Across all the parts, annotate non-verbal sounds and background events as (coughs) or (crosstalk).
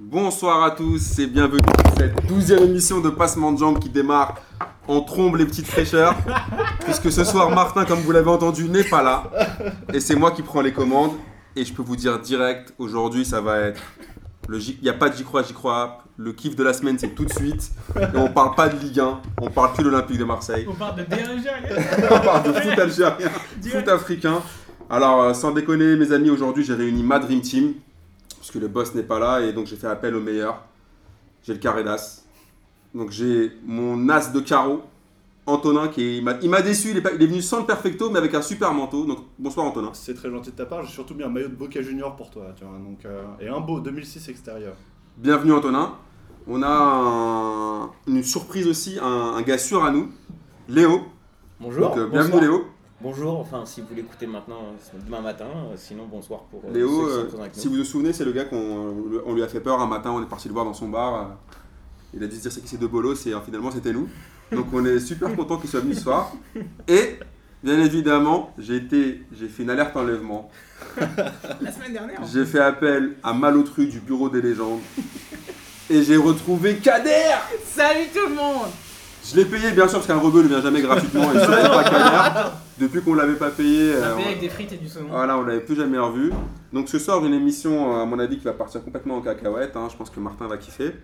Bonsoir à tous et bienvenue pour cette douzième émission de Passement de Jambes qui démarre en trombe les petites fraîcheurs. (laughs) Puisque ce soir, Martin, comme vous l'avez entendu, n'est pas là. Et c'est moi qui prends les commandes. Et je peux vous dire direct, aujourd'hui, ça va être. le J- Il n'y a pas de j'y crois, j'y crois. Le kiff de la semaine, c'est tout de suite. Et on parle pas de Ligue 1, on parle plus de l'Olympique de Marseille. On parle de (laughs) On parle de foot algérien, foot africain. Alors, euh, sans déconner, mes amis, aujourd'hui, j'ai réuni ma Dream Team. Parce que le boss n'est pas là et donc j'ai fait appel au meilleur. J'ai le carré d'as. Donc j'ai mon as de carreau, Antonin, qui est- il m'a- il m'a déçu. Il est, pas- il est venu sans le perfecto, mais avec un super manteau. Donc bonsoir Antonin. C'est très gentil de ta part, j'ai surtout mis un maillot de Boca Junior pour toi, tu vois, donc, euh, et un beau 2006 extérieur. Bienvenue Antonin. On a un- une surprise aussi, un, un gars sûr à nous, Léo. Bonjour. Donc, euh, bienvenue bonsoir. Léo. Bonjour, enfin si vous l'écoutez maintenant, c'est demain matin, euh, sinon bonsoir pour euh, Léo, ceux qui euh, sont si vous vous souvenez, c'est le gars qu'on on lui a fait peur un matin, on est parti le voir dans son bar. Il a dit se dire c'est qui c'est de bolos et finalement c'était nous. Donc on est super content qu'il soit venu ce soir. Et bien évidemment, j'ai été, j'ai fait une alerte enlèvement. La semaine dernière. J'ai fait appel à Malotru du bureau des légendes. Et j'ai retrouvé Kader Salut tout le monde Je l'ai payé bien sûr parce qu'un rebeu ne vient jamais gratuitement et surtout pas Kader. Depuis qu'on l'avait pas payé, On a euh, payé on- avec des frites et du saumon. Voilà, on l'avait plus jamais revu. Donc ce soir, une émission, euh, à mon avis, qui va partir complètement en cacahuète. hein. Je pense que Martin va kiffer.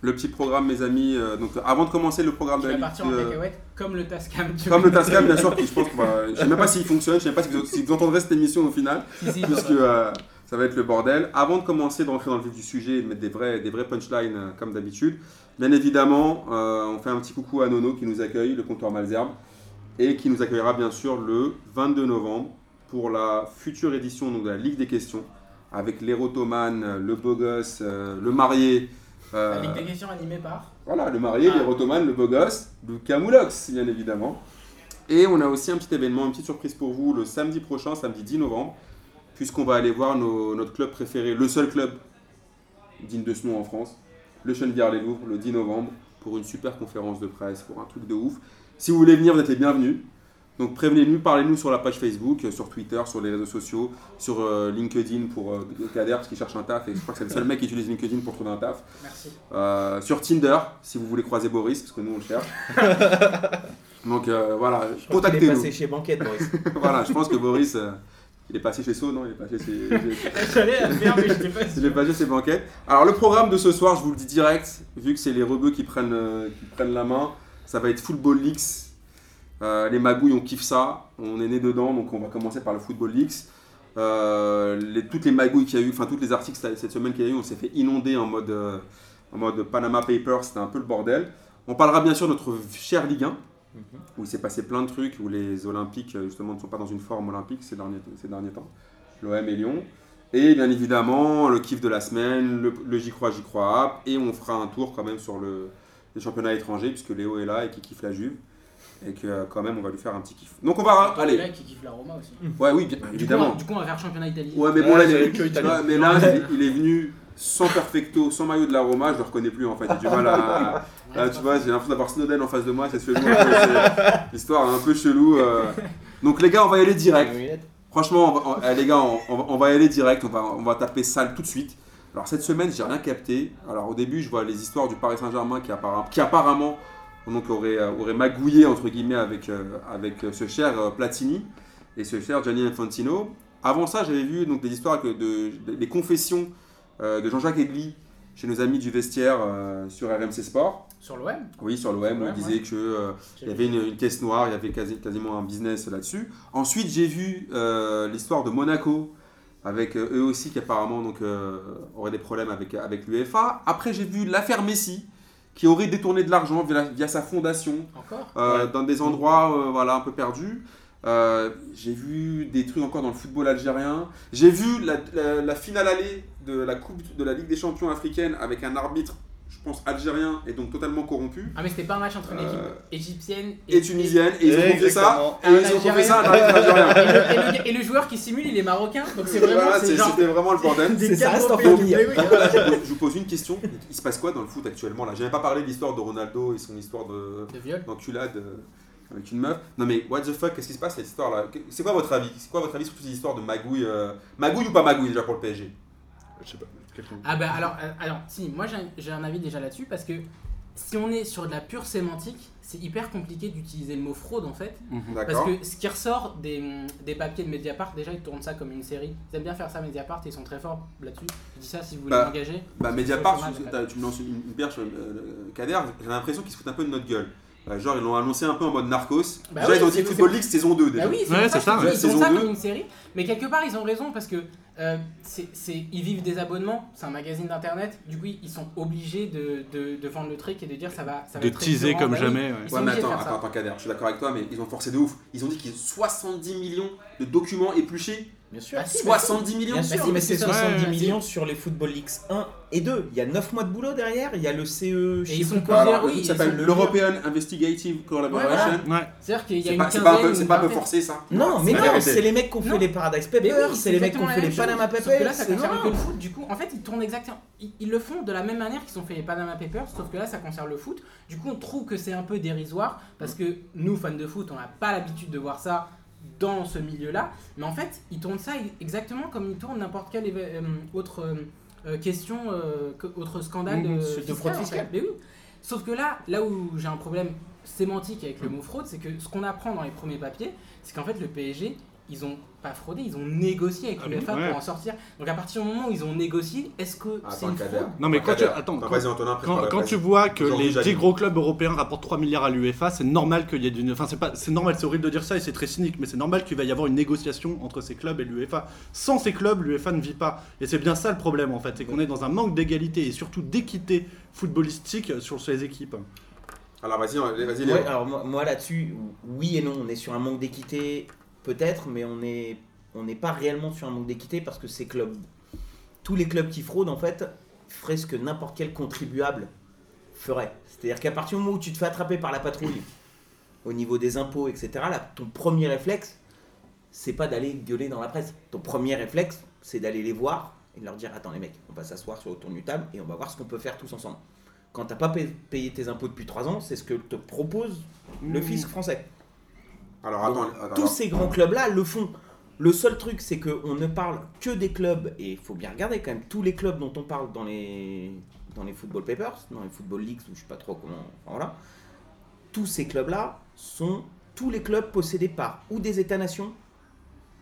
Le petit programme, mes amis. euh, donc avant de commencer le programme de la va partir en euh, cacahuète comme le Tascam. comme le Tascam, bien sûr, qui je pense va. (laughs) Je sais même pas s'il fonctionne, je sais même pas si vous, si vous entendrez cette émission au final, Si, puisque euh, ça va être le bordel. Avant de commencer, de rentrer dans le vif du sujet et de mettre des vrais, des vrais punchlines euh, comme d'habitude, bien évidemment, euh, on fait un petit coucou à Nono qui nous accueille, le comptoir Malzerbe, et qui nous accueillera bien sûr le 22 novembre pour la future édition donc, de la Ligue des questions avec l'érotomane, le beau gosse, euh, le marié. euh, La Ligue des questions animée par. voilà, le marié, Ah. l'érotomane, le beau gosse, le Camoulox, bien évidemment. Et on a aussi un petit événement, une petite surprise pour vous le samedi prochain, samedi 10 novembre, puisqu'on va aller voir nos- notre club préféré, le seul club digne de ce nom en France, le Chenevière-les-Louvres, le 10 novembre, pour une super conférence de presse, pour un truc de ouf. Si vous voulez venir, vous êtes les bienvenus. Donc prévenez-nous, parlez-nous sur la page Facebook, euh, sur Twitter, sur les réseaux sociaux, sur euh, LinkedIn pour euh, Kader, parce qu'il cherche un taf, et je crois que c'est le seul mec qui utilise LinkedIn pour trouver un taf. Merci. Euh, sur Tinder, si vous voulez croiser Boris, parce que nous on le cherche. (laughs) Donc voilà, Je crois qu'il est contactez-nous. passé chez Banquette, Boris. (laughs) voilà, je pense que Boris, il est passé chez So, non Il est passé chez. (laughs) J'allais la faire, mais j'étais pas Il est passé chez Banquette. Alors le programme de ce soir, je vous le dis direct, vu que c'est les rebeux qui prennent, euh, qui prennent la main, ça va être Football Leaks. Euh, les magouilles, on kiffe ça, on est né dedans, donc on va commencer par le Football Leaks. Euh, les- toutes les magouilles qu'il y a eu, enfin toutes les articles cette semaine qu'il y a eu, on s'est fait inonder en mode, en mode Panama Papers, c'était un peu le bordel. On parlera bien sûr de notre cher Ligue 1, où il s'est passé plein de trucs, où les Olympiques euh, justement ne sont pas dans une forme olympique ces derniers, ces derniers temps, l'OM et Lyon. Et bien évidemment, le kiff de la semaine, le, le J'y crois, J'y crois app, et on fera un tour quand même sur le, les championnats étrangers, puisque Léo est là et qui kiffe la Juve, et que euh, quand même on va lui faire un petit kiff. Donc on va, Il y en allez, a qui kiffe la Roma aussi. ouais oui, bien Du coup, évidemment. on- Du coup, on va faire championnat italien. Ouais, mais bon, Ouais, là, il est, mais là, il est- il est venu sans perfecto, sans maillot de la Roma, je le reconnais plus en fait. J'ai du mal à. Là, tu vois, j'ai l'impression d'avoir Snowden en face de moi, c'est chelou. un peu, c'est- L'histoire est un peu chelou. euh. Donc, les gars, on va y aller direct. Franchement, on va- on- eh, les gars, on, on va, on va y aller direct. On va, on va taper sale tout de suite. Alors, cette semaine, j'ai rien capté. Alors, au début, je vois les histoires du Paris Saint-Germain qui, appara- qui apparemment donc, aurait, euh, aurait magouillé entre guillemets avec, euh, avec ce cher euh, Platini et ce cher Gianni Infantino. Avant ça, j'avais vu donc, des histoires que de, de- des confessions euh, de Jean-Jacques Egli chez nos amis du vestiaire euh, sur RMC Sport. Sur l'OM Oui, sur l'OM, où il Ouais, disait que euh, il y avait une, une caisse noire, il y avait quasi- quasiment un business là-dessus. Ensuite, j'ai vu euh, l'histoire de Monaco, avec euh, eux aussi qui apparemment donc, euh, auraient des problèmes avec, avec l'UEFA. Après, j'ai vu l'affaire Messi, qui aurait détourné de l'argent via, via sa fondation Encore euh, Ouais. dans des endroits euh, voilà, un peu perdus. Euh, j'ai vu des trucs encore dans le football algérien. J'ai vu la, la- la finale allée de la Coupe de la Ligue des Champions africaine avec un arbitre, je pense, algérien et donc totalement corrompu. Ah, mais c'était pas un match entre une équipe Euh, égyptienne Et tunisienne, et ils ont fait ça. Et ils ont fait ça à un arbitre algérien. Et le, et le- et le joueur qui simule, il est marocain, donc c'est vraiment. Voilà, c'est c'est- genre. C'était vraiment le bordel. C'est ça, reste en Européens. famille. Mais oui, Donc voilà, je, vous pose, je vous pose une question. Il se passe quoi dans le foot actuellement là? J'avais pas parlé de l'histoire de Ronaldo et son histoire de De viol. d'enculade euh, avec une meuf. Non mais what the fuck, qu'est-ce qui se passe cette histoire là C'est quoi votre avis? C'est quoi votre avis sur toutes ces histoires de magouille euh, Magouille ou pas magouille déjà pour le PSG Je sais pas. quelqu'un- Ah bah alors, euh, alors si, moi j'ai un- avis déjà là-dessus parce que si on est sur de la pure sémantique, c'est hyper compliqué d'utiliser le mot fraude en fait. Parce D'accord. que ce qui ressort des, des papiers de Mediapart, déjà ils tournent ça comme une série. Ils aiment bien faire ça Mediapart et ils sont très forts là-dessus. Je dis ça si vous voulez Bah, m'engager. Bah, Mediapart, tu, me lances une, une perche, euh, Kader, j'ai l'impression qu'ils se foutent un peu de notre gueule. Euh, genre, ils l'ont annoncé un peu en mode Narcos. Bah déjà, oui, ils ont dit Football League saison 2 déjà. Bah oui, c'est Ouais, ça c'est ça, ouais. dis, ils ont Saison ça 2. comme une série. Mais quelque part, ils ont raison parce que euh, c'est, ils vivent des abonnements, c'est un magazine d'internet. Du coup, ils sont obligés de, de, de vendre le truc et de dire ça va, ça va De être teaser comme Bah oui. jamais. ouais. Ils sont Ouais, mais obligés de attends, faire ça. attends, attends, Kader, je suis d'accord avec toi, mais ils ont forcé de ouf. Ils ont dit qu'il y a 70 millions de documents épluchés. Bien sûr. Bah si, bah si. 70 millions Bien Bah sûr, si, mais c'est que ça- 70 Ouais, millions sur les Football Leagues 1 et 2. Il y a 9 mois de boulot derrière, il y a le CE, Et ils plus sont quoi. plusieurs, Alors, oui, ça s'appelle l'European Investigative Collaboration. Ouais. C'est-à-dire qu'il y a C'est une pas, quinzaine. c'est pas un peu, forcé ça Non, mais non, c'est les mecs qui ont fait les Paradise Papers, c'est les mecs qui ont fait les Panama Papers. là, ça concerne que le foot. Du coup, en fait, ils tournent exactement. Ils le font de la même manière qu'ils ont fait les Panama Papers, sauf que là, ça concerne le foot. Du coup, on trouve que c'est un peu dérisoire parce que nous, fans de foot, on n'a pas l'habitude de voir ça dans ce milieu-là. Mais en fait, ils tournent ça exactement comme ils tournent n'importe quelle euh, autre euh, euh, question, que- autre scandale de, fraude en fait. fiscale. Mais oui. Sauf que là, là où j'ai un problème sémantique avec le mot fraude, c'est que ce qu'on apprend dans les premiers papiers, c'est qu'en fait le PSG, ils ont pas fraudé, ils ont négocié avec Ah, l'UEFA ouais. pour en sortir. Donc à partir du moment où ils ont négocié, est-ce que c'est Attends, une fraude? Non, mais quand tu, attends, quand, tu vois que les j'allume. 10 gros clubs européens rapportent 3 milliards à l'UEFA, c'est normal qu'il y ait d'une. Enfin, c'est pas, c'est normal, c'est horrible de dire ça et c'est très cynique, mais c'est normal qu'il va y avoir une négociation entre ces clubs et l'UEFA. Sans ces clubs, l'UEFA ne vit pas. Et c'est bien ça le problème en fait, c'est qu'on est dans un manque d'égalité et surtout d'équité footballistique sur ces équipes. Alors, vas-y, vas-y. Ouais, alors moi, moi, là-dessus, oui et non, on est sur un manque d'équité, peut-être, mais on est on n'est pas réellement sur un manque d'équité parce que ces clubs, tous les clubs qui fraudent en fait, feraient ce que n'importe quel contribuable ferait. C'est-à-dire qu'à partir du moment où tu te fais attraper par la patrouille au niveau des impôts, etc., là, ton premier réflexe, c'est pas d'aller gueuler dans la presse. Ton premier réflexe, c'est d'aller les voir et de leur dire Attends, les mecs, on va s'asseoir sur autour d'une table et on va voir ce qu'on peut faire tous ensemble. Quand t'as pas payé- payé tes impôts depuis 3 ans, c'est ce que te propose le fisc français. Alors, attends, Donc, attends, Tous alors. ces grands clubs-là le font. Le seul truc, c'est qu'on ne parle que des clubs, et il faut bien regarder quand même, tous les clubs dont on parle dans les, dans les Football Papers, dans les Football Leagues, ou je sais pas trop comment. enfin, voilà. Tous ces clubs-là sont tous les clubs possédés par ou des États-nations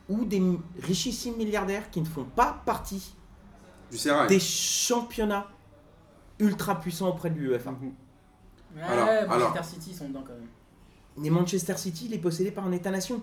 ou des richissimes milliardaires qui ne font pas partie Du des championnats ultra puissants auprès de l'UEFA. Ouais, Alors. City sont dedans quand même. Mais Manchester City, il est possédé par un État-nation.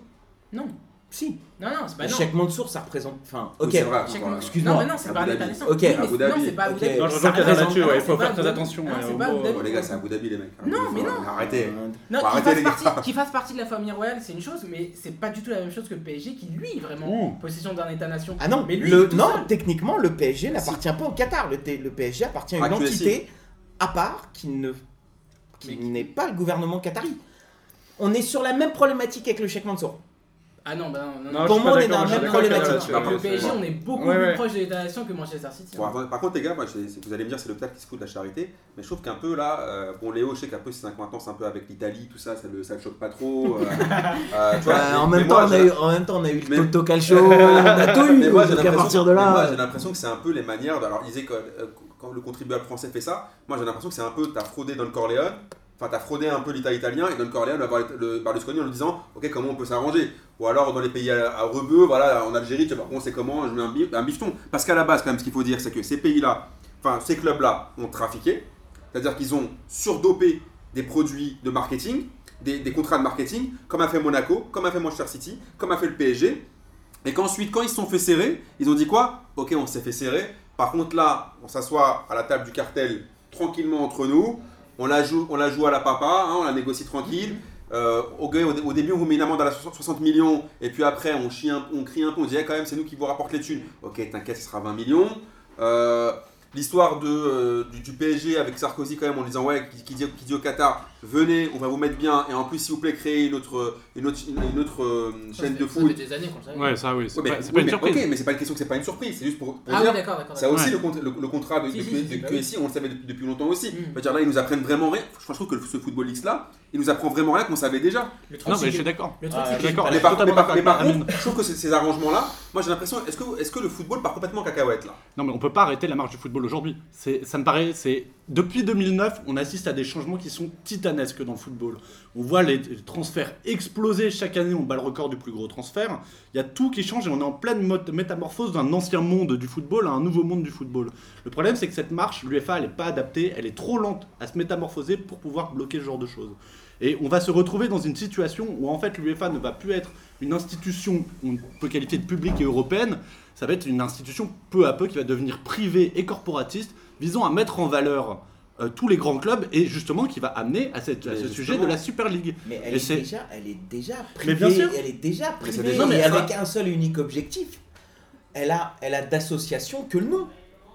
Non, Si. non, non, c'est pas non. Chaque Mansour, ça représente. Enfin, Oui, ok. c'est vrai, Chaque excuse-moi. Non, mais non, c'est Abu pas un Dhabi. État-nation. Ok, Oui, Abu Dhabi. Non, c'est pas Abu Ok. Dhabi. Non, je Kader représente- là-dessus, il c'est faut pas faire Abu très attention, Abu. Oh, les gars, c'est Abu Dhabi, les mecs. Non, mais non. Arrêtez. Non, qu'il fasse, partie, gars. qu'il fasse partie de la famille royale, c'est une chose, mais c'est pas du tout la même chose que le PSG qui, lui, vraiment possession d'un État-nation. Ah non, Mais lui, non, techniquement, le PSG n'appartient pas au Qatar. Le, PSG appartient à une Ah, entité à part qui- n'est pas le gouvernement qatari. On est sur la même problématique avec le Cheikh Mansour. Ah non, bah non, non. Non, non. je Pour moi, on est dans la même problématique. Le. PSG, on est beaucoup Ouais, plus ouais. proche de l'État-nation que Manchester City. Bon, attendez, par contre, les gars, moi, je- c'est- vous allez me dire c'est le taf qui se fout de la charité, mais je trouve qu'un peu là, euh, bon, Léo, je sais qu'un peu ses acquaintances un peu avec l'Italie, tout ça, ça le, ça le choque pas trop. euh, (laughs) euh, tu vois, Euh, mais- en, même moi, temps, on a eu, en même temps, on a eu le Mais- Toto Calcio, (laughs) on a tout eu. Mais moi, donc à partir de là. j'ai l'impression que c'est un peu les manières. alors, il disait que euh, quand le contribuable français fait ça, moi, j'ai l'impression que c'est un peu, t'as fraudé Don Corleone. Enfin, t'as fraudé un peu l'État italien et Don Corleone va voir le Berlusconi en lui disant Ok, comment on peut s'arranger? Ou alors dans les pays à, à rebeu, voilà, en Algérie, tu vois, bon, c'est comment Je mets un, un bifton. Parce qu'à la base, quand même, ce qu'il faut dire, c'est que ces pays-là, enfin, ces clubs-là ont trafiqué, c'est-à-dire qu'ils ont surdopé des produits de marketing, des, des contrats de marketing, comme a fait Monaco, comme a fait Manchester City, comme a fait le PSG. Et qu'ensuite, quand ils se sont fait serrer, ils ont dit quoi? Ok, on s'est fait serrer. Par contre, là, on s'assoit à la table du cartel tranquillement entre nous. On la joue, on la joue à la papa, hein, on la négocie tranquille. Euh, au, au, début, on vous met une amende à la so- 60 millions, et puis après, on, chie un- on crie un peu, on dit Eh, quand même, c'est nous qui vous rapporte les thunes. Ok, t'inquiète, ce sera 20 millions. Euh, L'histoire euh, du, PSG avec Sarkozy, quand même, en disant Ouais, qui dit, qui dit au Qatar, venez, on va vous mettre bien, et en plus, s'il vous plaît, créez une autre, une autre, une, une autre euh, Ça chaîne de Ça foot. fait des années qu'on le savait. Ouais, ça oui, c'est Ouais, mais, pas, c'est oui, pas une mais- surprise. ok, mais c'est pas une question que c'est pas une surprise, c'est juste pour, pour Ah dire. oui, d'accord, d'accord. Ça aussi, Ouais. le, le, le contrat de, de, Si, de- si, si, de bah QSI, on le savait depuis, depuis longtemps aussi. Mm. Je veux dire, là, ils nous apprennent vraiment rien. Je trouve que ce Football X là, il nous apprend vraiment rien qu'on savait déjà. Le Non, mais je suis d'accord. Le truc, Ah, c'est Je suis d'accord. Mais par, mais mais contre, je trouve que ces, ces arrangements-là, moi j'ai l'impression, est-ce que, est-ce que le football part complètement en cacahuète là? Non, mais on peut pas arrêter la marche du football aujourd'hui. C'est, ça me paraît, c'est depuis 2009, on assiste à des changements qui sont titanesques dans le football. On voit les transferts exploser chaque année. On bat le record du plus gros transfert. Il y a tout qui change et on est en pleine métamorphose d'un ancien monde du football à un nouveau monde du football. Le problème, c'est que cette marche, l'UEFA, elle est pas adaptée. Elle est trop lente à se métamorphoser pour pouvoir bloquer ce genre de choses. Et on va se retrouver dans une situation où en fait l'UEFA ne va plus être une institution qu'on peut qualifier de publique et européenne, ça va être une institution peu à peu qui va devenir privée et corporatiste, visant à mettre en valeur euh, tous les grands clubs et justement qui va amener à, cette- à Mais ce sujet de la Super League. Mais elle Et est, déjà, elle est déjà Mais privée. bien sûr. Elle est déjà Mais privée déjà- Non, mais et avec un seul et unique objectif. Elle a, elle a d'association que le nom.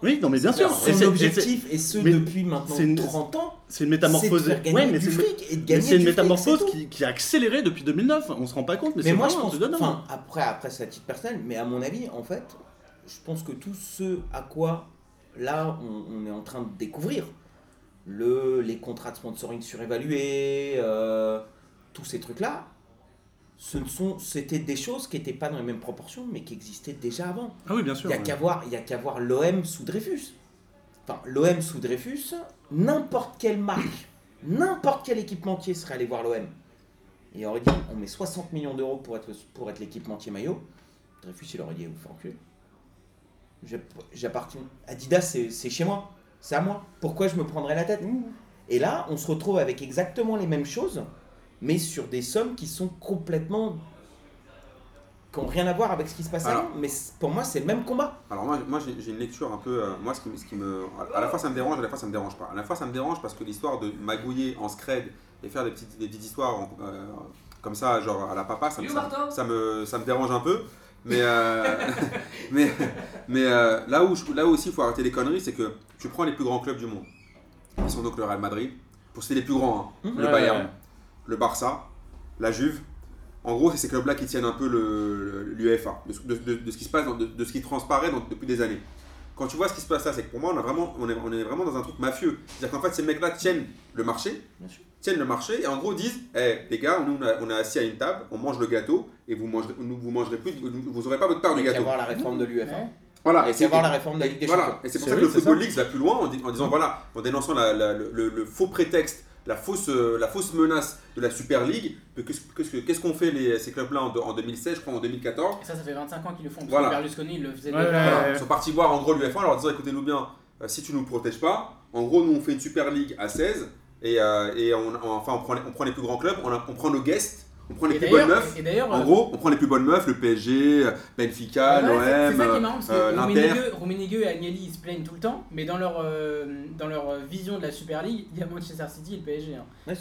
Oui, non mais bien sûr. Son c'est- objectif, et ce mais depuis maintenant c'est une- 30 ans, C'est une métamorphose. Ouais, mais du c'est une- fric et de mais gagner c'est une du fric, métamorphose qui, qui a accéléré depuis 2009. On se rend pas compte, mais, Mais c'est moi, je vraiment pense, enfin, après, après, c'est à titre personnel, mais à mon avis, en fait, je pense que tout ce à quoi, là, on, on est en train de découvrir, le, les contrats de sponsoring surévalués, euh, tous ces trucs-là, ce ne sont, c'était des choses qui n'étaient pas dans les mêmes proportions, mais qui existaient déjà avant. Ah oui, bien Il sûr. n'y a ouais. qu'à voir, il y a qu'à voir l'OM sous Dreyfus. Enfin, l'OM sous Dreyfus, n'importe quelle marque, n'importe quel équipementier serait allé voir l'OM. Et aurait dit, on met 60 millions d'euros pour être, pour être l'équipementier maillot. Dreyfus, il aurait dit, vous faites J'appartiens. Adidas, c'est c'est chez moi. C'est à moi. Pourquoi je me prendrais la tête Et là, on se retrouve avec exactement les mêmes choses, mais sur des sommes qui sont complètement. qui n'ont rien à voir avec ce qui se passe Alors. avant. Mais pour moi, c'est le même combat. Alors moi, moi j'ai une lecture un peu. euh, moi, ce qui, me- ce qui me, à la fois ça me dérange, à la fois ça me dérange pas. À la fois ça me dérange parce que l'histoire de magouiller en scred et faire des petites, des petites histoires en- euh, comme ça, genre à la papa, ça, me- ça me, ça me dérange un peu. Mais, euh, (laughs) mais, mais euh, là, où je- là où aussi il faut arrêter les conneries, c'est que tu prends les plus grands clubs du monde, qui sont donc le Real Madrid, pour citer les plus grands, hein, Mhm. le Ouais, Bayern, ouais. le Barça, la Juve. En gros, c'est ces clubs-là qui tiennent un peu le- l'UEFA, de, de- de- de ce qui se passe, dans- de, de ce qui transparaît dans- depuis des années. Quand tu vois ce qui se passe là, c'est que pour moi, on, a vraiment, on, est, on est vraiment dans un truc mafieux. C'est-à-dire qu'en fait, ces mecs-là tiennent le marché, Bien sûr. Tiennent le marché et en gros disent Eh, les gars, nous, on, a- on est assis à une table, on mange le gâteau et vous mangerez, nous, vous mangerez plus, vous, vous aurez pas votre part Il du y a qu'à gâteau. voir la réforme de l'UEFA. Ouais. Voilà, Il y et c'est qu'à voir la réforme de la Ligue des voilà. Champions. Et c'est pour C'est ça que oui, le Football. League va plus loin en, di- en disant voilà, en dénonçant la- la- le, le- le faux prétexte, la fausse, euh, la fausse menace de la Super League. que Qu'est-ce qu'est-ce que- qu'est-ce qu'ont fait les- ces clubs-là en, en 2016, je crois en 2014 Et ça, ça fait 25 ans qu'ils le font. Parce Voilà. que Berlusconi, il le faisait Ouais, Voilà, ouais. Ils sont partis voir en gros l'UEFA en leur disant écoutez-nous bien, euh, si tu nous protèges pas, en gros nous on fait une Super League à 16 et, euh, et on, on- enfin on prend, les, on prend les plus grands clubs, on, a- on prend nos guests, on prend les Et plus bonnes meufs. Et En euh, gros, on prend les plus bonnes meufs, le PSG, Benfica, Ouais, c'est- c'est ça qui est l'OM, marrant parce euh, l'Inter. Rummenigge- Rummenigge et Agnelli ils se plaignent tout le temps, mais dans leur, euh, dans leur vision de la Super League, il y a Manchester City et le PSG. hein. Ouais,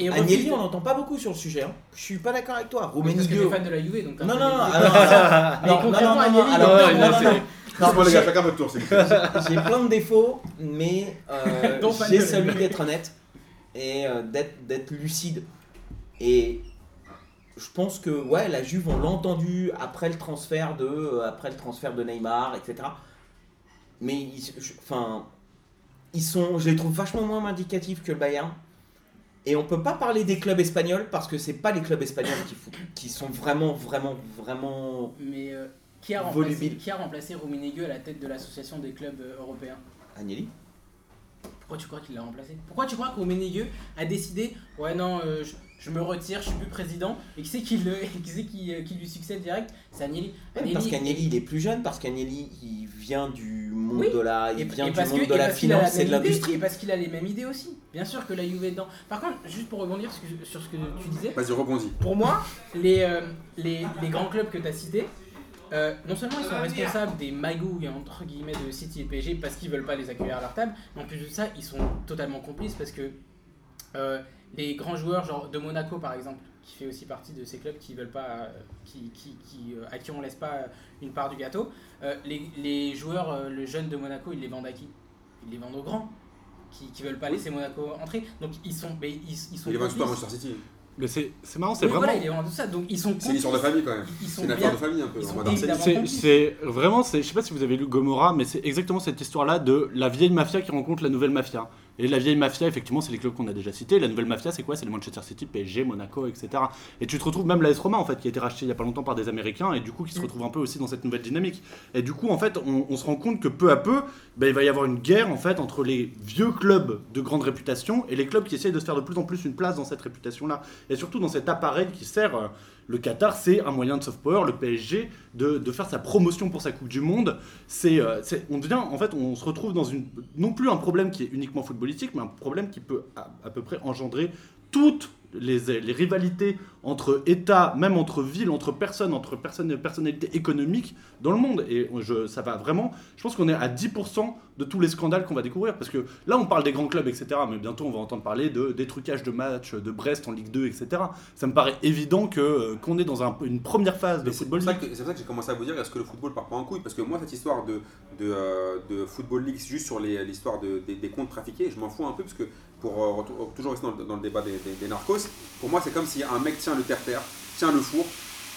Et re- Agnelli, on n'entend pas beaucoup sur le sujet. hein. Je suis pas d'accord avec toi. Parce que Rummenigge. fan de la Juve, donc Non, non, non, alors, non, contrairement non, non, à non, Non, les gars, j'ai- chacun votre tour. (laughs) J'ai plein de défauts, mais euh, (laughs) j'ai celui d'être honnête et euh, d'être lucide. Et je pense que ouais, la Juve, on l'a entendu après le transfert de, euh, après le transfert de Neymar, etc. Mais ils, je- enfin, ils sont, je les trouve vachement moins indicatifs que le Bayern. Et on peut pas parler des clubs espagnols parce que c'est pas les clubs espagnols qui, sont vraiment, vraiment, vraiment Mais euh, qui, a remplacé, Volubile. qui a remplacé Rummenigge à la tête de l'association des clubs européens? Agnelli. Pourquoi tu crois qu'il l'a remplacé? Pourquoi tu crois Rummenigge a décidé Ouais, non, euh, je, je me retire, je suis plus président Et qui c'est qui, (laughs) euh, qui lui succède direct? C'est Agnelli. Parce qu'Agnelli il est plus jeune, parce qu'Agnelli il vient du monde Oui. de la, il Et, vient et du parce monde que- de la finance et de l'industrie. Et parce qu'il a les mêmes idées aussi. Bien sûr que la Juve est dedans. Par contre, juste pour rebondir sur ce que- sur ce que tu disais, Vas-y, rebondis. pour moi, les, euh, les, les grands clubs que tu as cités, euh, non seulement ils sont responsables des magouilles entre guillemets de City et PSG parce qu'ils veulent pas les accueillir à leur table, mais en plus de ça, ils sont totalement complices parce que euh, les grands joueurs, genre de Monaco par exemple, qui fait aussi partie de ces clubs qui veulent pas, euh, qui, qui, qui, euh, à qui on laisse pas une part du gâteau, euh, les, les joueurs, euh, le jeune de Monaco, ils les vendent à qui? Ils les vendent aux grands. qui, qui veulent pas laisser Monaco entrer. Donc ils sont, mais ils, ils sont. Complices. Manchester City. Mais c'est c'est marrant, c'est Oui, vraiment. voilà, il est vendu ça. Donc ils sont. C'est une histoire de famille quand même. Ils C'est sont une bien. affaire de famille un peu. C'est- vraiment, c'est- je sais pas si vous avez lu Gomorrah, mais c'est exactement cette histoire-là de la vieille mafia qui rencontre la nouvelle mafia. Et la vieille mafia, effectivement, c'est les clubs qu'on a déjà cités. La nouvelle mafia, c'est quoi? C'est les Manchester City, PSG, Monaco, etc. Et tu te retrouves même l'AS Roma, en fait, qui a été racheté il y a pas longtemps par des Américains, et du coup, qui se Mm. retrouve un peu aussi dans cette nouvelle dynamique. Et du coup, en fait, on, on se rend compte que peu à peu, ben, il va y avoir une guerre, en fait, entre les vieux clubs de grande réputation et les clubs qui essayent de se faire de plus en plus une place dans cette réputation-là. Et surtout dans cet appareil qui sert. euh, le Qatar, c'est un moyen de soft power, le PSG, de, de faire sa promotion pour sa Coupe du Monde. C'est, euh, c'est- on devient, en fait, on se retrouve dans une, non plus un problème qui est uniquement footballistique, mais un problème qui peut à, à peu près engendrer toutes les, les rivalités entre États, même entre villes, entre personnes, entre personnes, personnalités économiques dans le monde. Et je, ça va vraiment, je pense qu'on est à 10% de tous les scandales qu'on va découvrir. Parce que là, on parle des grands clubs, etc. Mais bientôt, on va entendre parler de, des trucages de matchs de Brest en Ligue 2, etc. Ça me paraît évident que, euh, qu'on est dans un- une première phase de Mais football. c'est pour ça que j'ai commencé à vous dire est-ce que le football part pas en couille? Parce que moi, cette histoire de, de, euh, de Football League, juste sur l'histoire de- des, des comptes trafiqués, je m'en fous un peu parce que pour euh, toujours rester dans, le- dans le débat des, des- des narcos, pour moi, c'est comme si un mec tient le terre-terre, tient le four.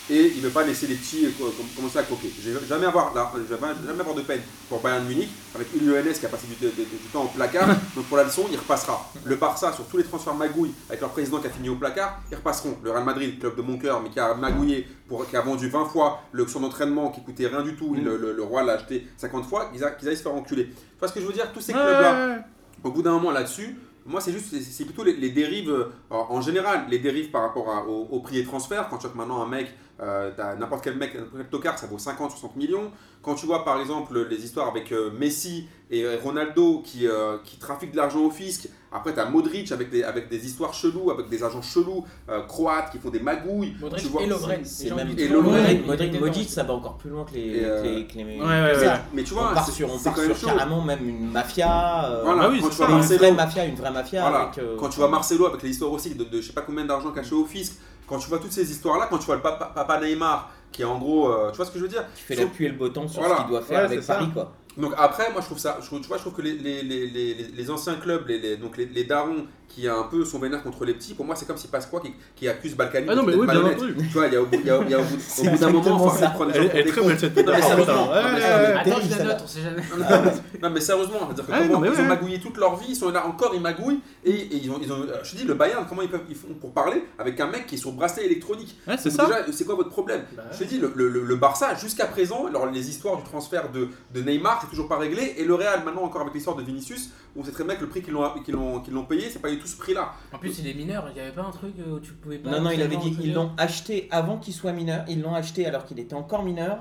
Et il ne veut pas laisser les petits euh, co- com- commencer à coquer. Je je vais jamais avoir de peine pour Bayern Munich, avec une Lyonnaise qui a passé du, de- de- du temps au placard. (laughs) Donc pour la leçon, il repassera. Le Barça, sur tous les transferts magouilles, avec leur président qui a fini au placard, ils repasseront. Le Real Madrid, club de mon cœur, mais qui a magouillé, pour, qui a vendu 20 fois le, son entraînement qui coûtait rien du tout, Mm. le, le- le roi l'a acheté 50 fois, qu'ils qu'ils aillent se faire enculer. Tu vois ce que je veux dire? Tous ces clubs-là, au bout d'un moment là-dessus, moi c'est juste, c'est- plutôt les, les dérives euh, en général, les dérives par rapport à- au, au prix des transferts. Quand tu que maintenant un mec, euh, t'as n'importe quel mec, n'importe quel tocard, ça vaut 50, 60 millions. Quand tu vois par exemple les histoires avec euh, Messi et Ronaldo qui, euh, qui trafiquent de l'argent au fisc, après t'as Modric avec des, avec des histoires cheloues, avec des agents chelous, euh, croates qui font des magouilles. Modric Tu vois, et Lovren. C'est même et Modric, Modric, Modric, ça va encore plus loin que les, Et, que les- que les- ouais, ouais, que ouais. ça. Mais tu On vois, part c'est sur, on part quand même sur carrément même une mafia. euh, Voilà, Bah oui, quand c'est tu une Marcelo, vraie mafia, une vraie mafia. Voilà. avec, euh, Quand tu vois Marcelo avec les histoires aussi de, de je sais pas combien d'argent caché au fisc, quand tu vois toutes ces histoires-là, quand tu vois le papa, papa Neymar qui est en gros, euh, tu vois ce que je veux dire? Tu fais la et le beau temps sur Voilà. ce qu'il doit faire Ouais, avec. Paris, quoi. Donc après, moi je trouve ça, je trouve, tu vois, je trouve que les, les, les, les, les anciens clubs, les, les- donc les, les darons qui un peu sont vénères contre les petits, pour moi c'est comme si Pasqua qui, qui accuse Balkany Ah non, de mais oui, bien entendu. Tu vois, il y a au bout, il y a, il y a au bout, au C'est bout d'un moment, exactement faut prendre les Elle, gens elle est très bonne cette Non, mais sérieusement. Attends, je la note, on sait jamais. Non mais sérieusement, c'est-à-dire que Ouais, comment- non, mais ils ont magouillé toute leur vie, ils sont là encore, ils magouillent, et, et ils ont, ils ont, je te dis, le Bayern, comment ils, peuvent, ils font pour parler avec un mec qui est sur bracelet électronique? C'est ça. Déjà, c'est quoi votre problème? Bah Je te dis, le, Barça, jusqu'à présent, alors, les histoires du transfert de, Neymar, c'est toujours pas réglé, et le Real, maintenant encore avec l'histoire de Vinicius, on sait très que le prix qu'ils l'ont qu'ils l'ont- qu'ils l'ont payé, c'est pas tout ce prix-là. En plus, il est mineur, il n'y avait pas un truc où tu pouvais pas. Non, non, il avait dit jouer. ils l'ont acheté avant qu'il soit mineur. Ils l'ont acheté alors qu'il était encore mineur,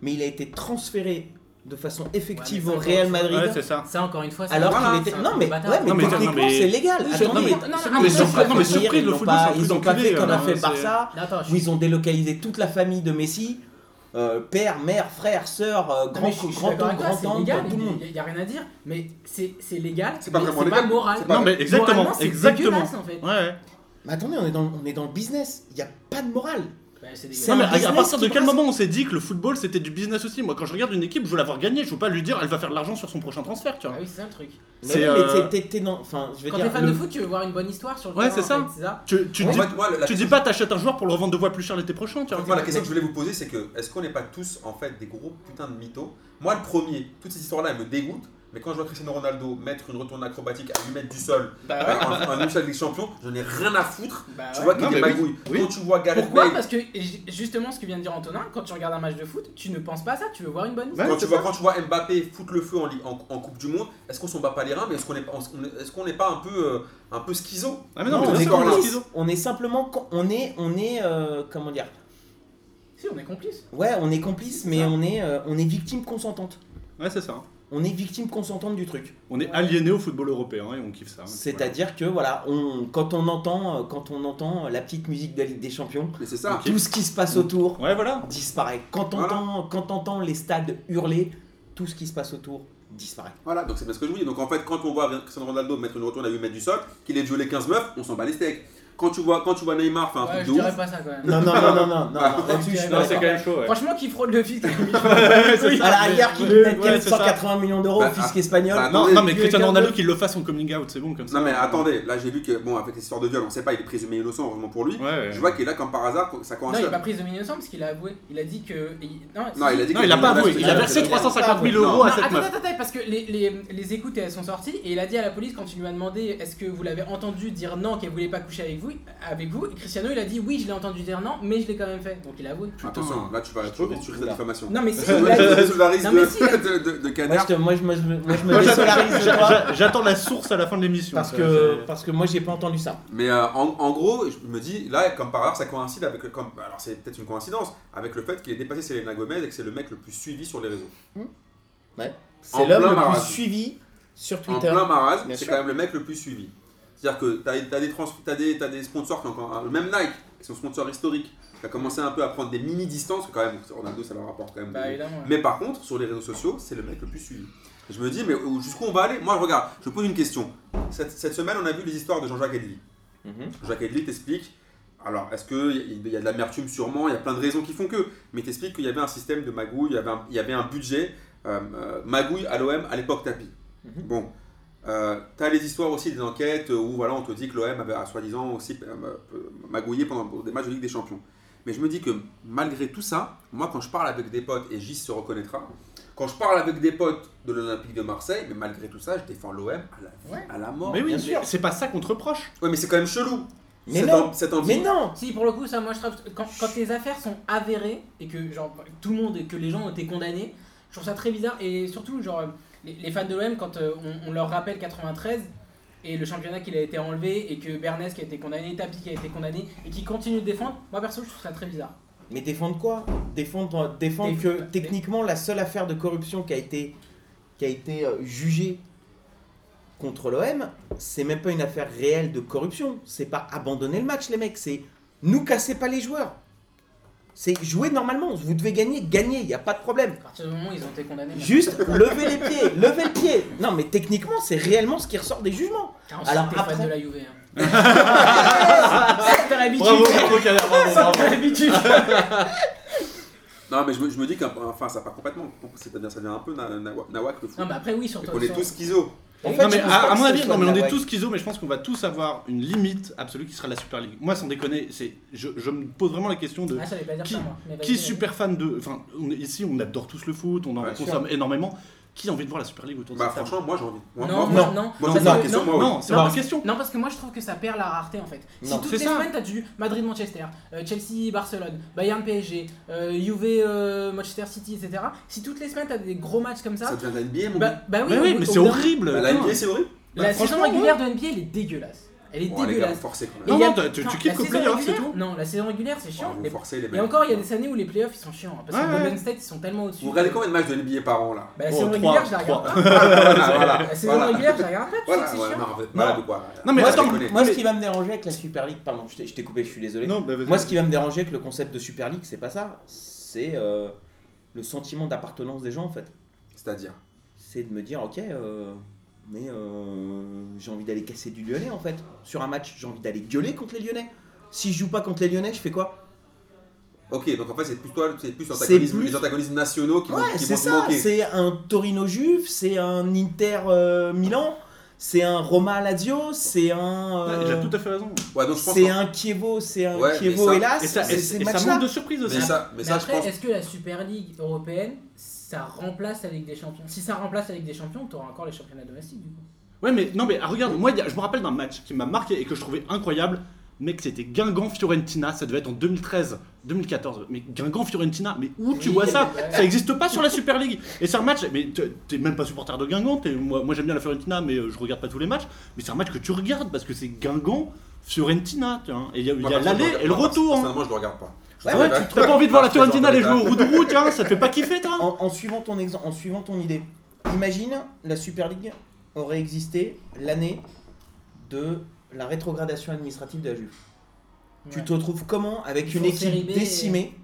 mais il a été transféré de façon effective Ouais, au Real Madrid. Ouais, c'est ça. Ça, encore une fois, c'est Alors qu'il était. Non, mais, ouais, mais Non, mais attends, techniquement, mais- c'est légal. Attendez, non, mais- non, non, le football, Ils ont pas fait comme là, a fait Barça, où ils ont délocalisé toute la famille de Messi, euh, père, mère, frère, sœur, euh, Non, grand je suis- je grand grand légal, tout le monde. il n'y a rien à dire, mais c'est c'est légal, C'est pas vraiment légal. pas moral. C'est pas- Non, mais exactement, exactement. en fait. Ouais, ouais. Mais attendez, on est dans, on est dans le business. Il n'y a pas de morale. Bah, c'est. Non, mais un à- partir de quel moment on s'est dit que le football c'était du business aussi Moi, quand je regarde une équipe, je veux la voir gagner. Je veux pas lui dire elle va faire de l'argent sur son prochain transfert, tu Ah vois. oui, c'est ça le truc. Mais, euh, mais t'es-. Enfin, je veux Quand dire. t'es fan le- de foot, tu veux voir une bonne histoire sur le Ouais, c'est ça. ça. Tu, tu dis, fait, moi, la tu dis pas t'achètes un joueur pour le revendre deux fois plus cher l'été prochain, tu vois. Moi, la question que je voulais vous poser, c'est que est-ce qu'on n'est pas tous en fait des gros putains de mythos? Moi, le premier, toutes ces histoires-là, elles me dégoûtent. Mais quand je vois Cristiano Ronaldo mettre une retourne acrobatique à 8 mètres du sol, Bah euh, ouais. demi-finale de Ligue des Champions, j'en ai rien à foutre. Bah Tu ouais. vois qu'il Non, y a des mais oui. magouilles. Oui. Quand tu vois Gareth Pourquoi Bale, Parce que ju- justement, ce que vient de dire Antonin, quand tu regardes un match de foot, tu ne penses pas à ça, tu veux voir une bonne histoire. Quand, tu vois, quand tu vois Mbappé foutre le feu en, Ligue- en, en Coupe du Monde, est-ce qu'on s'en bat pas les reins Mais est-ce qu'on n'est n'est pas un peu, euh, un peu schizo Ah, mais Non, on est est complice. On est simplement. On est. On est. euh, comment dire Si, on est complice. Ouais, on est complice, mais on est, euh, on est victime consentante. Ouais, c'est ça. On est victime consentante du truc. On est aliéné au football européen et on kiffe ça. hein. C'est-à-dire que voilà, on, quand on entend, euh, quand on entend la petite musique de la Ligue des Champions, c'est ça. Tout ce qui se passe autour Ouais, voilà. disparaît. Quand on Voilà. entend, quand on entend les stades hurler, tout ce qui se passe autour disparaît. Voilà, donc c'est bien ce que je vous dis. Donc en fait, quand on voit Cristiano Ronaldo mettre une retourne à 8 mètres du sol, qu'il ait violé 15 meufs, on s'en bat les steaks. Quand tu vois, quand tu vois Neymar faire un Ouais, truc je de dirais ouf, pas ça quand même. Non, non, non, non, non, non, Ah. non, là-dessus, je suis Non, Non, pas c'est quand d'accord. même chaud, ouais. Franchement, qui fraude le fisc (laughs) À la rigueur, Ouais, c'est ça. 180 millions d'euros Bah, au fisc ah, espagnol. bah, Non, non, mais Cristiano Ronaldo qu'il le fasse en coming out, c'est bon comme ça. Non mais attendez, là j'ai lu que bon avec l'histoire de viol, on sait pas, il est présumé innocent heureusement pour lui. Ouais, ouais. Je vois qu'il est là comme par hasard, ça Non, coïncide. il a pas pris de innocent parce qu'il a avoué. Il a dit que. il- Non, il a dit Non, que- il a pas avoué, il a versé il 350 000 Non. euros Non, à cette attends, meuf. attends, attends, parce que les, les, les écoutes elles sont sorties et il a dit à la police quand il lui a demandé est-ce que vous l'avez entendu dire non qu'elle voulait pas coucher avec vous, avec vous, et Cristiano il a dit oui je l'ai entendu dire non mais je l'ai quand même fait donc il a avoué. Attention, là tu vas tu vas sur la diffamation. Non mais si (laughs) Tu il Non, mais de, si, de, de, de Moi, canard. moi, je, moi, je me- moi, je me (laughs) (laughs) j'attends- désolarise la source à la fin de l'émission. parce que, c'est- parce que moi, j'ai pas entendu ça. Mais euh, en, en gros, je me dis, là, comme par hasard, ça coïncide avec. le- Comme, alors, c'est peut-être une coïncidence, avec le fait qu'il ait dépassé Selena Gomez et que c'est le mec le plus suivi sur les réseaux. C'est En l'homme plein le plus marasme. suivi sur En Twitter. plein marasme, c'est quand même le mec le plus suivi. C'est-à-dire que tu as, des, trans- t'as des, t'as des sponsors qui ont encore. Le même Nike, qui est son sponsor historique, qui a commencé un peu à prendre des mini-distances, quand même, Ronaldo, ça leur rapporte quand même. Bah des- évidemment. ouais. Mais par contre, sur les réseaux sociaux, c'est le mec le plus suivi. Et je me dis, mais où- jusqu'où on va aller? Moi, regarde, je pose une question. Cette, cette semaine, on a vu les histoires de Jean-Jacques Edli. Mhm. Jean-Jacques Edli t'explique. Alors, est-ce qu'il y, y a de l'amertume sûrement? Il y a plein de raisons qui font que. Mais t'explique qu'il y avait un système de magouille, il y avait un, il y avait un budget euh, euh, magouille à l'OM à l'époque tapis. Mhm. Bon. Euh, T'as les histoires aussi des enquêtes où voilà, on te dit que l'OM avait ah, soi-disant aussi euh, euh, magouillé pendant des matchs de Ligue des Champions. Mais je me dis que malgré tout ça, moi quand je parle avec des potes, et Gis se reconnaîtra, quand je parle avec des potes de l'Olympique de Marseille, mais malgré tout ça, je défends l'OM à la vie, Ouais. à la mort. Mais oui, bien sûr. c'est pas ça qu'on te reproche. Ouais, mais c'est quand même chelou. Mais cette non. envie. Mais non Si pour le coup ça moi je trouve quand, quand les affaires sont avérées et que genre tout le monde et que les gens ont été condamnés, je trouve ça très bizarre et surtout genre les, les fans de l'OM quand euh, on, on leur rappelle 93 et le championnat qu'il a été enlevé et que Bernès qui a été condamné, Tapi qui a été condamné et qui continue de défendre, moi perso je trouve ça très bizarre. Mais défendre quoi? Défendre, défendre Déf- que techniquement la seule affaire de corruption qui a été, qui a été euh, jugée contre l'OM, c'est même pas une affaire réelle de corruption. C'est pas abandonner le match, les mecs. C'est nous casser pas les joueurs. C'est jouer normalement. Vous devez gagner, gagner. Il y a pas de problème. À partir du moment où ils ont été condamnés. Juste lever les pieds, lever le pied. Non, mais techniquement, c'est réellement ce qui ressort des jugements. car on Alors, t'es fan après- de la Juve. Hein. (laughs) Ça, t'as l'habitude. Bravo, bravo, Ça, l'habitude. (laughs) Non, mais je me, je me dis qu'enfin, ça part complètement. C'est-à-dire, ça devient un peu na- na- nawak le foot. Non mais après oui sur Et ton qu'on est tous schizo. En Non, mais à, mon avis, non, mais on est tous schizo, mais je pense qu'on va tous avoir une limite absolue qui sera la Super League. Moi, sans déconner, c'est, je, je me pose vraiment la question de Ah, Qui- ça moi. Qui super fan de. Enfin, on est- ici, on adore tous le foot, on en Ouais, consomme énormément. Qui a envie de voir la Super League autour de Bah, cette table franchement, moi j'ai envie. Moi, Non, moi, non, non, moi, c'est pas que- question, non, moi, oui. Non, c'est Non, pas parce- une question. Non, parce que moi je trouve que ça perd la rareté en fait. Si Non, toutes c'est les ça. semaines t'as du Madrid-Manchester, euh, Chelsea-Barcelone, Bayern-PSG, euh, Juve-Manchester City, etc. Si toutes les semaines t'as des gros matchs comme ça, Ça devient de la NBA, mon bah, gars. bah oui, Mais oui, bout- mais au c'est horrible. Bah, La. NBA, c'est horrible. La Bah, saison régulière de NBA elle est dégueulasse. Elle est Bon, dégueulasse. quand même. Non, non, tu- tu qu'au saison playoff, c'est tout. Non, la saison régulière c'est chiant. Oh, Et- Vous forcez les Et encore, il y a des années où les playoffs ils sont chiants. hein, Parce que Golden ouais. State ils sont tellement au-dessus. Vous regardez combien de matchs de NBA par an là Bah, la Oh, saison régulière, je la regarde pas. La saison régulière, je la regarde pas, tu sais Voilà, que c'est ouais, chiant. non, quoi Non, mais moi, attends, ce qui- déconner. moi, ce qui va me déranger avec la Super League, pardon, je t'ai- coupé, je suis désolé. Non, bah. Moi, ce qui va me déranger avec le concept de Super League, c'est pas ça. C'est euh, le sentiment d'appartenance des gens, en fait. C'est-à-dire C'est de me dire, ok, euh, mais euh, j'ai envie d'aller casser du Lyonnais, en fait. Sur un match, j'ai envie d'aller gueuler contre les Lyonnais. Si je joue pas contre les Lyonnais, je fais quoi? Ok, donc en fait, c'est plus toi, c'est plus C'est antagonisme- plus- les antagonismes nationaux qui vont, Ouais, qui c'est vont te ça. manquer. C'est un Torino Juve, c'est un Inter euh, Milan, c'est un Roma Lazio, c'est un. Ouais, euh, Il a tout à fait raison. Ouais, donc je pense c'est un Chievo, c'est un Ouais, ça- hélas. Et ça, c'est et, ces et ça matchs-là. manque de surprise aussi. Mais ça, mais Mais ça je après, pense. est-ce que la Super League européenne, ça remplace la Ligue des Champions Si ça remplace la Ligue des Champions, t'auras encore les championnats domestiques du coup. Ouais, mais non, mais ah, regarde, moi, il y a- je me rappelle d'un match qui m'a marqué et que je trouvais incroyable. Mec, c'était Guingamp-Fiorentina, ça devait être en 2013-2014. Mais Guingamp-Fiorentina, mais où tu Oui, vois ça? Ouais. Ça n'existe pas sur la Super League. Et c'est un match, mais t'es- t'es même pas supporter de Guingamp. t'es- Moi, moi j'aime bien la Fiorentina, mais euh, je regarde pas tous les matchs. Mais c'est un match que tu regardes parce que c'est Guingamp-Fiorentina. tu vois. Et il y a, il y Moi, a personnellement, l'aller et le pas. retour. hein. Personnellement, je le regarde pas. Ouais, tu T'as pas envie de voir la Fiorentina aller jouer au roue de roue, tiens, ça te fait pas kiffer, toi En, en suivant ton exemple, en suivant ton idée, imagine la Super League aurait existé l'année de la rétrogradation administrative de la Juve. Tu te retrouves comment avec Ils une équipe et- décimée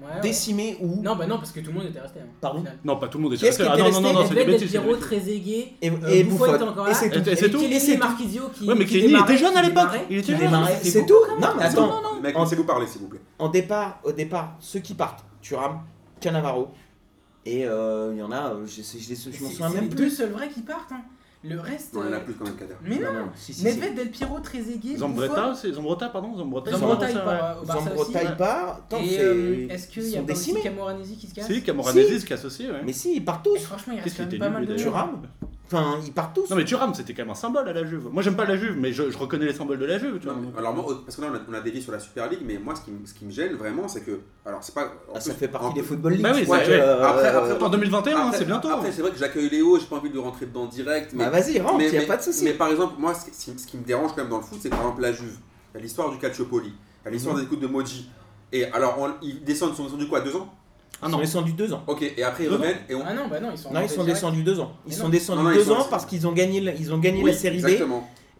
Ouais, décimé ou. Non, bah non, parce que tout le monde était resté. hein, Pardon. Non, pas tout le monde était resté. qui Ah était non, non, non, non, c'est des Nedved, bêtises. Del c'est Piero. Trezeguet, Et, euh, et Buffon était encore Et là. c'est tout. Et c'est tout. Et c'est. Marquisio qui. Ouais, mais démarrait- était jeune à l'époque. Il était jeune. c'est C'est tout. Non, mais C'est attends. bon, non, non. Mec, laissez-vous parler, s'il vous plaît. En départ, au départ, ceux qui partent, Thuram, Cannavaro, et euh, il y en a, euh, je, sais- je, les- je m'en C'est souviens c'est même les deux plus. seuls vrais qui partent. hein. Le reste. Non, il y en a euh, plus quand même, Kader. Mais non, si, si, si. Nedved, Del Piero, Trezeguet, Zambretta aussi, Zambretta, pardon, Zambretta. Zambrota, il part au Barça. Zambrota, il part. Et c'est- est-ce qu'il ils y a sont pas aussi. Camoranesi qui se casse? Si, Camoranesi se casse aussi, ouais. Mais si, ils partent Et tous. Franchement, il reste quand même pas mal de Thuram. Enfin, ils partent tous. Non mais Thuram c'était quand même un symbole à la Juve. Moi j'aime pas la Juve mais je, je reconnais les symboles de la Juve. Tu vois. Non, alors moi, parce que là on a, on a dévié sur la Super League, mais moi ce qui, me- ce qui me gêne vraiment, c'est que, alors c'est pas. Ah, ça plus- fait en partie des football league. Bah oui, euh, Après- euh, après- En 2021 hein, Après- c'est bientôt. Après c'est vrai que j'accueille Léo, j'ai pas envie de rentrer dedans direct, mais Bah vas-y, rentre, mais, y a mais- pas de souci. Mais par exemple, moi, ce qui, ce qui me dérange quand même dans le foot, c'est que par exemple la Juve, il y a l'histoire du Calciopoli, il y a l'histoire Mhm. des écoutes de Moji. Et alors, on- ils descendent, ils sont descendus quoi, deux ans? Ah Ils non. sont descendus deux ans. Ok, et après ils reviennent et on. Ah non, bah non, ils sont Non, ils sont descendus deux ans. Ils Mais sont non. descendus Non, non, ils deux sont- ans parce qu'ils ont gagné, ils ont gagné Oui, la série B.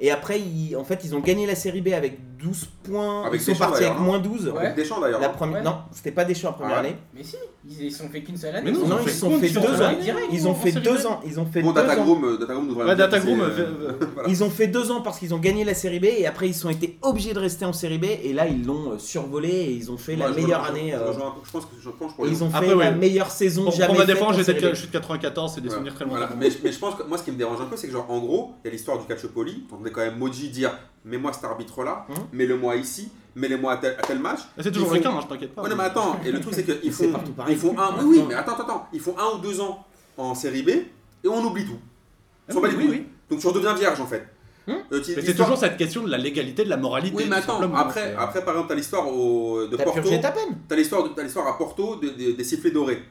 Et après, ils, en fait, ils ont gagné la série B avec 12 points. Avec ils sont partis avec d'ailleurs, moins 12. Ouais. Avec Deschamps d'ailleurs. La hein. première, Ouais. Non, c'était pas Deschamps la première Ah ouais. année. Mais si, ils ils sont fait qu'une seule année. Mais non, Non, ont ils fait sont fait ils deux ont fait ans. direct, Ils ont fait deux B. ans. Ils ont fait Bon, deux ans. Datagroom, euh, Ouais, c'est, euh, euh, voilà. Ils ont fait deux ans parce qu'ils ont gagné la série B et après ils ont été obligés de rester en série B et là ils l'ont euh, survolé et ils ont fait la meilleure année. Je, euh, pense que je pense ils ont fait la meilleure saison jamais pour ma défense je suis de 94 c'est des souvenirs très lointains. Mais, je pense que moi, ce qui me dérange un peu, c'est que, genre, en gros, il y a l'histoire du Calciopoli. On quand même Moji dire Mets-moi cet arbitre-là, Hum. mets-le-moi ici, mets-le-moi à tel, à tel match. C'est toujours le font- cas, hein, je t'inquiète pas. Ouais, non, mais attends, et le truc, c'est qu'ils (laughs) font, ils font un. Oui, mais attends, attends. Ils font un ou deux ans en série B et on oublie tout. Ah Ils sont pas oui, oui, oui. Donc tu redeviens vierge en fait. Hum. Euh, c'est toujours cette question de la légalité, de la moralité. Oui, mais attends, après, C'est- après, par exemple, t'as l'histoire au- de T'as Porto. purgé ta peine. T'as l'histoire, de- t'as l'histoire à Porto de- de- des sifflets dorés.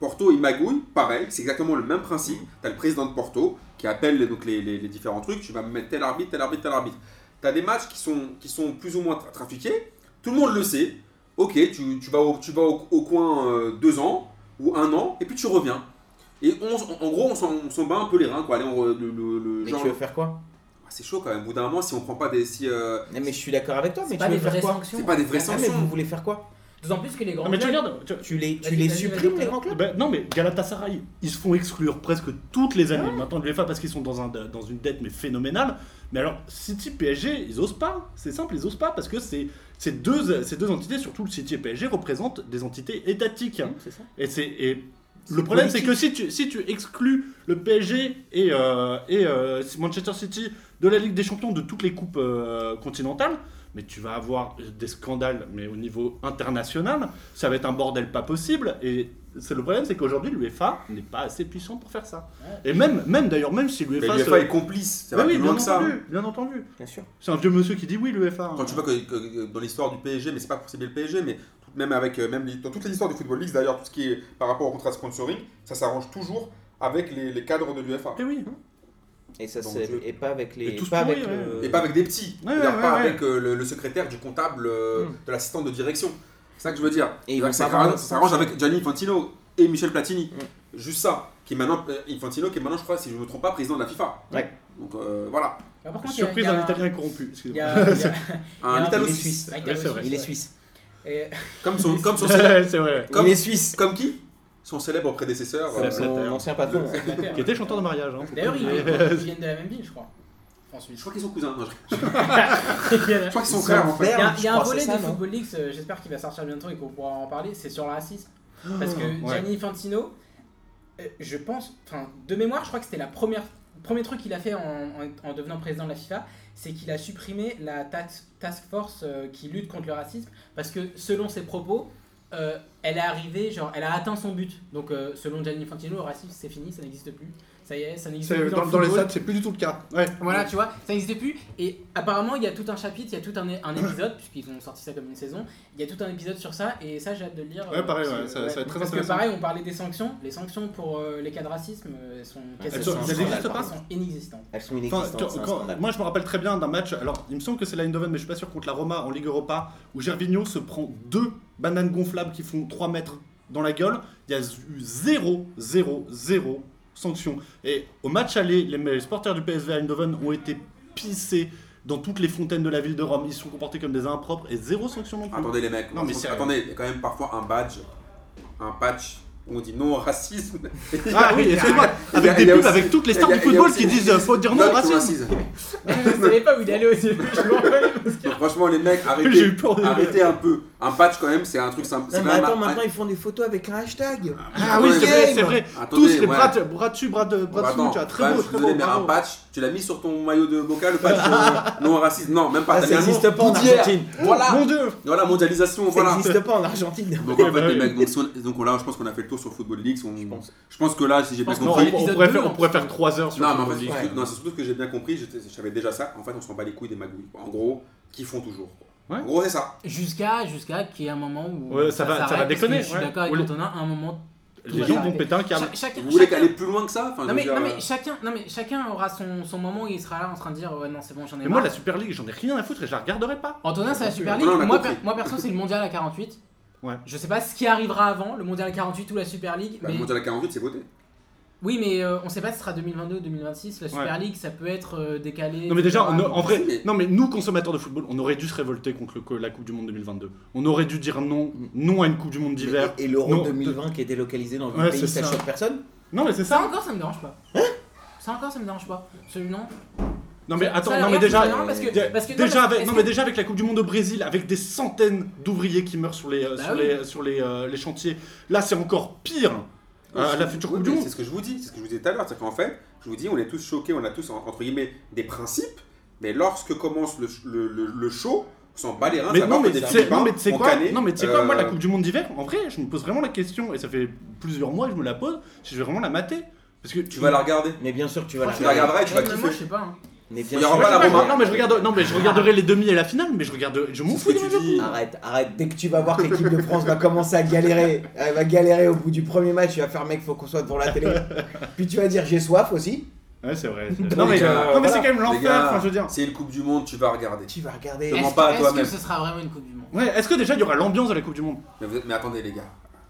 Porto, il magouille, pareil, c'est exactement le même principe. T'as le président de Porto qui appelle les- donc les, les- les différents trucs. Tu vas me mettre tel arbitre, tel arbitre, tel arbitre. T'as des matchs qui sont, qui sont plus ou moins tra- trafiqués. Tout le monde le sait. Ok, tu, tu vas, au, tu vas au, au coin euh, deux ans ou un an et puis tu reviens. Et on, en gros, on s'en, bat un peu les reins. Quoi. Allez, on- le, le- le Mais genre- tu veux faire quoi? Ah, c'est chaud quand même. Au bout d'un moment, si on prend pas des. Si, euh, Non, Mais je suis d'accord avec toi, mais tu pas veux des vraies faire quoi? sanctions. c'est pas des vraies Ah, mais sanctions. vous voulez faire quoi? D'autant plus que les grands Non mais tu clubs- regardes, tu- Tu les, tu Vas-y, les vas-y, supprimes vas-y, les grands clubs Ben, non mais Galatasaray, ils se font exclure presque toutes les années maintenant de l'UEFA parce qu'ils sont dans, un, dans une dette mais phénoménale. Mais alors City PSG, ils osent pas. C'est simple, ils osent pas parce que c'est ces deux, ces deux entités, surtout le City et PSG, représentent des entités étatiques. C'est ça. Et c'est et C'est le problème c'est que si tu, si tu exclus le PSG et, euh, et euh, Manchester City de la Ligue des Champions de toutes les coupes euh, continentales, mais tu vas avoir des scandales mais au niveau international, ça va être un bordel pas possible et c'est le problème c'est qu'aujourd'hui l'UEFA n'est pas assez puissant pour faire ça. Et même même d'ailleurs même si l'UEFA l'UEFA se- est complice. Ça Bah va oui, plus bien loin que ça. entendu, bien entendu. Bien sûr. C'est un vieux monsieur qui dit oui l'UEFA. Quand tu vois que, que dans l'histoire du PSG, mais c'est pas pour cibler le PSG, mais même avec euh, même dans toutes les histoires du football league d'ailleurs, tout ce qui est par rapport au contrat de sponsoring, ça s'arrange toujours avec les, les cadres de l'UEFA. Et oui. Et ça Donc, c'est je- et pas avec les Et pas avec ouais. le- Et pas avec des petits, Ouais, ouais, pas ouais, avec euh, le, le secrétaire du comptable, euh, Mm. de l'assistant de direction. C'est ça que je veux dire. Et ça s'arrange- avec Gianni Infantino et Michel Platini. Mm. Juste ça. Qui est maintenant, euh, Infantino qui est maintenant, je crois, si je ne me trompe pas, président de la FIFA. Ouais. Donc euh, voilà. Bah, par contre, il y a- Surprise un- Italien corrompu. (laughs) Il y a- Un suisse. Ah. Il est suisse. Et- Comme son, (laughs) comme son célèbre, c'est vrai. Comme- Il est suisse. comme qui? Son célèbre prédécesseur. C'est la euh. Son ancien patron. Qui était chanteur de mariage. Hein, D'ailleurs, ils, viennent de la même ville, je crois. En je crois qu'ils sont cousins. Non, je- (laughs) crois qu'ils sont frères en fait. y a, il y a un volet de Football League, euh, j'espère qu'il va sortir bientôt et qu'on pourra en parler, c'est sur le racisme. Parce que ouais. Gianni Infantino, euh, je pense, enfin, de mémoire, je crois que c'était la première premier truc qu'il a fait en, en- en devenant président de la FIFA, c'est qu'il a supprimé la task force euh, qui lutte contre le racisme parce que selon ses propos, euh, elle est arrivée, genre, elle a atteint son but. Donc, euh, selon Gianni Infantino, le racisme c'est fini, ça n'existe plus. Ça y est, ça n'existe plus. Dans, le dans les stades, c'est plus du tout le cas. Ouais. Voilà, tu vois, ça n'existait plus. Et apparemment, il y a tout un chapitre, il y a tout un, un épisode, (coughs) puisqu'ils ont sorti ça comme une saison. Il y a tout un épisode sur ça, et ça, j'ai hâte de le lire. Ouais, pareil, parce ouais, que- ça- ça va être très Parce que intéressant. pareil, on parlait des sanctions. Les sanctions pour euh, les cas de racisme euh, sont Elles quasi- sont- sont- elles existent sont- pas sont inexistantes. Elles sont Enfin, inexistantes. quand- moi, je me rappelle très bien d'un match. Alors, il me semble que c'est l'Eindhoven, mais je suis pas sûr contre la Roma en Ligue Europa, où Gervinho se prend deux bananes gonflables qui font 3 mètres dans la gueule. Il y a eu 0, 0, 0 sanction. Et au match aller, les, les supporters du PSV à Eindhoven ont été pissés, dans toutes les fontaines de la ville de Rome. Ils se sont comportés comme des impropres et zéro sanction non plus. Attendez les mecs, Non, mais Attendez, sérieux. attendez, il y a quand même parfois un badge, un patch où on dit non au racisme. (laughs) Ah oui, excuse-moi, avec des pubs, aussi- avec toutes les stars a- du football aussi- qui disent euh, faut dire non au racisme. (laughs) Je savais pas où il allait au début, je m'en franchement les mecs, (laughs) J'ai arrêtez, eu peur de arrêtez un peu. Un patch quand même, c'est un truc simple. Non, mais attends, un- maintenant ils font des photos avec un hashtag. Ah oui, c'est vrai, c'est vrai. Tous les ouais. bras, bras dessus, bras, de, bras Bah, dessous, attends, tu as très beau, très beau. mais un patch, tu l'as mis sur ton maillot de Boca, le patch non raciste. Non, même pas. Ah, ça mis un nom. existe pas en. Argentine. Voilà. Mon dieu Voilà, mondialisation, Ça voilà. n'existe pas en Argentine. Donc en fait, (laughs) les oui. mecs, donc, si on- donc là, je pense qu'on a fait le tour sur Football League. On- Je pense. Je pense que là, si j'ai bien compris. on, on pourrait faire, on on pourrait se- faire 3 heures sur Non, le mais en fait, Football c'est League. surtout- non, c'est surtout que j'ai bien compris, je savais déjà ça. En fait, on s'en bat les couilles des magouilles. En gros, qui font toujours. Ouais. En gros, c'est ça. Jusqu'à jusqu'à qu'il y ait un moment où Ouais, ça va- ça déconner, Je suis ouais. d'accord avec à un moment. Les gens vont péter un câble. Cha- chacun, Vous voulez chacun- qu'aller plus loin que ça enfin, Non mais, dire, non euh, mais chacun, non mais chacun aura son, son moment où il sera là en train de dire ouais non c'est bon j'en ai Mais moi, la Super League, j'en ai rien à foutre et je la regarderai pas. Antonin c'est la Super League. Moi, per- moi perso c'est le mondial à 48. Ouais. Je sais pas ce qui arrivera avant, le mondial à 48 ou la Super League. bah, mais... Le mondial à 48, c'est voté. Oui mais euh, on sait pas si ce sera 2022 ou 2026. La Super Ouais. League ça peut être euh, décalé. Non mais déjà, etc. on a- en vrai, Mais- non mais nous consommateurs de football, on aurait dû se révolter contre le- la Coupe du Monde 2022. On aurait dû dire non, non à une Coupe du Monde d'hiver. Et, et l'Euro Non, 2020 qui est délocalisé dans le Ouais, pays, c'est ça ça. choque personne Non mais c'est Ça ça. encore ça me dérange pas. Ça encore ça me dérange pas. Absolument. Non mais Ça- attends, ça non mais déjà, différent parce que- dé- parce que- non, déjà mais avec, est-ce non que- mais déjà avec la Coupe du Monde au Brésil, avec des centaines d'ouvriers qui meurent sur les euh, Bah sur oui. les sur les, euh, les chantiers, là c'est encore pire. Euh, à la future Coupe du Monde. C'est ce que je vous dis, c'est ce que je vous disais tout à l'heure. C'est qu'en fait, je vous dis, on est tous choqués, on a tous, en- entre guillemets, des principes, mais lorsque commence le, le, le, le show, on s'en bat les reins. Mais non mais c'est petits non pains, mais tu sais on quoi Non mais tu sais quoi moi la euh, Coupe du Monde d'hiver en vrai je me pose vraiment la question et ça fait plusieurs mois que je me la pose si je vais vraiment la mater parce que Tu vas la regarder. Mais bien sûr que tu vas la Tu la regarderas et tu vas kiffer. Moi je sais pas. Mais Il bien y aura sûr. pas la Ouais, bombe. non mais je regarde non mais je regarderai les demi et la finale mais je regarde je m'en fous de. Arrête, arrête. Dès que tu vas voir que l'équipe de France va commencer à galérer, elle va galérer au bout du premier match, tu vas faire mec, faut qu'on soit devant la télé. (laughs) Puis tu vas dire j'ai soif aussi. Ouais c'est vrai. Non mais, euh, non, mais c'est quand même l'enfer enfin je veux dire. c'est une Coupe du Monde, tu vas regarder. Tu vas regarder. Demande pas à que- est-ce que ce sera vraiment une Coupe du Monde? Ouais est-ce que déjà il y aura l'ambiance de la Coupe du Monde? Mais, vous êtes- mais attendez les gars,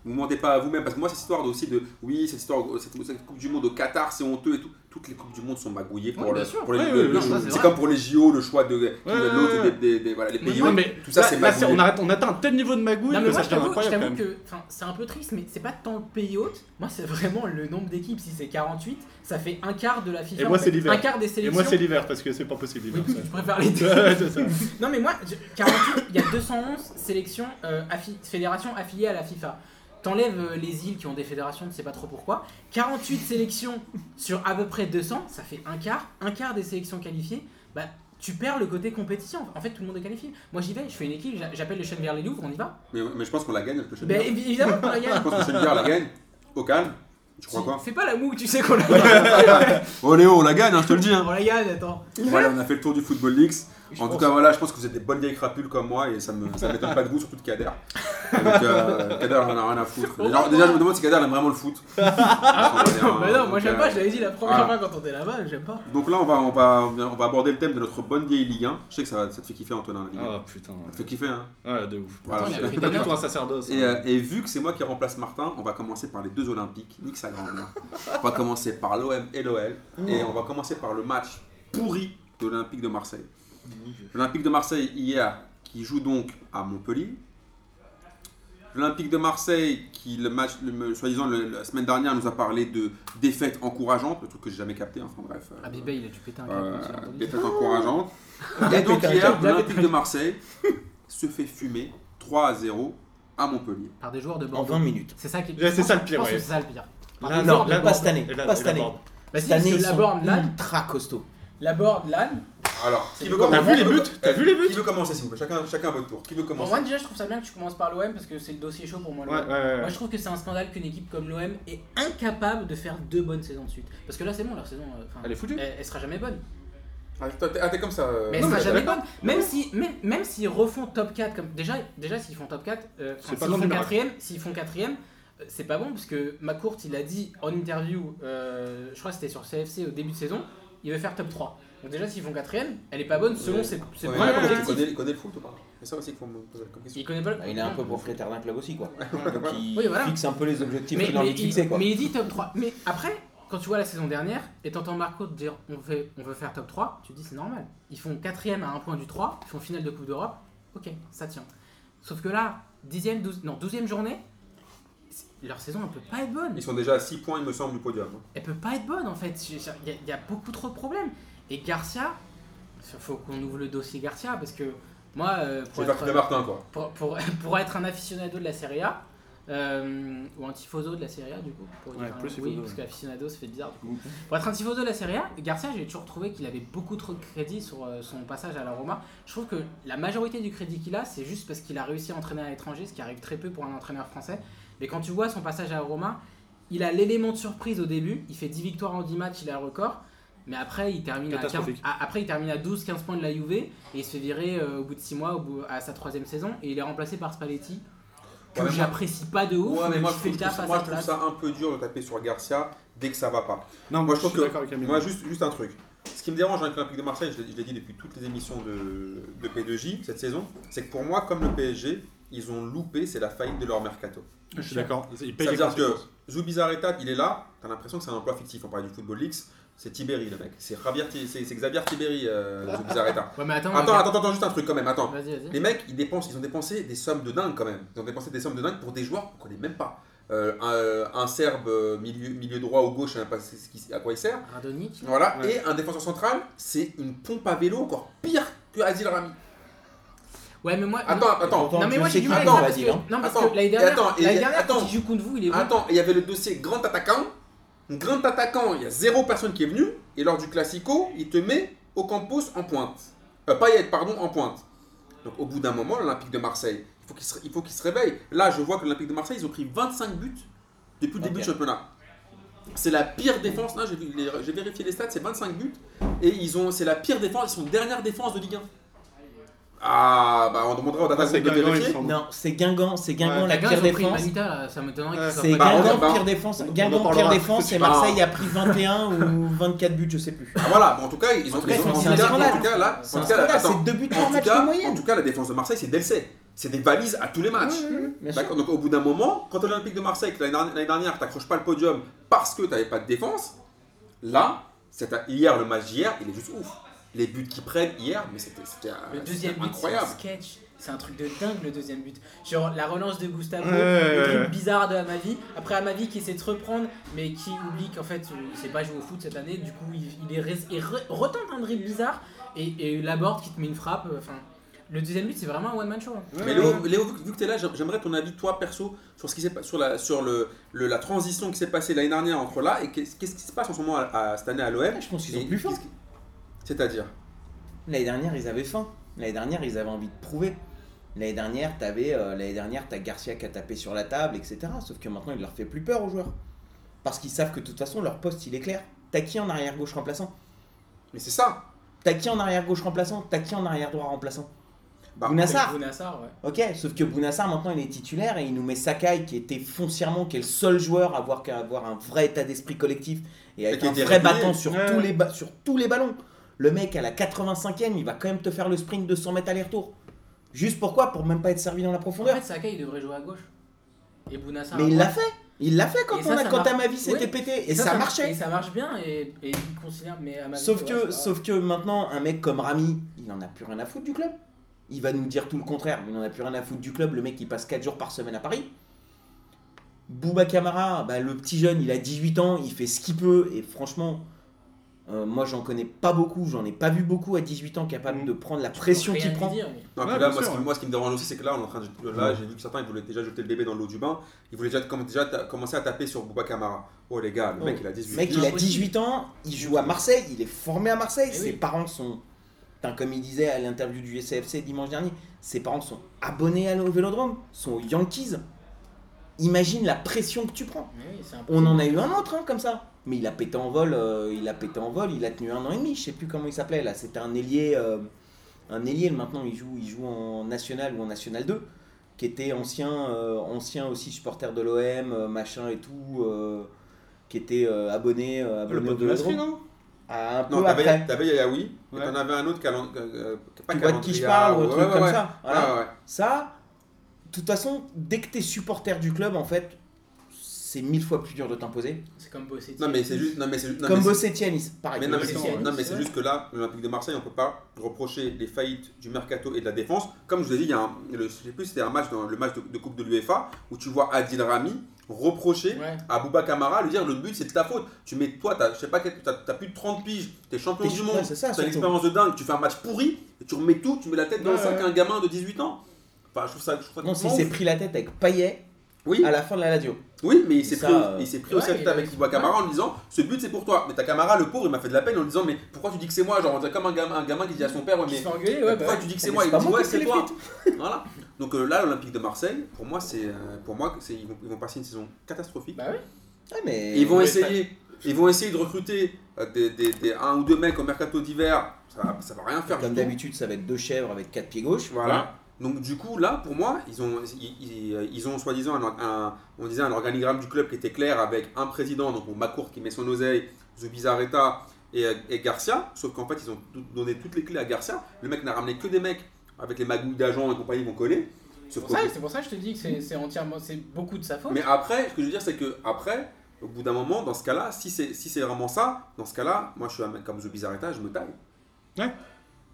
vous mentez pas à vous-même parce que moi cette histoire de- aussi de oui cette histoire cette, cette Coupe du Monde au Qatar c'est honteux et tout. Toutes les coupes du monde sont magouillées pour Oui, le, pour les- Oui, le- oui, le- non, ça, c'est comme pour les JO le choix de Ouais, l'autre ouais. des, des- des- voilà les pays. Non mais tout ça c'est magouillé. on, arrête, on atteint un tel niveau de magouille Non mais que moi ça je devient je t'avoue que c'est un peu triste mais c'est pas tant le pays hôte, moi c'est vraiment le nombre d'équipes, si c'est 48, ça fait un quart de la FIFA. Et moi, c'est l'hiver. Un quart des Et sélections. moi c'est l'hiver parce que c'est pas possible l'hiver. tu préfères les (laughs) deux. Non mais moi, je- 48, il y a 211 sélections, euh, fédérations affiliées à la FIFA. T'enlèves euh, les îles qui ont des fédérations, tu sais pas trop pourquoi. 48 sélections sur à peu près 200, ça fait un quart. Un quart des sélections qualifiées, bah tu perds le côté compétition. En fait, tout le monde est qualifié. Moi j'y vais, je fais une équipe, j'a- j'appelle le chaîne vers les Louvres, on y va. Mais, mais je pense qu'on la gagne le évi- évidemment qu'on la Je gagne. pense que le la gagne au calme. Tu crois quoi? Fais pas la moue, tu sais qu'on la (laughs) gagne. Oh Léo, on la gagne, hein, je te le dis. hein. on la gagne, attends. Voilà, on a fait le tour du Football League. Je En tout cas, voilà, je pense que vous êtes des bonnes vieilles crapules comme moi et ça me ça m'étonne pas de vous, surtout de Kader. Donc, euh, Kader, j'en ai rien à foutre. Déjà, déjà, je me demande si Kader aime vraiment le foot. (laughs) bah non, moi Donc, j'aime euh, pas, je l'avais dit la première voilà. fois quand on était là-bas, j'aime pas. Donc là, on va, on, va, on va aborder le thème de notre bonne vieille Ligue 1. Je sais que ça, va- ça te fait kiffer, Antonin, la Ligue 1. Ah putain. Ça te fait kiffer, hein Ouais de ouf. Voilà. Attends, il y a- Pas du tout un sacerdoce. Et, hein. euh, et vu que c'est moi qui remplace Martin, on va commencer par les deux Olympiques. Nique sa grand-mère. On va commencer par l'OM et l'OL. Et on va commencer par le match pourri de l'Olympique de Marseille. L'Olympique de Marseille, hier, qui joue donc à Montpellier. L'Olympique de Marseille, qui, le match, le- soi-disant, le- la semaine dernière, nous a parlé de défaite encourageante, le truc que j'ai jamais capté, enfin bref. euh, Abibé, il a dû péter un euh, câble. entendu défaite encourageante. (laughs) Et donc hier, l'Olympique de Marseille se fait fumer 3 à 0 à Montpellier. Par des joueurs de En Bordeaux. 20 minutes. C'est ça qui c'est ça le pire, ouais. c'est ça le pire. Par Là, des non, joueurs de là, Pas Bordeaux. cette année. Pas et cette année. Bordeaux. Bah Cette année, ils sont borne là, ultra costauds. la borne là. Alors, qui veut commencer T'as vu les buts T'as vu les buts Qui veut commencer, s'il vous plaît? Chacun, chacun à votre tour. Qui veut Bon, commencer? moi déjà, je trouve ça bien que tu commences par l'OM parce que c'est le dossier chaud pour moi. Ouais, l'OM. ouais, ouais. Moi, je trouve que c'est un scandale qu'une équipe comme l'OM est incapable de faire deux bonnes saisons de suite. Parce que là, c'est bon, leur saison, euh, Elle est foutue. elle, elle sera jamais bonne. Ah, t'es ah, t'es comme ça. euh, Mais non, jamais bonne. Même si, même, même s'ils refont top 4 comme déjà, déjà s'ils font top 4, euh, enfin, C'est pas s'ils font quatrième, s'ils font quatrième, euh, c'est pas bon parce que McCourt il a dit en interview, euh, je crois que c'était sur CFC au début de saison, il veut faire top 3. Donc déjà s'ils font quatrième, elle est pas bonne selon ses, ses Ouais, premiers il objectifs. connaît, il connaît le foot ou pas C'est ça aussi qu'il faut me poser comme question. Il connaît pas le. Bah, Il est un peu propriétaire d'un club aussi, quoi. Donc il Oui, voilà. fixe un peu les objectifs mais, qu'il a mais envie de il, fixer, quoi. mais il dit top 3. Mais après, quand tu vois la saison dernière et t'entends Marco te dire on veut, on veut faire top 3, tu te dis c'est normal. Ils font quatrième à un point du 3, ils font finale de Coupe d'Europe, ok, ça tient. Sauf que là, 10e, 12, non, 12e journée, c'est- leur saison elle peut pas être bonne. Ils sont déjà à 6 points, il me semble, du podium. hein. Elle peut pas être bonne en fait. Il y, a- il y a beaucoup trop de problèmes. Et Garcia, il faut qu'on ouvre le dossier Garcia parce que moi, euh, pour, être, faire de Martin, quoi. pour, pour- (laughs) pour être un aficionado de la Serie A, euh, ou un tifoso de la Serie A du coup, pour Ouais, dire un- plus oui, tifoso, parce ouais. qu'aficionado ça fait bizarre du coup. Pour être un tifoso de la Serie A, Garcia, j'ai toujours trouvé qu'il avait beaucoup trop de crédit sur euh, son passage à la Roma. Je trouve que la majorité du crédit qu'il a, c'est juste parce qu'il a réussi à entraîner à l'étranger, ce qui arrive très peu pour un entraîneur français. Mais quand tu vois son passage à la Roma, il a l'élément de surprise au début, il fait 10 victoires en 10 matchs, il a le record. Mais après, il termine à 15, Catastrophique. à- après, il termine à 12-15 points de la Juve et il se fait virer euh, au bout de 6 mois au bout, à sa troisième saison et il est remplacé par Spalletti que Ouais, j'apprécie pas de ouf, Ouais, mais moi, je trouve, moi, je trouve ça un peu dur de taper sur Garcia dès que ça va pas. Non, Moi, je trouve suis que- d'accord avec Amine. Moi, juste, juste un truc. Ce qui me dérange avec l'Olympique de Marseille, je l'ai je l'ai dit depuis toutes les émissions de, de P2J cette saison, c'est que pour moi, comme le PSG, ils ont loupé, c'est la faillite de leur mercato. Je suis d'accord. Ça veut dire que. Zubizarreta, il est là, t'as l'impression que c'est un emploi fictif. On parlait du Football League, c'est Tiberi le mec. C'est Javier Ti- c'est c'est Xavier Tiberi, euh, Zubizarreta. (laughs) Ouais, mais attends, Attends, attends, attends, juste un truc quand même, attends. Les mecs, ils, dépensent, ils ont dépensé des sommes de dingue quand même. Ils ont dépensé des sommes de dingue pour des joueurs qu'on connaît même pas. Euh, un, un Serbe euh, milieu, milieu droit ou gauche, je sais même pas ce qui- à quoi il sert. Radonic. Voilà, Ouais. et un défenseur central, c'est une pompe à vélo encore pire que Azil Rami. Ouais, mais moi. Attends, attends. Non mais moi j'ai du mal parce que, hein. non, parce Attends, que l'année et dernière, attends, et- l'année dernière attends. quand il joue contre vous, il est bon. Attends, il y avait le dossier grand attaquant. Grand attaquant, il y a zéro personne qui est venu, et lors du Classico, il te met au Campos en pointe. Euh, Payet, pardon, en pointe. Donc au bout d'un moment, l'Olympique de Marseille, il faut qu'il se, réveille. Là, je vois que l'Olympique de Marseille, ils ont pris 25 buts depuis le début du championnat. C'est la pire défense, là j'ai vérifié les stats, c'est 25 buts. Et ils ont, c'est la pire défense, ils sont dernière défense de Ligue 1. Ah, bah on demandera au data Ah, de Guingamp, il vérifier. Non, c'est Guingamp, c'est Guingamp Ouais. la Guingamp, pire défense. Manita, là, ça m'étonnerait que ça C'est Bah, on- Guingamp bah, pire défense. on en Guingamp pire parlera. défense et Bah, Marseille a pris 21 ou 24 buts, je sais plus. Ah, voilà, bon, en tout cas, ils ont, En tout cas, ils ont- c'est en un tout cas, scandale. en tout cas, là, C'est en un tout cas, scandale, attends. c'est deux buts En par tout, match cas, en moyenne. tout cas, la défense de Marseille, c'est Delcey. C'est des valises à tous les matchs. Bien sûr. D'accord Donc au bout d'un moment, quand l'Olympique de Marseille, que l'année dernière- l'année dernière, tu n'accroches pas le podium parce que tu n'avais pas de défense, là, c'est hier, le match d'hier, il est juste ouf. Les buts qu'ils prennent hier, mais c'était un- Le deuxième but, c'est un incroyable. sketch. C'est un truc de dingue le deuxième but. Genre la relance de Gustavo, Ouais, le ouais, bizarre de Amavi. Après Amavi qui essaie de se reprendre, mais qui oublie qu'en fait euh, il sait pas jouer au foot cette année. Du coup, il, il est res- il re- retente un dribble bizarre et, et Laborde qui te met une frappe. euh, Enfin, le deuxième but, c'est vraiment un one man show. hein. Mais Léo, Léo, vu, que tu es là, j'aim- j'aimerais ton avis, toi, perso, sur, ce qui sur, la, sur le, le- la transition qui s'est passée l'année dernière entre là et qu'est-ce qui se passe en ce moment à, à- cette année à l'OM. Je pense qu'ils sont plus forts. C'est-à-dire L'année dernière, ils avaient faim. L'année dernière, ils avaient envie de prouver. L'année dernière, t'avais, euh, l'année dernière, t'as Garcia qui a tapé sur la table, etc. Sauf que maintenant, il leur fait plus peur aux joueurs. Parce qu'ils savent que de toute façon, leur poste, il est clair. T'as qui en arrière gauche remplaçant? Mais c'est ça. T'as qui en arrière gauche remplaçant? T'as qui en arrière droit remplaçant? Bah, Bounassar. Bounassar, ouais. Ok, sauf que Bounassar maintenant il est titulaire et il nous met Sakai qui était foncièrement qui est le seul joueur à avoir, qu'à avoir un vrai état d'esprit collectif et avec qui un vrai battant sur, Ouais. tous les ba- sur tous les ballons. Le mec à la 85e il va quand même te faire le sprint de 100 mètres aller-retour. Juste pourquoi? Pour même pas être servi dans la En profondeur. fait, Sakai il devrait jouer à gauche. Et Bounassar. Mais il l'a fait Il l'a fait quand, Et on ça, a, ça quand. Amavi s'était pété et, ça, Et marchait. ça marche bien et, et il considère. Mais Amavi, Sauf que, sauf que maintenant, un mec comme Rami, il en a plus rien à foutre du club. Il va nous dire tout le contraire, mais il en a plus rien à foutre du club. Le mec, il passe 4 jours par semaine à Paris. Bouba Camara, bah, le petit jeune, il a 18 ans, il fait ce qu'il peut. Et franchement, euh, moi, j'en connais pas beaucoup. J'en ai pas vu beaucoup à 18 ans capable Mm. de prendre la pression qu'il prend. dire, mais- Non, Ouais, puis là, moi, sûr, ce qui, ouais. moi, ce qui me dérange aussi, c'est que là, on est en train de, là, j'ai vu que certains ils voulaient déjà jeter le bébé dans l'eau du bain. Ils voulaient déjà, comme, déjà ta- commencer à taper sur Bouba Camara. Oh les gars, le Oh. mec il a 18 Le mec, il a Impossible. 18 ans, il joue à Marseille, il est formé à Marseille. Eh ses oui. parents sont, comme il disait à l'interview du SCFC dimanche dernier, ses parents sont abonnés à- au Vélodrome, sont aux Yankees. Imagine la pression que tu prends. oui, c'est On en a eu un autre hein, comme ça. Mais il a pété en vol, euh, il a pété en vol, il a tenu un an et demi, je sais plus comment il s'appelait là. C'était un ailier, euh, un ailier. Maintenant il joue, il joue en national ou en national 2, qui était ancien, euh, ancien aussi supporter de l'OM, euh, machin et tout, euh, qui était euh, abonné, euh, Le abonné pote de Vélodrome. non? Ah, un peu Non, t'avais après. t'avais Yayaoui, et Ouais. t'en avais un autre calan- euh, pas Tu vois de qui je parle ou un ouais, truc ouais, comme ouais. ça. Voilà. Ouais, ouais. Ça, de toute façon, dès que tu es supporter du club, en fait, c'est mille fois plus dur de t'imposer. C'est comme bosser. Non, mais c'est juste. Non, mais c'est juste. non, Comme bosser Tianis, pareil. Mais non, mais c'est- c'est, non, mais c'est c'est juste que là, l'Olympique de Marseille, on peut pas reprocher les faillites du mercato et de la défense. Comme je vous ai dit, il y a un, le, je sais plus, c'était un match dans le match de, de Coupe de l'UEFA où tu vois Adil Rami reprocher Ouais. à Bouba Kamara, lui dire le but c'est de ta faute. Tu mets toi, t'as, je sais pas, t'as, t'as plus de 30 piges, t'es champion du monde, t'as surtout. une expérience de dingue, tu fais un match pourri, et tu remets tout, tu mets la tête dans le sac ouais. à un gamin de 18 ans. Enfin, je trouve ça. Je trouve ça Non, s'il s'est pris la tête avec Payet Oui, à la fin de la Lazio. oui, mais il s'est pris, au- euh, il s'est pris au ouais, a- avec Iba Kamara en lui disant ce but c'est pour toi. Mais ta Kamara, le pauvre, il m'a fait de la peine en lui disant mais pourquoi tu dis que c'est moi? Genre on dirait comme un gamin, un gamin qui dit à son père ouais, mais bah pourquoi ouais. tu dis que c'est moi? c'est Il dit moi ouais c'est toi. (laughs) voilà. Donc euh, là l'Olympique de Marseille, pour moi c'est euh, pour moi c'est ils vont, ils vont passer une saison catastrophique. Bah oui. Ah, mais. Et ils vont Ouais, essayer, ils vont essayer de recruter euh, des, des- des- un ou deux mecs au mercato d'hiver. Ça, va- ça va rien faire. Comme d'habitude, ça va être deux chèvres avec quatre pieds gauche. Voilà. Donc du coup là pour moi ils ont ils, ils- ils ont soi-disant un, un- on disait un organigramme du club qui était clair avec un président donc Macourt qui met son oseille, Zubizarreta et, et Garcia sauf qu'en fait ils ont donné toutes les clés à Garcia. Le mec n'a ramené que des mecs avec les magouilles d'agents et compagnie qu'on connaît. C'est pour, ça- qu'au- c'est pour ça que je te dis que c'est c'est entièrement, c'est beaucoup de sa faute. mais après, ce que je veux dire, c'est que après, au bout d'un moment, dans ce cas-là, si c'est si c'est vraiment ça, dans ce cas-là, moi je suis un mec comme The Bizarreta, je me taille.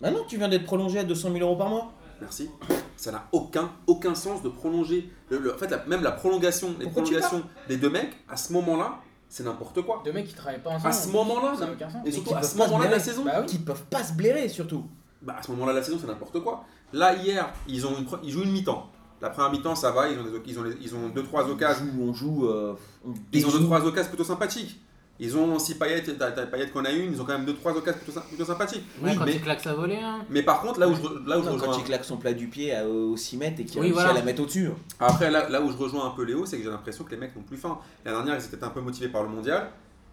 Ah non, tu viens d'être prolongé à 200 000 euros par mois. Merci. Ça n'a aucun, aucun sens de prolonger. Le- le- en fait, la- même la prolongation, les Pourquoi prolongations des deux mecs, à ce moment-là, c'est n'importe quoi. Deux mecs qui travaillent pas ensemble. À ce moment-là. Et surtout qui à ce moment-là de la saison, Bah oui. Qui peuvent pas se blairer surtout. bah, à ce moment-là de la saison, c'est n'importe quoi. Là, hier, ils, ont une ils jouent une mi-temps. La première mi-temps, ça va, ils ont, des, ils ont, les- ils ont deux, trois On occasions. joue, on joue. euh, on Ils ont deux, trois occasions plutôt sympathiques. Ils ont, si Payet, t'as t'as Payet qu'on a une, ils ont quand même deux, trois occasions plutôt, plutôt sympathiques. Ouais, Oui, quand mais, il claque sa volée, hein. mais par contre, là où je, là où je rejoins. quand il claque son plat du pied à- au 6 mètres et qu'il Oui, réussit voilà. à la mettre au-dessus. Après, là, là où je rejoins un peu Léo, c'est que j'ai l'impression que les mecs n'ont plus faim. La dernière, ils étaient un peu motivés par le mondial.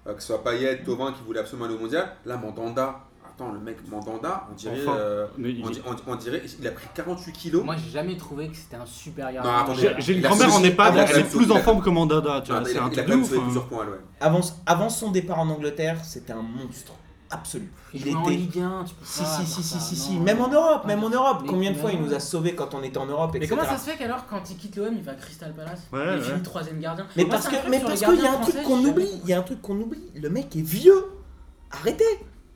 euh, que ce soit Payet, Tovin qui voulait absolument aller au mondial. Là, Mandanda, attends, le mec Mandanda, on dirait. Enfin, euh, Mais il- on, di- on- on dirait. Il a pris 48 kilos. Moi, j'ai jamais trouvé que c'était un super Non, gardien. attendez, J'ai une grand-mère en EHPAD, elle est sauvé- plus en forme que Mandanda, tu vois, il, c'est a- un truc quand de ouf. hein. plusieurs points, ouais. Avant, avant son départ en Angleterre, c'était un monstre absolu. Il joue en était. Ligue 1, tu peux Si, pas si, si, si, si, si. Même en Europe, même en Europe. Mais- Combien de fois mais il nous a sauvés quand on était en Europe, Mais etc. comment ça se fait qu'alors, quand il quitte l'OM, il va à Crystal Palace Ouais, Il ouais. finit troisième gardien. Mais Moi, parce que, mais parce qu'il y a un truc qu'on oublie. Il y a un truc qu'on oublie. Le mec est vieux. Arrêtez.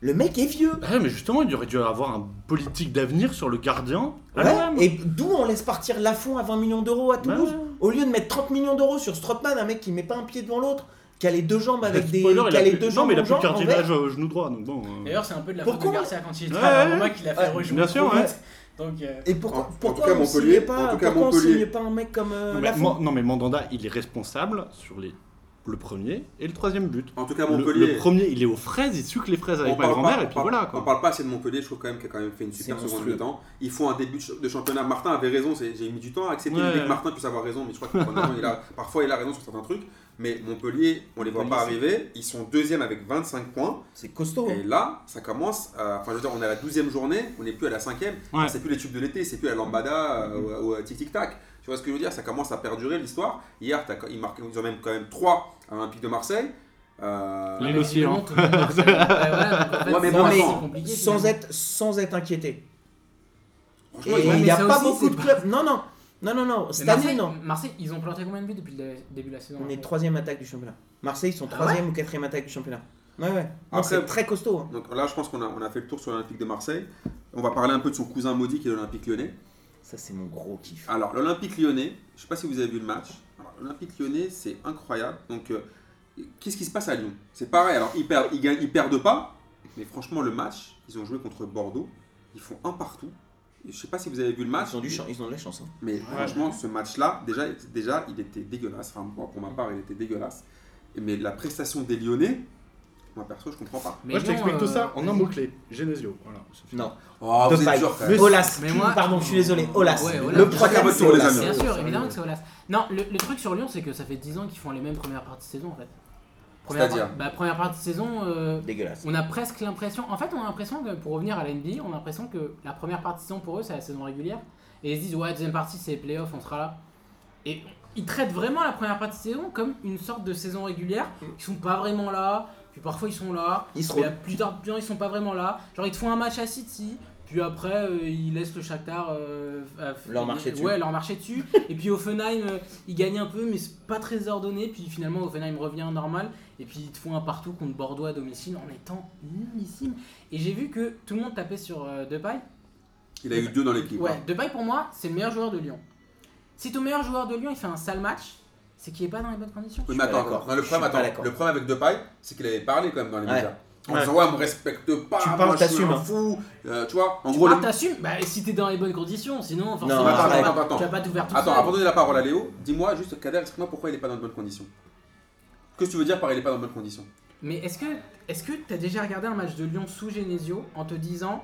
Le mec est vieux. Ouais, mais justement, il aurait dû avoir un politique d'avenir sur le gardien. à Ouais, et d'où on laisse partir Lafont à 20 millions d'euros à Toulouse Ouais. Au lieu de mettre 30 millions d'euros sur Strootman, un mec qui met pas un pied devant l'autre, qui a les deux jambes avec des. Spoiler, il qui a a les plus- deux Non, jambes mais il a plus de cartilage au genou droit, donc bon. euh. D'ailleurs, c'est un peu de la faute de Pourquoi Garcia quand il était Ouais, à ouais. Roma qu'il a fait Ouais, rejouer bien sûr, vite. Donc, euh, Et pourquoi, En- pourquoi en tout cas, pourquoi on Montpellier- signait pas un mec comme euh, Non, mais, Lafont non, mais Mandanda, il est responsable sur les, le premier et le troisième but. En tout cas, Le, Montpellier. le premier, il est aux fraises, il sucre les fraises avec on ma grand-mère, pas, et on, puis parle, voilà on quoi. parle pas assez de Montpellier, je trouve quand même qu'il a quand même fait une super seconde monstrueux. mi-temps. Il faut un début de de championnat. Martin avait raison, j'ai mis du temps à accepter Ouais. que Martin puisse avoir raison, mais je crois que il a, (laughs) parfois il a raison sur certains trucs. Mais Montpellier, on les voit pas arriver. Ils sont deuxième avec 25 points. C'est costaud. hein. Et là, ça commence. à- Enfin, je veux dire, on est à la 12e journée, on n'est plus à la 5e. Ouais. C'est plus les tubes de l'été, c'est plus la lambada euh, ou, ou, euh, tic-tic-tac. Tu vois ce que je veux dire? Ça commence à perdurer l'histoire. Hier, ils, marquent, ils ont même quand même 3 à l'Olympique de Marseille. Euh, Les mais aussi, hein. sans être, sans être inquiété. Et il n'y a pas aussi, beaucoup de clubs. Non, non, non, non, non. Cette année, Marseille, non. Marseille, ils ont planté combien de buts depuis le début de la saison On est troisième attaque du championnat. Marseille, ils sont Ah troisième ou quatrième attaque du championnat. Ouais, ouais. C'est très costaud. hein. Donc là, je pense qu'on a, on a fait le tour sur l'Olympique de Marseille. On va parler un peu de son cousin maudit qui est l'Olympique lyonnais. Ça, c'est mon gros kiff. Alors, l'Olympique lyonnais, je ne sais pas si vous avez vu le match. Alors, L'Olympique lyonnais, c'est incroyable. Donc, euh, qu'est-ce qui se passe à Lyon? C'est pareil. Alors, ils perdent, ils, gagnent, ils perdent pas. Mais franchement, le match, ils ont joué contre Bordeaux. Ils font un partout. Je sais pas si vous avez vu le match. Ils ont, du ils ont de la chance. hein. Mais franchement, ce match-là, déjà, déjà, il était dégueulasse. Enfin, moi, pour ma part, il était dégueulasse. Mais la prestation des Lyonnais, moi perso, je comprends pas. Mais Moi, je t'explique tout euh, ça en un mot-clé Genesio. Voilà. Non. Oh, vous êtes paille. dur quand même. Olas. Mais moi- Pardon, je suis désolé. Olas. Ouais, Olas. Le problème, c'est les Olas. amis. Bien sûr, évidemment que c'est Olas. Non, le, le truc sur Lyon, c'est que ça fait 10 ans qu'ils font les mêmes premières parties de saison en fait. Première, par- bah, Première partie de saison, euh, Dégueulasse. on a presque l'impression. En fait, on a l'impression que pour revenir à la NBA, on a l'impression que la première partie de saison pour eux, c'est la saison régulière. Et ils se disent, ouais, deuxième partie, c'est les playoffs, on sera là. Et ils traitent vraiment la première partie de saison comme une sorte de saison régulière. Ils sont pas vraiment là. Puis parfois ils sont là. Ils se Mais re- la plupart du temps, ils sont pas vraiment là. Genre, ils te font un match à City. Puis après, euh, il laisse le Shakhtar euh, à- Leur marcher dessus. Ouais, leur marcher dessus. (laughs) et puis Offenheim, euh, il gagne un peu, mais c'est pas très ordonné. Puis finalement, Offenheim revient normal. Et puis ils te font un partout contre Bordeaux à domicile en étant nullissime. Et j'ai vu que tout le monde tapait sur euh, Depay. Il a eu deux dans l'équipe. Ouais, hein. Depay pour moi, c'est le meilleur joueur de Lyon. Si ton meilleur joueur de Lyon il fait un sale match, c'est qu'il est pas dans les bonnes conditions. Oui, mais attends, non, le problème, attends, le avec Depay, c'est qu'il avait parlé quand même dans les Ouais. médias. En Ouais. disant, ouais, on me respecte pas, Tu moi parles, je suis un fou. Euh, tu vois, en Tu gros, parles, le- t'assumes Bah si t'es dans les bonnes conditions, sinon forcément Non, attends, pas, attends, attends. tu vas pas tout faire tout Attends, seul. avant de donner la parole à Léo, dis-moi juste, Kader, explique-moi pourquoi il est pas dans de bonnes conditions. Qu'est-ce que tu veux dire par il est pas dans de bonnes conditions? Mais est-ce que est-ce que t'as déjà regardé un match de Lyon sous Genesio en te disant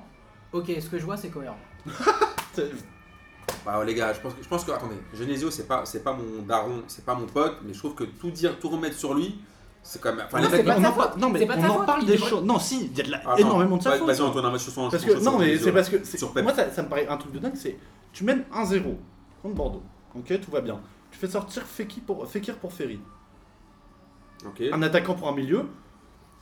Ok, ce que je vois c'est cohérent? (laughs) Bah les gars, je pense que, je pense que attendez, Genesio c'est pas c'est pas mon daron, c'est pas mon pote, mais je trouve que tout dire, tout remettre sur lui, c'est quand même. Enfin, Non, les mecs- on en parle- Non, mais on en parle des choses. Non, si, il y a de la- Attends, énormément de sa faute. Vas-y, Antoine, un match sur son Parce que, non, mais c'est parce que. Moi, ça, ça me paraît un truc de dingue. C'est. Tu mènes 1-0 contre Bordeaux. Ok, tout va bien. Tu fais sortir Fekir pour, Fekir pour Ferry. Ok. Un attaquant pour un milieu.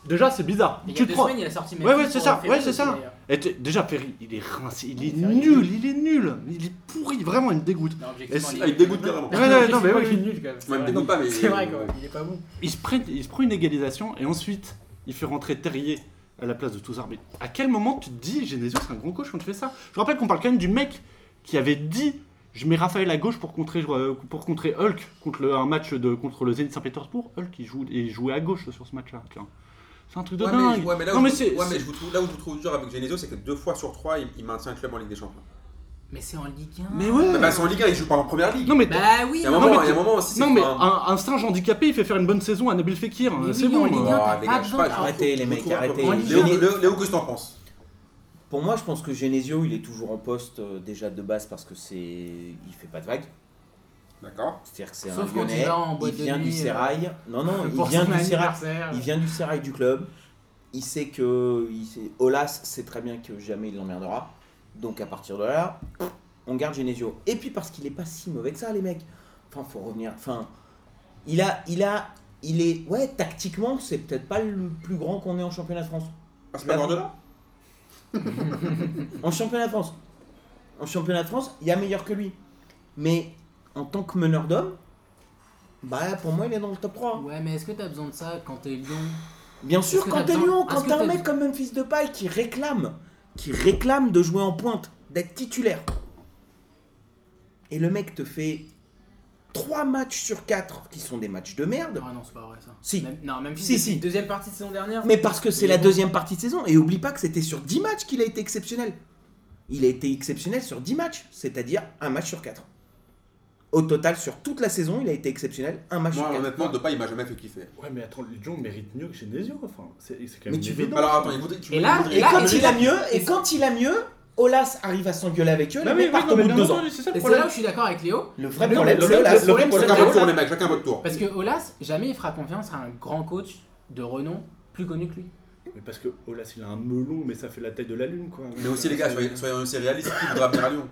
Déjà, c'est bizarre. Il y a Tu te deux prends. semaines, il a sorti Ouais, Memphis ouais, c'est ça, Ferry ouais, c'est ça. Et déjà, Ferry, il est rincé. Il est Ferry, nul, il est nul. Il est pourri. Vraiment, il me dégoûte. Non, Et Ah, il dégoûte carrément. Ouais, ouais, non, mais oui. il est nul quand même. c'est Moi, il me vrai. dégoûte pas, mais. C'est vrai quoi, il est pas bon. Il se, prend, il se prend une égalisation et ensuite, il fait rentrer Terrier à la place de tous arbitres. À quel moment tu te dis, Genesio, c'est un grand coach quand tu fais ça? Je rappelle qu'on parle quand même du mec qui avait dit je mets Raphaël à gauche pour contrer, euh, pour contrer Hulk contre le- un match de, contre le Zenit Saint-Pétersbourg. Hulk, il, joue, il jouait à gauche sur ce match-là. vois. C'est un truc de Ouais, dingue. mais, ouais, mais là, non, où, mais je- c'est. ouais, mais c'est- je vous trouve, là où je vous trouve dur avec Genesio, c'est que deux fois sur trois, il, il maintient un club en Ligue des Champions. Mais c'est en Ligue 1. Mais ouais. Bah, bah, c'est en Ligue 1, il joue pas en première ligue. Non, mais. Bah oui, il y a un non, moment, mais il y a un moment aussi. non, c'est mais pas un- singe handicapé, il fait faire une bonne saison à Nabil Fekir. C'est oui, bon. en Ligue euh. 1, Oh, t'as les pas gars, je sais pas, Arrêtez, les mecs, arrêtez. Léo, qu'est-ce que t'en penses? Pour moi, je pense que Genesio, il est toujours en poste euh, déjà de base parce que c'est, il fait pas de vagues. D'accord C'est-à-dire que c'est un Lyonnais, il vient du nuit, euh, Sérail. Non, non, il vient du Sérail. anniversaire. Il vient du Sérail du club. Il sait que il sait, Olas sait très bien que jamais il l'emmerdera. Donc à partir de là, on garde Genesio. Et puis parce qu'il est pas si mauvais que ça, les mecs. Enfin, faut revenir. Enfin, il a, il a, il est, ouais, tactiquement, c'est peut-être pas le plus grand qu'on ait en championnat de France. Ah, c'est pas Guardiola (laughs) En championnat de France. En championnat de France, il y a meilleur que lui. Mais en tant que meneur d'homme, bah pour moi il est dans le top 3. Ouais, mais est-ce que t'as besoin de ça quand t'es Lyon Bien sûr, quand t'es Lyon, quand t'as un mec comme Memphis Depay qui réclame, qui réclame de jouer en pointe, d'être titulaire, et le mec te fait 3 matchs sur 4 qui sont des matchs de merde, Ah non, c'est pas vrai ça. Si. Même- non, même Si, si. Deuxième partie de saison dernière. mais parce que c'est la deuxième partie de saison, et oublie pas que c'était sur 10 matchs qu'il a été exceptionnel. Il a été exceptionnel sur 10 matchs, c'est-à-dire un match sur 4. Au total, sur toute la saison, il a été exceptionnel, un match Moi, sur 4. honnêtement, Depay, il m'a jamais fait kiffer. Ouais, mais attends, Lyon mérite mieux que Genesio. Enfin, c'est quand Mais même tu une veux- évidence. Alors attends, il voudrait. tu Et là- et quand il a mieux, et quand il a mieux, Olas arrive à s'engueuler avec eux, les oui, mecs partent au non, bout mais de deux ans. c'est ça le Et c'est là où problème. je suis d'accord avec Léo. Le vrai Le- problème, c'est le- Olas. le problème, c'est Chacun votre tour, les mecs, chacun votre tour. Parce que Olas, jamais il fera confiance à un grand coach de renom plus connu que lui. Mais parce que Olas, il a un melon, mais ça fait la taille de la lune, quoi. Mais aussi, les gars, soyez aussi réalistes. Qui voudra venir à Lyon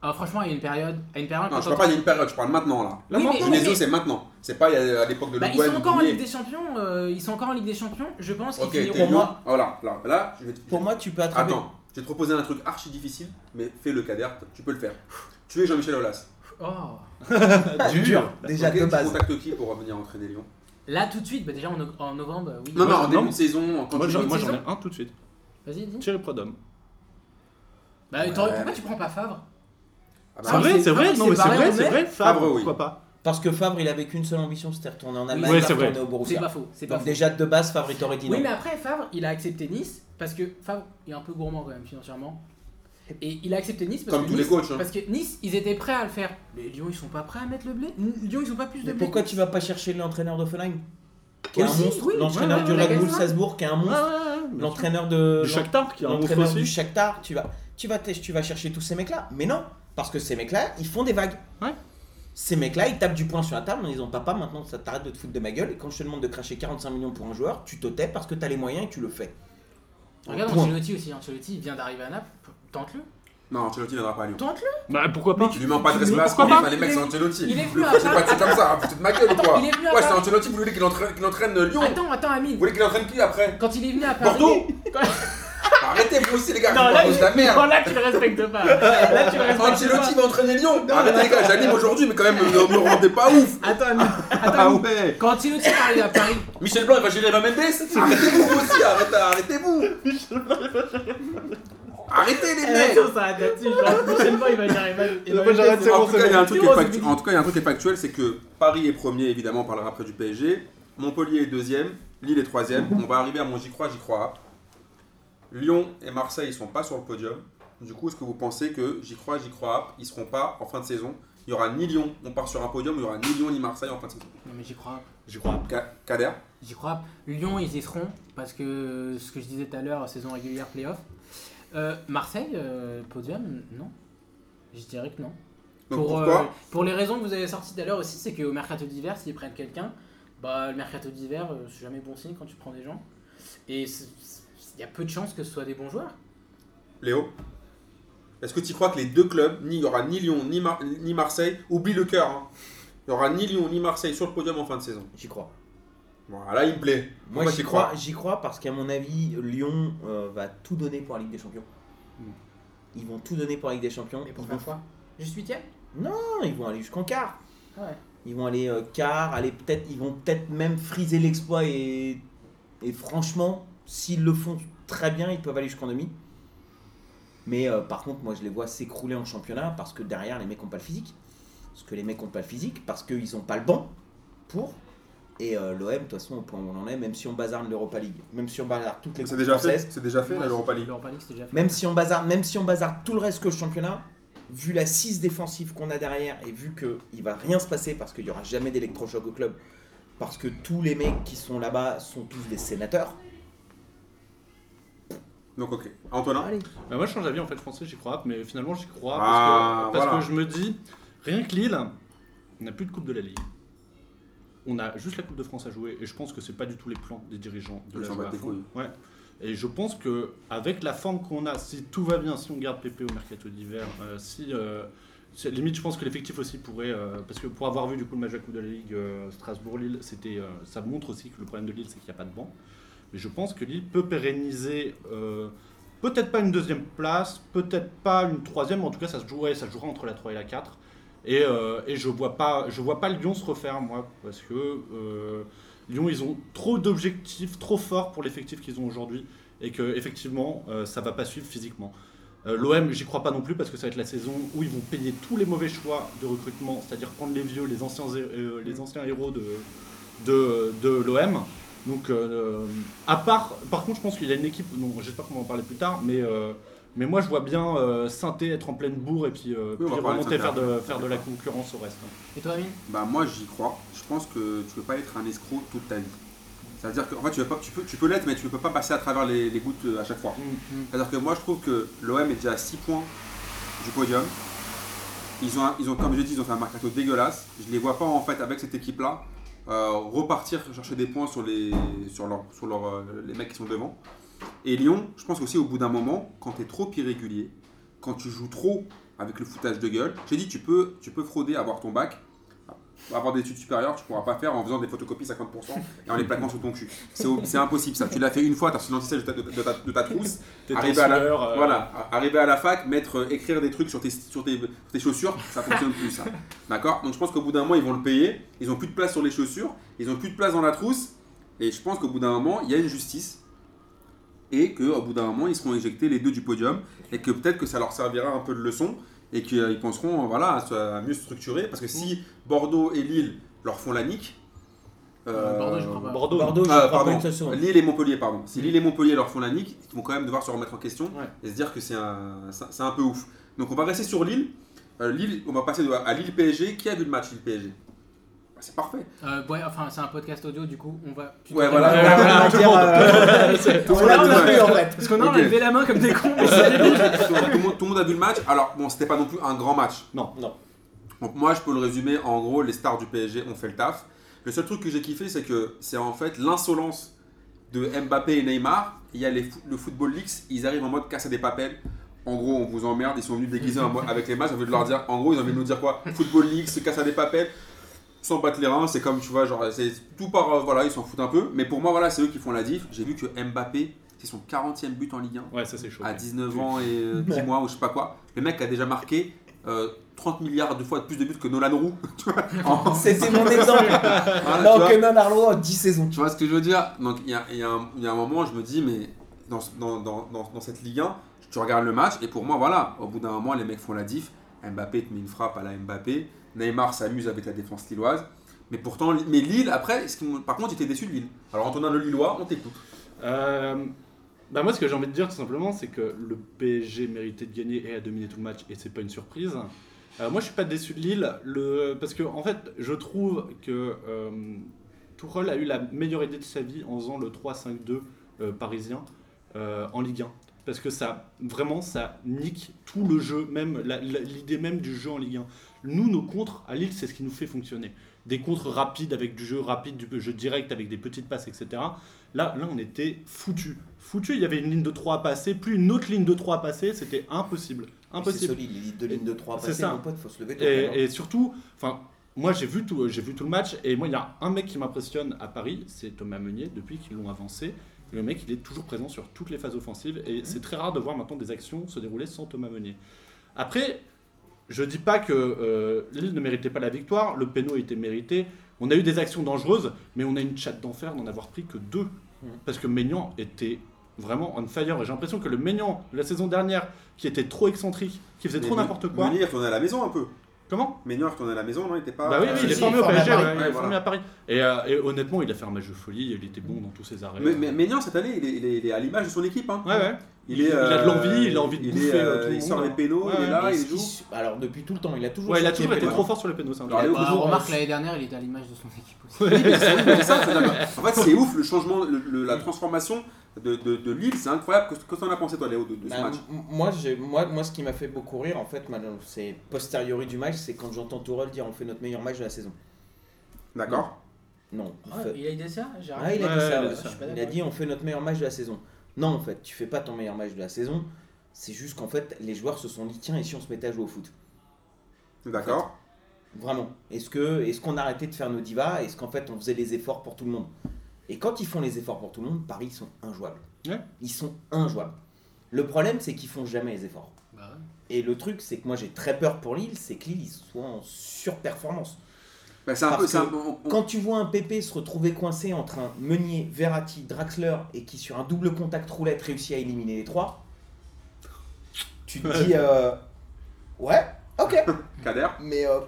Ah, franchement, il y a une période. À une période Non, je parle pas il y a une période, je parle maintenant là. Là, Oui, maintenant, mais- Genesio, c'est maintenant. C'est pas à l'époque de Bah, ils sont encore en. Ligue des Champions. euh, ils sont encore en Ligue des Champions. Je pense qu'ils Ok, t'es finiront. Lyon. moi. Voilà, là, là, je vais te. Pour moi, tu peux attraper. Attends, je vais te proposer un truc archi difficile, mais fais le cader, tu peux le faire. Tu es Jean-Michel Aulas. Oh. (laughs) dur. Déjà Ok, de tu base. contactes qui pour venir entraîner Lyon? Là, tout de suite, bah, déjà en, no- en novembre, euh, oui. Non, non, en début non. de saison, quand Moi, tu j'en ai un tout de suite. Vas-y, dis. Thierry Prodhomme. Bah, pourquoi tu prends pas Favre? Ah bah, C'est vrai, c'est- c'est vrai, non c'est mais c'est vrai, c'est vrai, Favre, oui. pourquoi pas Parce que Favre, il avait qu'une seule ambition, c'était retourner en Allemagne, il c'est vrai. retourner au C'est Borussia. pas faux. C'est pas Donc faux. déjà de base, Favre, il t'aurait dit non. Oui, mais après, Favre, il a accepté Nice parce que Favre est un peu gourmand quand même financièrement. Et il a accepté Nice parce Comme que tous les nice, coachs, hein. Parce que Nice, ils étaient prêts à le faire. Mais Lyon, ils sont pas prêts à mettre le blé? Lyon, ils ont pas plus de Mais blé. pourquoi tu vas pas chercher l'entraîneur d'Offenheim Qui est un Aussi, monstre. oui. L'entraîneur Ouais, du Red Bull. Salzbourg, qui est un monstre. L'entraîneur de. Du Shakhtar, qui est un monstre L'entraîneur aussi. du Shakhtar, tu vas, tu, vas, tu vas chercher tous ces mecs-là. Mais non, parce que ces mecs-là, ils font des vagues. Ouais. Ces mecs-là, ils tapent du poing sur la table en disant Papa, maintenant ça t'arrête de te foutre de ma gueule. Et quand je te demande de cracher 45 millions pour un joueur, tu te tais parce que t'as les moyens et tu le fais. Regarde Point. Ancelotti aussi. Ancelotti, il vient d'arriver à Naples. Tente-le. Non, Ancelotti ne viendra pas à Lyon. Tente-le. Bah pourquoi pas Tu lui mets pas de Mais respect à ce pourquoi qu'on pas dit, les mecs, c'est Ancelotti. il est venu à C'est pas Paris. c'est comme ça, vous êtes de ma gueule ou quoi il est venu à Ouais, c'est. Ancelotti, vous voulez qu'il entraîne, qu'il entraîne Lyon Attends, attends, Amine. Vous voulez qu'il entraîne qui après Quand il est venu à Paris. Bordeaux Quand- Paris Arrêtez vous aussi les gars, Non, je là, de la non, merde. (laughs) là, tu le respectes pas. Là, tu le (laughs) respectes Ancelotti va entraîner Lyon. Arrêtez les gars, j'anime aujourd'hui, mais quand même, ne me rendez pas ouf. (laughs) Attends, mais- Ah attends. ouais. Quand Ancelotti est arrivé à Paris, Michel Blanc, il va gérer Mendes. Arrêtez-vous vous aussi, arrêtez- arrêtez-vous. Arrêtez les mecs. Attention, ça prochainement, il va va- va- j'arrête, c'est En bon, tout c'est cas, il y a un bon. truc qui est C'est bon, factu- c'est en tout cas, il y a un truc qui est factuel, c'est que Paris est premier, évidemment, on parlera après du PSG. Montpellier est deuxième, Lille est troisième. On va arriver à mon j'y crois, j'y crois. Lyon et Marseille, ils sont pas sur le podium. Du coup, est-ce que vous pensez que j'y crois, j'y crois, ils seront pas en fin de saison? Il y aura ni Lyon, on part sur un podium, il y aura ni Lyon ni Marseille en fin de saison. Non, mais j'y crois. J'y crois. Ka- Kader? J'y crois. Lyon, ils y seront parce que ce que je disais tout à l'heure, saison régulière, playoff. Euh, Marseille, euh, podium, non. Je dirais que non. Donc pour, pourquoi euh, pour les raisons que vous avez sorties tout à l'heure aussi, c'est qu'au mercato d'hiver, s'ils prennent quelqu'un, bah, le mercato d'hiver, euh, c'est jamais bon signe quand tu prends des gens. Et il y a peu de chances que ce soit des bons joueurs. Léo Est-ce que tu crois que les deux clubs, ni il y aura ni Lyon ni, Mar- ni Marseille, oublie le cœur, hein. il y aura ni Lyon ni Marseille sur le podium en fin de saison J'y crois. Voilà, il me plaît. Moi, j'y crois, j'y crois parce qu'à mon avis, Lyon euh, va tout donner pour la Ligue des Champions. Ils vont tout donner pour la Ligue des Champions. Mais pour ils vont... quoi? Juste huitième? Non, ils vont aller jusqu'en quart. Ah ouais. Ils vont aller euh, quart, aller peut-être, ils vont peut-être même friser l'exploit et, et franchement, s'ils le font très bien, ils peuvent aller jusqu'en demi. Mais euh, par contre, moi, je les vois s'écrouler en championnat parce que derrière, les mecs n'ont pas le physique. Parce que les mecs n'ont pas le physique, parce qu'ils n'ont pas le banc pour. Et euh, l'OM, de toute façon, au point où on en est, même si on bazarde l'Europa League, même si on bazarde toutes les C'est déjà fait françaises, C'est déjà fait, League. L'Europa League, déjà fait. même si on bazarde, même si on bazarde tout le reste que le championnat, vu la 6 défensive qu'on a derrière et vu que il va rien se passer parce qu'il y aura jamais d'électrochoc au club, parce que tous les mecs qui sont là-bas sont tous des sénateurs. Donc ok. Antonin Allez. Bah, moi, je change d'avis en fait français, j'y crois, mais finalement, j'y crois Ah, parce, que, parce voilà. que je me dis, rien que Lille, on n'a plus de Coupe de la Ligue. On a juste la Coupe de France à jouer, et je pense que c'est pas du tout les plans des dirigeants de Ils la jouer à fond. Ouais. Et je pense que avec la forme qu'on a, si tout va bien, si on garde Pépé au mercato d'hiver, euh, si euh, c'est- limite, je pense que l'effectif aussi pourrait, euh, parce que pour avoir vu du coup le match de la Coupe de la Ligue euh, Strasbourg-Lille, c'était, euh, ça montre aussi que le problème de Lille, c'est qu'il n'y a pas de banc. Mais je pense que Lille peut pérenniser, euh, peut-être pas une deuxième place, peut-être pas une troisième, mais en tout cas ça se jouerait, ça jouera entre la 3 et la 4. Et, euh, et je vois pas, je vois pas Lyon se refaire moi, parce que euh, Lyon ils ont trop d'objectifs, trop forts pour l'effectif qu'ils ont aujourd'hui, et que effectivement ça va pas suivre physiquement. L'OM, j'y crois pas non plus parce que ça va être la saison où ils vont payer tous les mauvais choix de recrutement, c'est-à-dire prendre les vieux, les anciens, les anciens héros de l'OM. Donc, euh, à part, par contre, je pense qu'il y a une équipe, non, j'espère qu'on va en parler plus tard, mais, euh, mais moi je vois bien euh, Sainté être en pleine bourre et puis, euh, Oui, remonter faire de, faire de la concurrence au reste. hein. Et toi, Amine? Bah moi j'y crois. Je pense que tu peux pas être un escroc toute ta vie. C'est-à-dire que en fait, tu, veux pas, tu peux, tu peux l'être, mais tu peux pas passer à travers les, les gouttes euh, à chaque fois. C'est-à-dire que moi je trouve que l'OM est déjà à 6 points du podium. Ils ont, un- ils ont, comme je dis, ils ont fait un mercato dégueulasse. Je les vois pas en fait avec cette équipe-là euh, repartir chercher des points sur les, sur leur, sur euh, les mecs qui sont devant. Et Lyon, je pense aussi au bout d'un moment, quand tu es trop irrégulier, quand tu joues trop avec le foutage de gueule, j'ai dit tu peux, tu peux frauder, avoir ton bac, avoir des études supérieures, tu pourras pas faire en faisant des photocopies 50% et en les plaquant sur ton cul. C'est impossible ça. Tu l'as fait une fois, tu as l'antisèche de ta, de ta- de ta trousse, Arrivé à la- euh, voilà, arriver à la fac, mettre, euh, écrire des trucs sur tes, sur tes, sur tes chaussures, ça fonctionne plus ça. D'accord? Donc je pense qu'au bout d'un moment, ils vont le payer. Ils ont plus de place sur les chaussures, ils ont plus de place dans la trousse. Et je pense qu'au bout d'un moment, il y a une justice. Et qu'au bout d'un moment, ils seront éjectés les deux du podium. Et que peut-être que ça leur servira un peu de leçon. Et qu'ils penseront voilà, à, se- à mieux structurer. Parce que si Bordeaux et Lille leur font la nique. Euh, Bordeaux, je crois pas. Bordeaux. Bordeaux, je Ah, crois pas pardon. une. Lille et Montpellier, pardon. Si Lille et Montpellier leur font la nique, ils vont quand même devoir se remettre en question Ouais. et se dire que c'est un, c'est un peu ouf. Donc on va rester sur Lille. Euh, Lille, on va passer à Lille PSG. Qui a vu le match Lille PSG C'est parfait. Euh, ouais, enfin, c'est un podcast audio, du coup, on va. tu Ouais, voilà. Tout le monde. Parce qu'on a Ok. levé la main comme des cons, (laughs) mais tout, le monde, tout le monde a vu le match. Alors bon, c'était pas non plus un grand match. Non. Non. Donc moi, je peux le résumer. En gros, les stars du PSG ont fait le taf. Le seul truc que j'ai kiffé, c'est que c'est en fait l'insolence de Mbappé et Neymar. Il y a les fo- le Football Leaks, ils arrivent en mode casser des papels. En gros, on vous emmerde, ils sont venus déguisés en mode- avec les matchs. J'ai envie de leur dire, en gros, ils ont envie de nous dire quoi? Football Leaks, se casse à des papels, sans battre les reins. C'est comme, tu vois, genre, c'est tout par. euh, voilà, ils s'en foutent un peu. Mais pour moi, voilà, c'est eux qui font la diff. J'ai vu que Mbappé, c'est son 40e but en Ligue 1 Ouais, ça c'est chaud. à 19 ans et euh, 10 mois ou je sais pas quoi. Le mec a déjà marqué euh, 30 milliards de fois plus de buts que Nolan Roux. (laughs) tu vois, en- (laughs) C'était mon exemple. (laughs) Voilà, non, vois. que non, Arlo en 10 saisons. Tu vois ce que je veux dire? Donc il y a, il y a un- il y a un moment, je me dis, mais dans, ce- dans, dans, dans, dans cette Ligue 1, tu regardes le match, et pour moi, voilà, au bout d'un moment, les mecs font la diff. Mbappé te met une frappe à la Mbappé. Neymar s'amuse avec la défense lilloise. Mais pourtant, mais Lille, après, par contre, j'étais déçu de Lille. Alors Antonin Le Lillois, on t'écoute. Euh, bah moi, ce que j'ai envie de dire tout simplement, c'est que le PSG méritait de gagner et a dominé tout le match, et c'est pas une surprise. Euh, moi, je suis pas déçu de Lille, le... parce que en fait, je trouve que euh, a eu la meilleure idée de sa vie en faisant le 3-5-2 euh, parisien euh, en Ligue 1. Parce que ça, vraiment, ça nique tout le jeu, même l'idée même du jeu en Ligue 1. Nous, nos contres à Lille, c'est ce qui nous fait fonctionner. Des contres rapides avec du jeu rapide, du jeu direct avec des petites passes, etc. Là, là, on était foutu. Foutu, il y avait une ligne de 3 à passer, plus une autre ligne de 3 à passer, c'était impossible. C'est Impossible. solide, les deux lignes de 3 C'est passées, ça. mon pote, faut se lever. Et, et surtout, enfin, moi j'ai vu tout, j'ai vu tout le match et moi il y a un mec qui m'impressionne à Paris, c'est Thomas Meunier depuis qu'ils l'ont avancé. Le mec il est toujours présent sur toutes les phases offensives et c'est très rare de voir maintenant des actions se dérouler sans Thomas Meunier. Après, je dis pas que euh, Lille ne méritait pas la victoire, le péno était mérité. On a eu des actions dangereuses, mais on a une chatte d'enfer d'en avoir pris que deux. Parce que Maignan était vraiment on fire. Et j'ai l'impression que le Maignan de la saison dernière, qui était trop excentrique, qui faisait trop n'importe quoi. Meunier est retourné à la maison un peu. Comment? Est retourné à la maison, non? Il était pas. bah oui, oui, il est si, formé au formé PSG, ouais, il est formé à Paris. Et, euh, et honnêtement, il a fait un match de folie, il était bon dans tous ses arrêts. Mais, mais Maignan, cette année, il est, il est- il est à l'image de son équipe. Hein. Ouais, ouais. Il, est, Il a de euh, l'envie, il a envie de il bouffer, est, euh, tout le Il sort monde, les hein. pénaux, il est là, il joue. Alors, depuis tout le temps, il a toujours Ouais, il a toujours été pénaux. trop fort sur les pénaux, Bah, toujours, remarque l'année dernière, il était à l'image de son équipe aussi. Oui, mais c'est- mais ça, c'est d'accord. En fait, c'est ouf le changement, le- le- la transformation de, de, de Lille, c'est incroyable. Qu'est-ce que t'en as pensé, toi, Léo, de, de ce Bah, match? moi, j'ai- moi, moi, ce qui m'a fait beaucoup rire, en fait, c'est posteriori du match, c'est quand j'entends Tourelle dire on fait notre meilleur match de la saison. D'accord Non. il Ah, il a dit ça? J'ai Ah, il a Ouais, dit ça, il a ouais. dit ça. Il a on fait notre meilleur match de la saison. Non, en fait, tu fais pas ton meilleur match de la saison. C'est juste qu'en fait, les joueurs se sont dit tiens, et si on se mettait à jouer au foot? D'accord Vraiment. Est-ce que est-ce qu'on arrêtait de faire nos divas? Est-ce qu'en fait, on faisait les efforts pour tout le monde? Et quand ils font les efforts pour tout le monde, Paris, ils sont injouables. Ouais. Ils sont injouables. Le problème, c'est qu'ils font jamais les efforts. Bah ouais. Et le truc, c'est que moi, j'ai très peur pour Lille, c'est que Lille ils soient en surperformance. Bah, C'est un Parce peu. un- Quand tu vois un PP se retrouver coincé entre un Meunier, Verratti, Draxler et qui sur un double contact roulette réussit à éliminer les trois, tu te dis euh, ouais, ok, (laughs) Kader mais euh,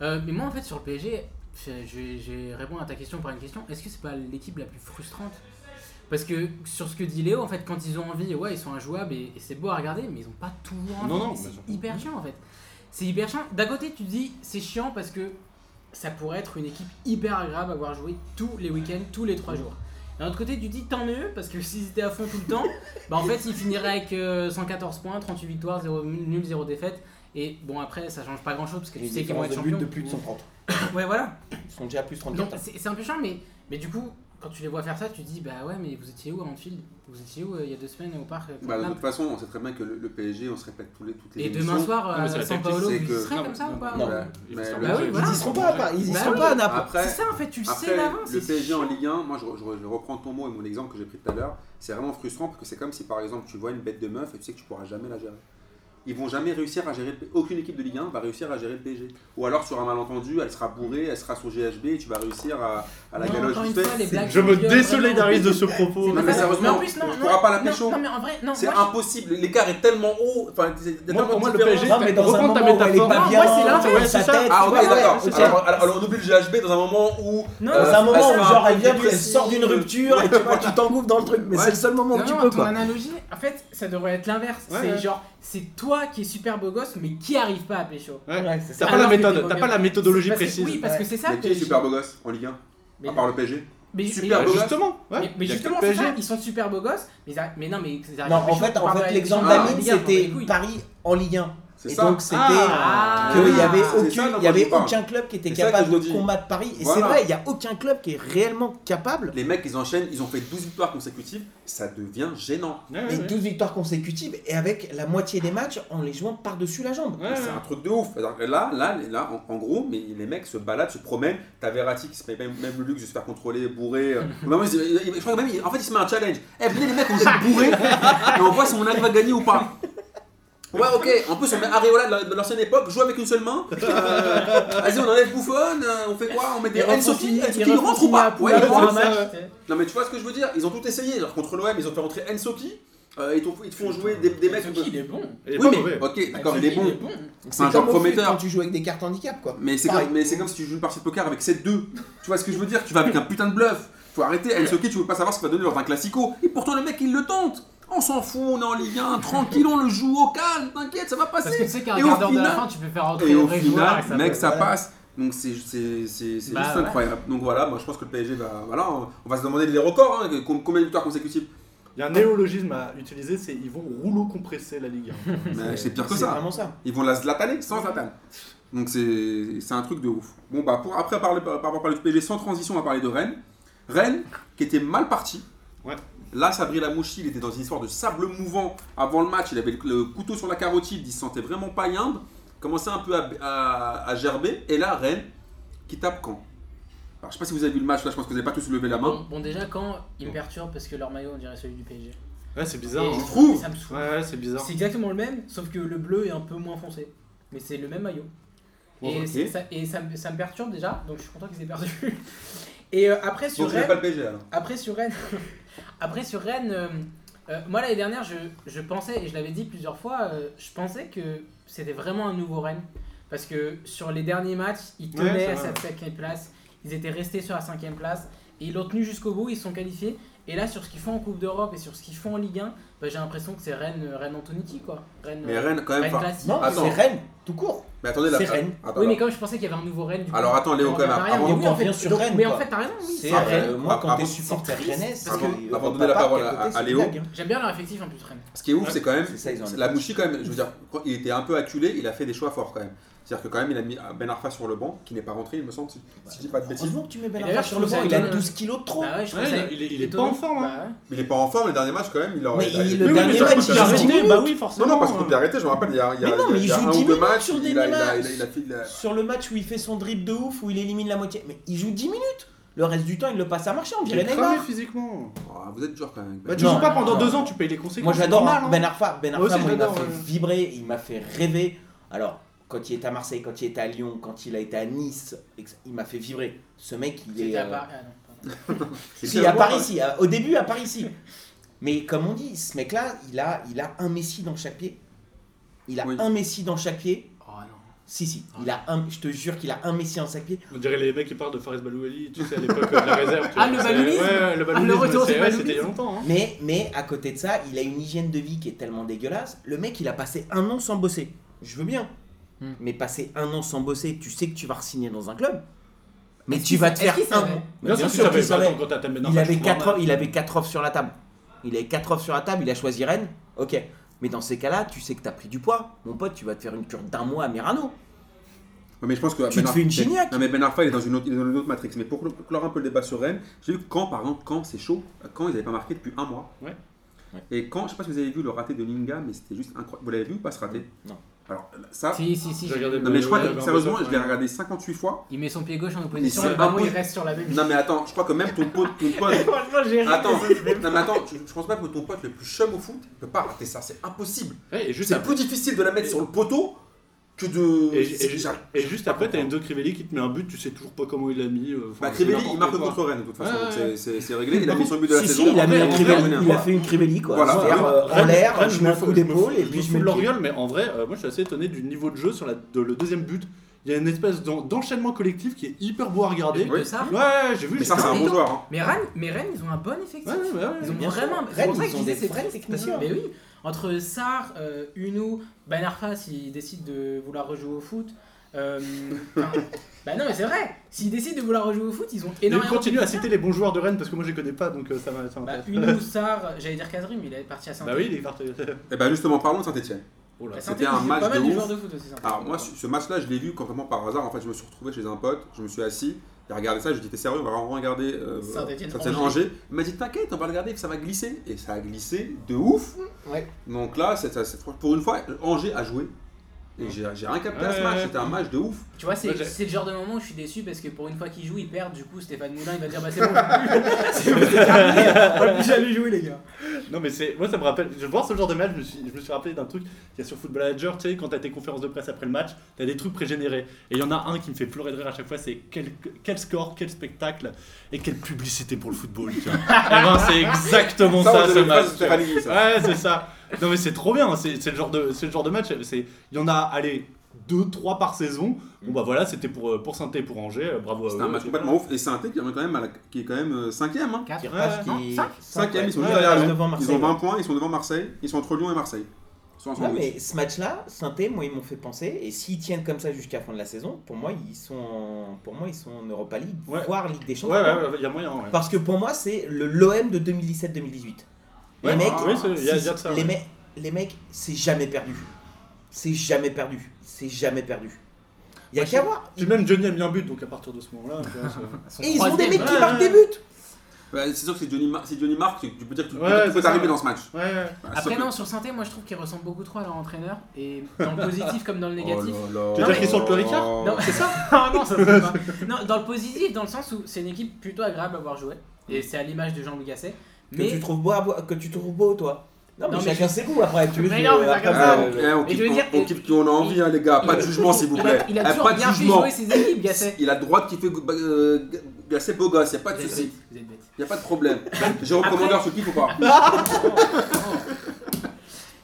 Euh, mais moi, en fait, sur le PSG, vais répondre à ta question par une question. Est-ce que c'est pas l'équipe la plus frustrante? Parce que sur ce que dit Léo, en fait, quand ils ont envie, ouais, ils sont injouables et, et c'est beau à regarder, mais ils ont pas toujours envie. Non, non, c'est hyper chiant, en fait. C'est hyper chiant. D'un côté, tu dis, c'est chiant parce que ça pourrait être une équipe hyper agréable à voir jouer tous les week-ends, tous les trois jours. D'un autre côté, tu dis tant mieux parce que (laughs) s'ils étaient à fond tout le temps, (laughs) bah en fait ils finiraient avec euh, 114 points, 38 victoires, 0 nul, 0 défaite. Et bon, après ça change pas grand chose parce que tu sais qu'ils vont être champions. de plus de 130. (coughs) Ouais, voilà. Ils sont déjà à plus de Donc 34. c'est c'est un peu chiant, mais, mais du coup, quand tu les vois faire ça, tu te dis bah ouais, mais vous étiez où à Anfield? Vous étiez où euh, il y a deux semaines au parc euh, Bah, de toute façon, on sait très bien que le, le PSG, on se répète tous les, toutes les Et émissions. demain soir, Non, mais à c'est la San Paolo, y que- serez Non, comme ça non, ou pas? Non. Bah oui, Ils voilà. y seront pas ils y Bah seront oui. pas à Naples. Après, C'est ça en fait, tu le sais Après, d'avance. le PSG en. Ligue 1, moi je, je- je reprends ton mot et mon exemple que j'ai pris tout à l'heure, c'est vraiment frustrant parce que c'est comme si par exemple tu vois une bête de meuf et tu sais que tu pourras jamais la gérer. Ils vont jamais réussir à gérer, aucune équipe de Ligue 1 va réussir à gérer le PSG. Ou alors sur un malentendu, elle sera bourrée, elle sera sur GHB et tu vas réussir à, à la galoche Je me désolidarise de ce propos. Non, mais sérieusement, en plus, non, tu non, pourras pas la pécho. Non, mais en vrai, non. C'est impossible, l'écart est tellement haut. Enfin, Moi, tellement pour moi, le. PSG, Non, mais dans un reprends ta moment où elle est métaphore. pas bien, moi, c'est c'est ça. tête, Ah ok d'accord. Alors, on oublie le GHB dans un moment où. Non, Euh, Dans un moment où genre elle vient, elle sort d'une rupture et tu vois, tu t'engouffres dans le truc, mais c'est le seul moment où tu peux ton quoi. analogie, en fait, ça devrait être l'inverse. C'est genre, c'est toi qui es super beau gosse, mais qui arrive pas à pécho. Ouais. Ouais, c'est ça. T'as pas la méthode, t'as pas la méthodologie Parce que- précise. Oui, parce que c'est ça. Mais qui est super beau gosse en Ligue 1 Mais- À part le PSG Mais, Super mais- beau gosse. Justement, ouais. mais, justement, c'est ça, ils sont super beaux gosses, mais, mais non, mais ils arrivent Non, à en pécho fait, en fait l'exemple. Ah, d'Amine, bat c'était. Paris en Ligue 1. C'est Et ça. donc c'était Ah. qu'il y avait, C'est aucun, il y avait aucun club qui était capable de dis. combattre Paris. Et Voilà. c'est vrai, il n'y a aucun club qui est réellement capable. Les mecs, ils enchaînent, ils ont fait 12 victoires consécutives, ça devient gênant. Ouais, ouais, Mais ouais. 12 victoires consécutives et avec la moitié des matchs en les jouant par-dessus la jambe. Ouais, C'est ouais. un truc de ouf. Là, là, là en, en gros, mais les mecs se baladent, se promènent. T'as Verratti qui se met même, même le luxe de se faire contrôler, bourré. (laughs) je crois que même, en fait, il se met un challenge. Eh, venez les mecs, on joue bourré et on voit si on arrive à gagner ou pas. Ouais, ok. En plus, on met Areola de la- de l'ancienne époque, joue avec une seule main. Euh, Vas-y, on enlève Buffon. euh, on fait quoi On met des. Ensoki, il rentre ou pas Ouais, il rentre. Non, mais tu vois ce que je veux dire Ils ont tout essayé. Genre, contre l'OM, ils ont fait rentrer Ensoki. Euh, ils, te font jouer des, des mecs. Il est bon. Il est Oui, pas mais ok, d'accord, il est bon. C'est un joueur prometteur. quand tu joues avec des cartes handicap quoi. Mais c'est comme, mais c'est comme si tu joues une partie de poker avec 7-2. Tu vois ce que je veux dire? Tu vas avec un putain de bluff. Faut arrêter. Ensoki, tu veux pas savoir ce qu'il va donner lors d'un classico. Et pourtant, le mec, il le tente. On s'en fout, on est en Ligue 1, tranquille, on le joue au calme, t'inquiète, ça va Parce que passer. tu sais quart d'heure de la final- fin, tu peux faire rentrer Et au final, et ça mec, peut- ça voilà. passe. Donc c'est Bah juste ouais. incroyable. Donc voilà, moi je pense que le PSG va. Voilà, on va se demander les records, hein, com- combien de victoires consécutives? Il y a un néologisme à utiliser, c'est ils vont rouleau compresser la Ligue 1. (laughs) Mais c'est pire que C'est ça. vraiment ça. Ils vont la zlataner sans Zlatan. Donc c'est c'est un truc de ouf. Bon bah pour après parler par rapport à parler du PSG sans transition, on va parler de Rennes. Rennes qui était mal parti. Ouais. Là, Sabri Lamouchi, il était dans une histoire de sable mouvant avant le match. Il avait le, couteau sur la carotide, il se sentait vraiment pas yimbe. Commençait un peu à, à- à gerber. Et là, Rennes qui tape quand? Alors, je sais pas si vous avez vu le match, là, je pense que vous n'avez pas tous levé la main. Bon, bon, déjà, quand ils me perturbent parce que leur maillot, on dirait celui du PSG. Ouais, c'est bizarre. Et je trouve. Ça me saoule. Ouais, ouais, c'est bizarre. C'est exactement le même, sauf que le bleu est un peu moins foncé. Mais c'est le même maillot. Bon, et ça, et ça, me- ça me perturbe déjà, donc je suis content qu'ils aient perdu. (laughs) Et euh, après sur Rennes, pas le PSG alors. après sur Rennes, après sur Rennes, euh, euh, moi l'année dernière, je, je pensais et je l'avais dit plusieurs fois, euh, je pensais que c'était vraiment un nouveau Rennes parce que sur les derniers matchs, ils tenaient à cette cinquième place, ils étaient restés sur la cinquième place et ils l'ont tenu jusqu'au bout, ils sont qualifiés. Et là, sur ce qu'ils font en Coupe d'Europe et sur ce qu'ils font en Ligue 1, bah, j'ai l'impression que c'est Rennes, euh, Rennes Antonetti quoi. Rennes, Mais euh, Rennes, quand même. Rennes classique. Non, Attends. c'est Rennes, tout court. Mais attendez, là. C'est Rennes. Attends, Oui, mais alors. comme je pensais qu'il y avait un nouveau Rennes. Du Alors, coup, attends, Léo, on quand même, avant- Mais oui, en on revient fait, sur Rennes, Mais en fait, t'as raison, oui. C'est Rennes. moi quand t'es supporter triste, rennais, avant de donner la parole à Léo. hein. J'aime bien leur effectif en plus, Rennes. Ce qui est ouf, c'est quand même. La Mouchi, quand même, je veux dire, quand il était un peu acculé, il a fait des choix forts quand même. C'est-à-dire que quand même, il a mis Ben Arfa sur le banc, qui n'est pas rentré, il me semble, si, si je dis pas de bêtises. Heureusement que tu mets Ben Arfa sur le banc, il a étonnant. 12 kilos de trop. Bah il est- pas en forme, hein. Bah il est pas en forme, les derniers matchs quand même, il aurait. Mais le dernier match, il a arrêté. bah oui, forcément. Non, non, parce qu'on peut arrêter, je me rappelle, il y a, il y a, il y un 10 ou deux minutes matchs, sur le dernier match. Sur le match où il fait son dribble de ouf, où il élimine la moitié. Mais il joue 10 minutes. Le reste du temps, il le passe à marcher, on Il dirait Neymar. physiquement. Oh, vous êtes dur quand même. Bah, tu Non. joues pas pendant Non. deux ans, tu payes les conséquences. Moi j'adore normal, hein. Ben Arfa. Ben Moi Arfa, aussi, moi, il m'a fait vibrer, il m'a fait rêver. Alors, quand il était à Marseille, quand il était à Lyon, quand il a été à Nice, il m'a fait vibrer. Ce mec, il est. À euh, Paris. Ah non, (laughs) Si, à Paris, si. Au début, à Paris, si. Mais comme on dit, ce mec-là, il a, il a un Messi dans chaque pied. Il a Oui. un Messi dans chaque pied. Oh non. Si, si. Il a un, je te jure qu'il a un Messi dans chaque pied. On dirait les mecs qui parlent de Fares Baloueli, tu sais, à l'époque de la réserve. tu Ah, vois, le baloulisme Ouais, le Ah, le baloulisme, retour du baloulisme. c'était il y a longtemps. hein. Mais, mais à côté de ça, il a une hygiène de vie qui est tellement dégueulasse. Le mec, il a passé un an sans bosser. Je veux bien. Hmm. Mais passer un an sans bosser, tu sais que tu vas re-signer dans un club. Mais tu vas te faire un. Bien sûr, qu'il savait. quand Ben Il avait, quatre offres, il avait 4 offres sur la table. Il avait 4 offres sur la table, il a choisi Rennes. Ok. Mais dans ces cas-là, tu sais que tu as pris du poids. Mon pote, tu vas te faire une cure d'un mois à Mirano. Ouais, mais je pense que Tu te Arfa- fais une gignac. Non, mais Ben Arfa, il est dans une autre, dans une autre matrix. Mais pour cl- clore un peu le débat sur Rennes, j'ai vu quand, par exemple, quand c'est chaud, quand ils n'avaient pas marqué depuis un mois. Ouais. Ouais. Et quand, je sais pas si vous avez vu le raté de Linga, mais c'était juste incroyable. Vous l'avez vu ou pas ce raté? Non. Alors, ça. Si, si, si. Regardé Non, mais je crois que, ouais, sérieusement, ouais. je l'ai regardé 58 fois. Il met son pied gauche en opposition et ballon il reste sur la même Non, mais attends, je crois que même ton pote. Ton pote (laughs) Franchement, j'ai ri. attends, non, mais attends, je, pense pas que ton pote le plus chum au foot ne peut pas rater ça. C'est impossible. C'est plus difficile de la mettre sur le poteau que de. Et, et c'est- juste, et après, t'as. Enzo Crivelli qui te met un but, tu sais toujours pas comment il l'a mis. euh, Bah, Crivelli, il marque quoi. contre Rennes de toute façon, Ouais, donc ouais. c'est- réglé. Il a mis son but de la Si, saison. si, il a, mis un en vrai, Crivelli- en vrai, il a fait une Crivelli quoi. Voilà. Euh, en l'air, Rennes, je mets me un coup d'épaule et puis je mets de le leur pied. gueule, mais en vrai, euh, moi je suis assez étonné du niveau de jeu sur la, de le deuxième but. Il y a une espèce d'en- d'enchaînement collectif qui est hyper beau à regarder. De ça Ouais, j'ai vu. Mais ça, c'est un bon joueur. hein. Mais Rennes, mais Rennes, ils ont un bon effectif. Ouais, ouais, ouais. Ils ont vraiment. C'est Rennes, pour ça que ils je ont des vrais techniciens. Mais oui, entre Sar, euh, Unou, Ben Arfa, s'il décide de vouloir rejouer au foot. euh, (laughs) bah non, mais c'est vrai. S'ils décident de vouloir rejouer au foot, ils ont Et énormément. continue de à citer les bons joueurs de Rennes parce que moi je les connais pas donc euh, ça m'a ça Bah. Unou, (laughs) Sar, j'allais dire Kazri, mais il est parti à saint Bah oui, il est parti. Et bah justement, parlons de Saint-Etienne. Oh C'était un match pas mal de ouf. de foot aussi. Saint-Étienne. Alors moi, ce match-là, je l'ai vu complètement par hasard. En fait, je me suis retrouvé chez un pote, je me suis assis, il a regardé ça, je lui ai dit, t'es sérieux, on va vraiment regarder euh, Saint-Étienne, Saint-Étienne Angers. Il m'a dit, t'inquiète, on va regarder, ça va glisser. Et ça a glissé de ouf. Ouais. Donc là, pour une fois, Angers a joué. Et j'ai j'ai rien capté à ce match, c'était un match de ouf. Tu vois, c'est Ouais, j'ai- c'est le genre de moment où je suis déçu parce que pour une fois qu'ils jouent, ils perdent. Du coup, Stéphane Moulin, il va dire Bah, c'est bon, (laughs) c'est bon, c'est terminé. On va plus jamais jouer, les gars. Non mais c'est moi ça me rappelle je vois ce genre de match je me suis, je me suis rappelé d'un truc qu'il y a sur Football Manager tu sais quand t'as tes conférences de presse après le match t'as des trucs pré-générés et il y en a un qui me fait pleurer de rire à chaque fois c'est quel, quel score quel spectacle et quelle publicité pour le football tu vois. (laughs) Eh ben c'est exactement ça, Ça, ce match ouais c'est ça non mais c'est trop bien c'est c'est le genre de c'est le genre de match c'est il y en a allez deux trois par saison bon bah voilà c'était pour euh, pour Sainté pour Angers euh, bravo à eux. un match complètement ouf. Et Saint-Étienne qui, est quand même à la- qui est quand même euh, cinquième. Hein. 4. Qui Ouais, repasse, non, qui- cinq Cinquième, ils sont juste derrière Lyon. Ils ont 20 ouais. points, ils sont devant Marseille. Ils sont entre Lyon et Marseille. Non, mais ce match-là, Sainté, moi, ils m'ont fait penser. Et s'ils tiennent comme ça jusqu'à la fin de la saison, pour moi, ils sont en, pour moi, ils sont en Europa League, Ouais. voire Ligue des ouais Champions. ouais ouais, il y a moyen ouais. Parce que pour moi, c'est le l'OM de 2017-2018. Les mecs, oui, c'est- il y a- il y a c'est- de ça, les, ouais. mecs, les mecs, c'est jamais perdu. C'est jamais perdu. C'est jamais perdu. Il y a Ouais, qu'à voir. Puis même Johnny a mis un but donc à partir de ce moment là (laughs) Et ils ont des mecs qui marquent des buts. Ouais, c'est sûr que c'est Johnny, Mar- c'est Johnny Marc, tu peux dire que tu, Ouais, peux t'arriver dans ce match. ouais ouais Bah, Après, que- non, sur Sainté, moi je trouve qu'ils ressemblent beaucoup trop à leur entraîneur. Et dans le (laughs) positif comme dans le Oh négatif. là là. Tu veux dire qu'ils sont le plus Ricard Non, c'est ça (laughs) Non, ça pas. Non, dans le positif, dans le sens où c'est une équipe plutôt agréable à voir jouer. Et c'est à l'image de Jean-Louis Gasset. Que Mais tu trouves beau, que tu trouves beau, toi. Non, mais Non, mais chacun je- ses goûts après. Tu veux, Mais tu- non, mais pas comme ça. euh, on kiffe veux on- kiffe qui on a envie, hein, les gars. Pas de jugement, s'il vous il a- plaît. Il a Eh, toujours bien fait jouer ses équipes, Gasset. Il a le droit de kiffer euh, Gasset beau gosse, y a pas de Vous êtes souci. bête, vous êtes bête. Y a pas de problème. Jérôme Commandeur, tu le kiffes ou pas (laughs)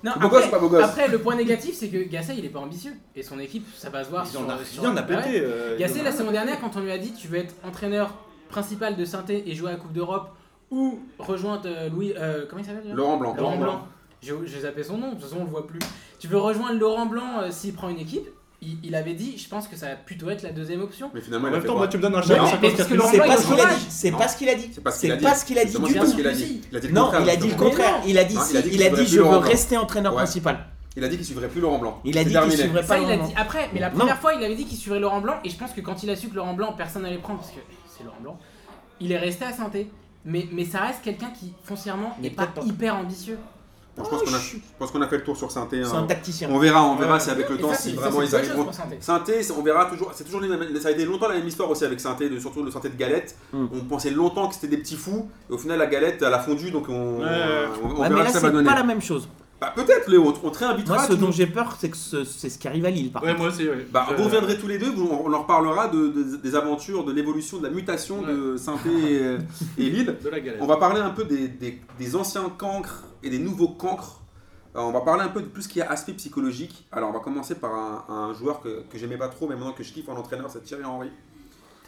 Non, beau gosse ou après, pas beau gosse après, le point négatif, c'est que Gasset, il est pas ambitieux. Et son équipe, ça va se voir il en a sur- Bah péter euh, Gasset, la saison dernière, quand on lui a dit tu veux être entraîneur principal de Sainté et jouer à la Coupe d'Europe ou rejoindre euh, Louis. euh, comment il s'appelle Laurent Blanc. Laurent Blanc. J'ai zappé son nom, de toute façon on le voit plus. Tu veux rejoindre Laurent Blanc euh, s'il prend une équipe? Il, il avait dit, je pense que ça va plutôt être la deuxième option. Mais finalement, en il a même fait temps quoi? moi tu me donnes un chèque mais 54 parce que 000 Laurent C'est Blanc, pas ce qu'il a dit. C'est Non. pas ce qu'il a dit. C'est pas ce qu'il a dit. qu'il a du c'est tout. ce qu'il a dit. Si. Il a dit le Non, contraire, il a dit le contraire. Il a dit, si- il a dit je veux Laurent Blanc. rester entraîneur Ouais. principal. Il a dit qu'il suivrait plus Laurent Blanc. Il a dit qu'il suivrait pas Ça, il a Laurent dit après, mais la Non. première fois, il avait dit qu'il suivrait Laurent Blanc, et je pense que quand il a su que Laurent Blanc, personne n'allait prendre, parce que c'est Laurent Blanc, il est resté à Sainté. Mais, mais ça reste quelqu'un qui, foncièrement, n'est pas hyper ambitieux. Bon, je pense qu'on a, je pense qu'on a fait le tour sur. C'est hein. un tacticien. On verra, on verra Ouais. si avec le temps, ça, si c'est- vraiment c'est ils arriveront. c'est- on verra toujours. C'est toujours les mêmes- ça a été longtemps la même histoire aussi avec de- surtout le Sainté de Galette. Mm. On pensait longtemps que c'était des petits fous, et au final la galette elle a fondu, donc on, Ouais. on, on Ouais, verra mais là, ce que ça va c'est donner. pas la même chose. Bah, peut-être Léo, on, te réinvitera. Moi, ce dont j'ai peur, c'est que ce- c'est ce qui arrive à Lille, par Ouais contre. moi aussi ouais. Bah, vous reviendrez tous les deux, vous- on, en reparlera de, de- des aventures, de l'évolution, de la mutation de Sainté et, et Lille. (laughs) de la galère. On va parler un peu des, des- des anciens cancres et des nouveaux cancres. Euh, on va parler un peu de tout ce qui est aspect psychologique. Alors, on va commencer par un, un joueur que, que j'aimais pas trop, mais maintenant que je kiffe en entraîneur, c'est Thierry Henry.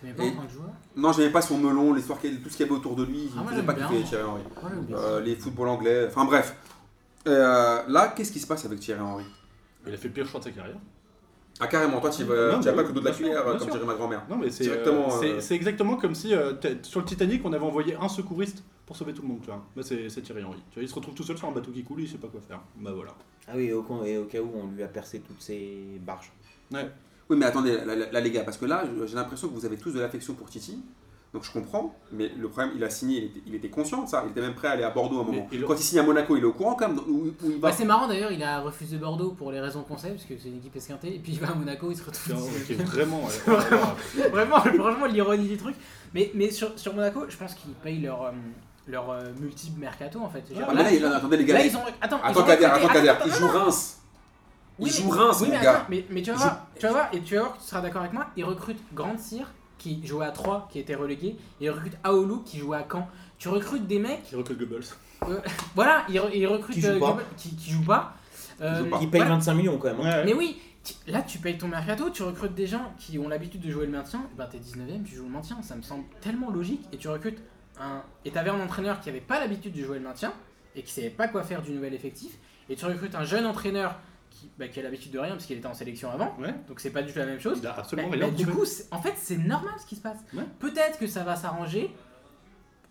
T'aimais pas Et- en tant que joueur? Non, j'aimais pas son melon, l'histoire, qu'il- tout ce qu'il y avait autour de lui. Ah, moi, pas bien. Thierry Henry. Bien. Euh, les footballs anglais, enfin bref. Euh, là, qu'est-ce qui se passe avec Thierry Henry? Il a fait le pire choix de sa carrière. Ah, carrément, toi, tu vas pas que de la cuillère, comme sûr. dirait ma grand-mère. Non mais c'est Directement, euh, c'est- euh, exactement comme si euh, sur le Titanic on avait envoyé un secouriste pour sauver tout le monde tu vois. Là c'est c'est Thierry Henry. Tu vois, il se retrouve tout seul sur un bateau qui coule, il sait pas quoi faire. Bah voilà. Ah oui, au, con- et au cas où on lui a percé toutes ses barges. Oui, mais attendez, là, là, là, les gars, parce que là, j'ai l'impression que vous avez tous de l'affection pour Titi. Donc je comprends, mais le problème, il a signé, il était, il était conscient de ça, il était même prêt à aller à Bordeaux à un moment. Mais il- Quand il signe à Monaco, il est au courant quand même où, où il va. Bah, c'est marrant d'ailleurs, il a refusé Bordeaux pour les raisons qu'on sait, parce que c'est une équipe esquintée, et puis il va à Monaco, il se retrouve. Tiens, ok, vraiment. ouais. (laughs) Vraiment. Vraiment, franchement, l'ironie du truc. Mais, mais sur, sur Monaco, je pense qu'ils payent leur, euh, leur euh, multiple mercato en fait. Ah, mais là, il- attendez les gars, là, ils ont. Attends, ils attends ont Kader, recruté- attends Kader, attends, il attends, joue attends. Reims. Il Oui, joue mais- Reims, oui, mon mais gars. attends, mais, mais tu vas voir, tu vas voir, et tu vas voir que tu seras d'accord avec moi, ils recrutent Grande Cyr, qui jouait à 3, qui était relégué, et ils recrutent Aoulou, qui jouait à Caen. Tu recrutes des mecs, Qui recrute Goebbels. (laughs) voilà, ils, re- ils recrutent Qui jouent euh, pas. Gobel- qui, qui jouent pas. Euh, Qui jouent pas. Qui paye voilà. 25 millions quand même. hein. Ouais. Mais oui, là tu payes ton mercato, tu recrutes des gens qui ont l'habitude de jouer le maintien, ben t'es 19ème, tu joues le maintien, ça me semble tellement logique, et tu recrutes un. Et t'avais un entraîneur qui avait pas l'habitude de jouer le maintien, et qui savait pas quoi faire du nouvel effectif, et tu recrutes un jeune entraîneur qui, bah, qui a l'habitude de rien parce qu'il était en sélection avant, Ouais. donc c'est pas du tout la même chose. Il a Bah, absolument bah, rien du coup, en fait, c'est normal ce qui se passe. Ouais. Peut-être que ça va s'arranger.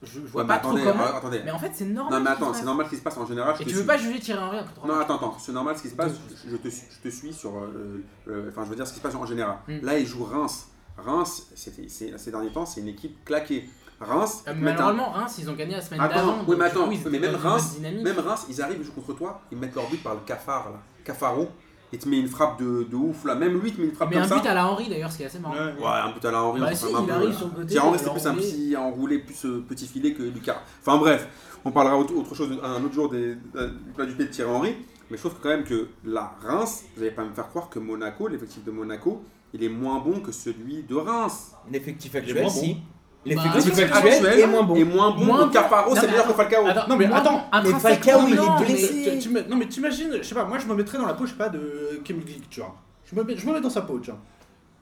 je, je vois mais pas trop attendez, comment. euh, attendez. Mais en fait, c'est normal. Non, mais ce qui se attends, passe. c'est normal ce qui se passe en général. je Et tu veux suis. pas juger Thierry Henry contre Non, attends, attends, c'est normal ce qui se passe. Je te, je te, suis- sur. euh, Enfin, je veux dire ce qui se passe en général. Mm. Là, il joue Reims. Reims, c'était- c'est- ces derniers temps, c'est une équipe claquée. Reims, Euh, un- Malheureusement, Reims, ils ont gagné la semaine d'avant. oui, mais coup, attends, mais même Reims-. Même Reims, ils arrivent, ils jouent contre toi, ils mettent leur but par le cafard, là. Cafaro. Il te met une frappe de, de ouf, là. Même lui, il te met une frappe Mais comme un ça. but à la Henry d'ailleurs, ce qui est assez marrant. Ouais. Ouais, un but à la Henri, Bah on si, un il arrive sur le côté, Thierry Henry, c'était plus un petit enroulé, plus euh, petit filet que Lucas? Enfin bref, on parlera autre, autre chose un autre jour des, euh, du plat du pied de Thierry Henry. Mais je trouve quand même que la Reims, vous n'allez pas me faire croire que Monaco, l'effectif de Monaco, il est moins bon que celui de Reims. L'effectif actuel, si. Bah, L'effectif c'est actuel est moins bon. est moins bon Moins que Cafaro, c'est meilleur que Falcao. Attends, Non, mais attends, mais Falcao, il est non, mais- blessé. Me- non mais t'imagines, je sais pas, moi je me mettrais dans la peau, je sais pas, de Kim Glick, tu vois. Je me, mets, je me mets dans sa peau, tu vois.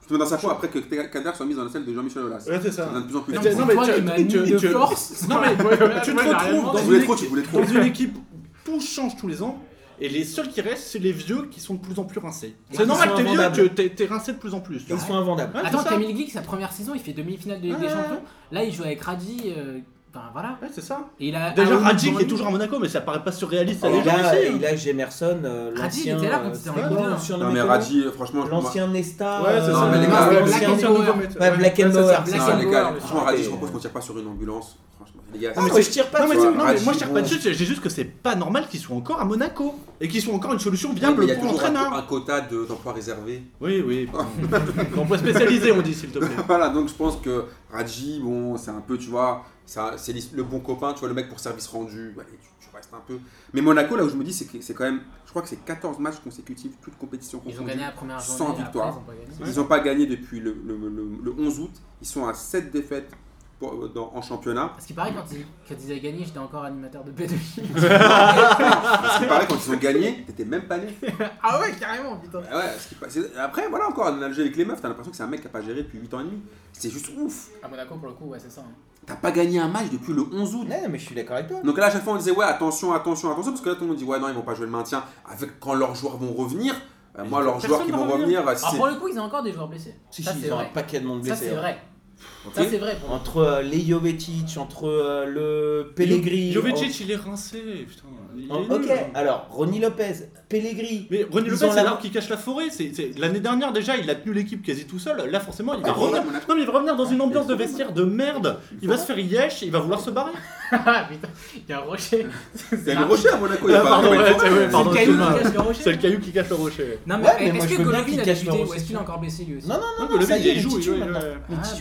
Je te mets dans sa peau après que Kader soit mis dans la selle de Jean-Michel Aulas. Ouais, c'est Ça ça. devient de plus en plus non, mais tu- force. Non mais tu te retrouves dans une, équipe, tu voulais trop. dans une équipe où tout change tous les ans et les seuls qui restent c'est les vieux qui sont de plus en plus rincés. C'est normal t'es vieux, t'es- t'es rincé de plus en plus. tu Ils sont invendables. Ouais, Attends. Camille Glick, sa première saison, il fait demi-finale de Ligue des. Champions. Là, il joue avec Radji. euh, Enfin voilà. Ouais, c'est ça. Et il a Déjà Radji qui est toujours à Monaco mais ça paraît pas surréaliste là, hein. euh, Radji, il l'ancien. était là quand euh, c'était en Non mais Radji, franchement, je L'ancien Nesta. Ouais, c'est euh, Black Black c'est ça. Black franchement. Radji, qu'on tire pas sur une ambulance. Franchement, les gars, c'est- moi, je tire pas Non mais, non, mais moi je tire pas dessus, j'ai juste que c'est pas normal qu'ils soient encore à Monaco et qu'ils soient encore une solution viable mais pour toujours un, l'entraîneur. un quota de- d'emplois réservés. Oui, oui. (laughs) (laughs) Emploi spécialisé, on dit, s'il te plaît. Voilà, donc je pense que Radji, bon, c'est un peu, tu vois, c'est le bon copain, tu vois, le mec pour service rendu, ouais, tu, tu restes un peu. Mais Monaco, là où je me dis, c'est que c'est quand même, je crois que c'est 14 matchs consécutifs, toutes compétitions Ils ont confondues. gagné la première Sans journée. et victoire. après, ils ont pas gagné. Ils n'ont pas gagné depuis le, le- le- le 11 août, ils sont à 7 défaites pour- dans- en championnat. Parce qu'il paraît quand ils, quand ils avaient gagné, j'étais encore animateur de P2. Ce qui paraît, quand ils ont gagné, t'étais même pas né. (laughs) ah ouais, carrément, putain. Ouais, ce qui pa- c'est- Après, voilà, encore, en Algérie avec les meufs, t'as l'impression que c'est un mec qui a pas géré depuis 8 ans et demi. C'est juste ouf. À Monaco, pour le coup, ouais, c'est ça. hein. T'as pas gagné un match depuis le 11 août. Non, mais je suis d'accord avec toi. Donc là, à chaque fois, on disait, ouais, attention, attention, attention, parce que là, tout le monde dit, ouais, non, ils vont pas jouer le maintien. Avec quand leurs joueurs vont revenir, euh, moi, leurs joueurs qui vont revenir. revenir, bah, Alors c'est. pour le coup, ils ont encore des joueurs blessés. Si, ça, si, c'est ils ont un vrai. paquet de monde Ça, blessé. c'est hein. vrai. Ça, c'est vrai. Pour. Entre euh, les Jovetic, entre euh, le Pellegrini. Jovetic, il est rincé, putain. Ok, nul. alors Ronny Lopez, Pellegrini. Mais Ils Lopez, c'est la- l'arbre qui cache la forêt. L'année dernière, déjà, il a tenu l'équipe quasi tout seul. Là, forcément, il va Ah, revenir. Non, mais il va revenir dans une ambiance de vestiaire de merde. Il va se faire yesh, il va vouloir se barrer. (laughs) Ah putain, il y a un rocher. (laughs) Il y a le rocher à Monaco, Ah, c'est le caillou qui cache le rocher. C'est le caillou qui cache le rocher. Non, mais est-ce que Golovin qu'il a débuté ou est-ce qu'il est encore blessé lui aussi Non, non, Non, est, il joue. Ah,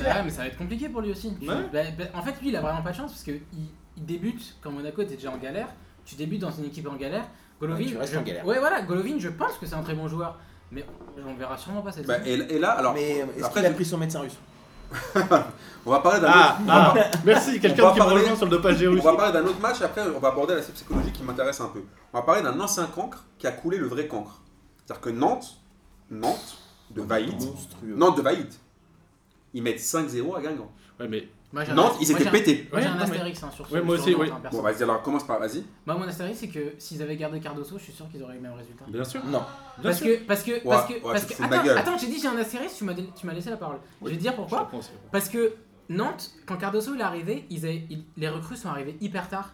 bah, mais ça va être compliqué pour lui aussi. Bah, bah, en fait, lui, il a vraiment pas de chance parce que il, il débute quand Monaco était déjà en galère. Tu débutes dans une équipe en galère. Golovin, Ouais, tu restes je- en galère. Ouais, voilà, Golovin, je pense que c'est un très bon joueur. Mais on verra sûrement pas cette Bah, et, et là, alors, Mais euh, est-ce après, qu'il a pris son médecin russe (laughs) on va parler d'un Ah, autre. ah, merci, quelqu'un qui parler- rejoint sur le dopage On russe. va parler d'un autre match, après on va aborder l'aspect psychologique qui m'intéresse un peu. On va parler d'un ancien cancre qui a coulé le vrai cancre. C'est-à-dire que Nantes, Nantes, de Vaïd, Monstrueux. Nantes de Vaïd, ils mettent 5-0 à Guingamp. Ouais, mais Moi, j'ai un- Nantes, ils moi, étaient j'ai un- pétés. Moi j'ai Ouais, un non, mais- astérix hein, sur ce Ouais, moi sur aussi, Nantes, oui. hein, perso. Bon, vas-y, alors commence par, vas-y. Moi, mon astérix, c'est que s'ils avaient gardé Cardoso, je suis sûr qu'ils auraient eu le même résultat. bien sûr. Non. Bien Parce sûr. que, parce que, parce que, ouais, parce tu te que, fous de ma attends, gueule. attends, j'ai dit j'ai un astérix, tu m'as, tu m'as laissé la parole. Je vais te dire Je pourquoi. te pense. Parce que Nantes, quand Cardoso il est arrivé, ils avaient- ils- les recrues sont arrivées hyper tard.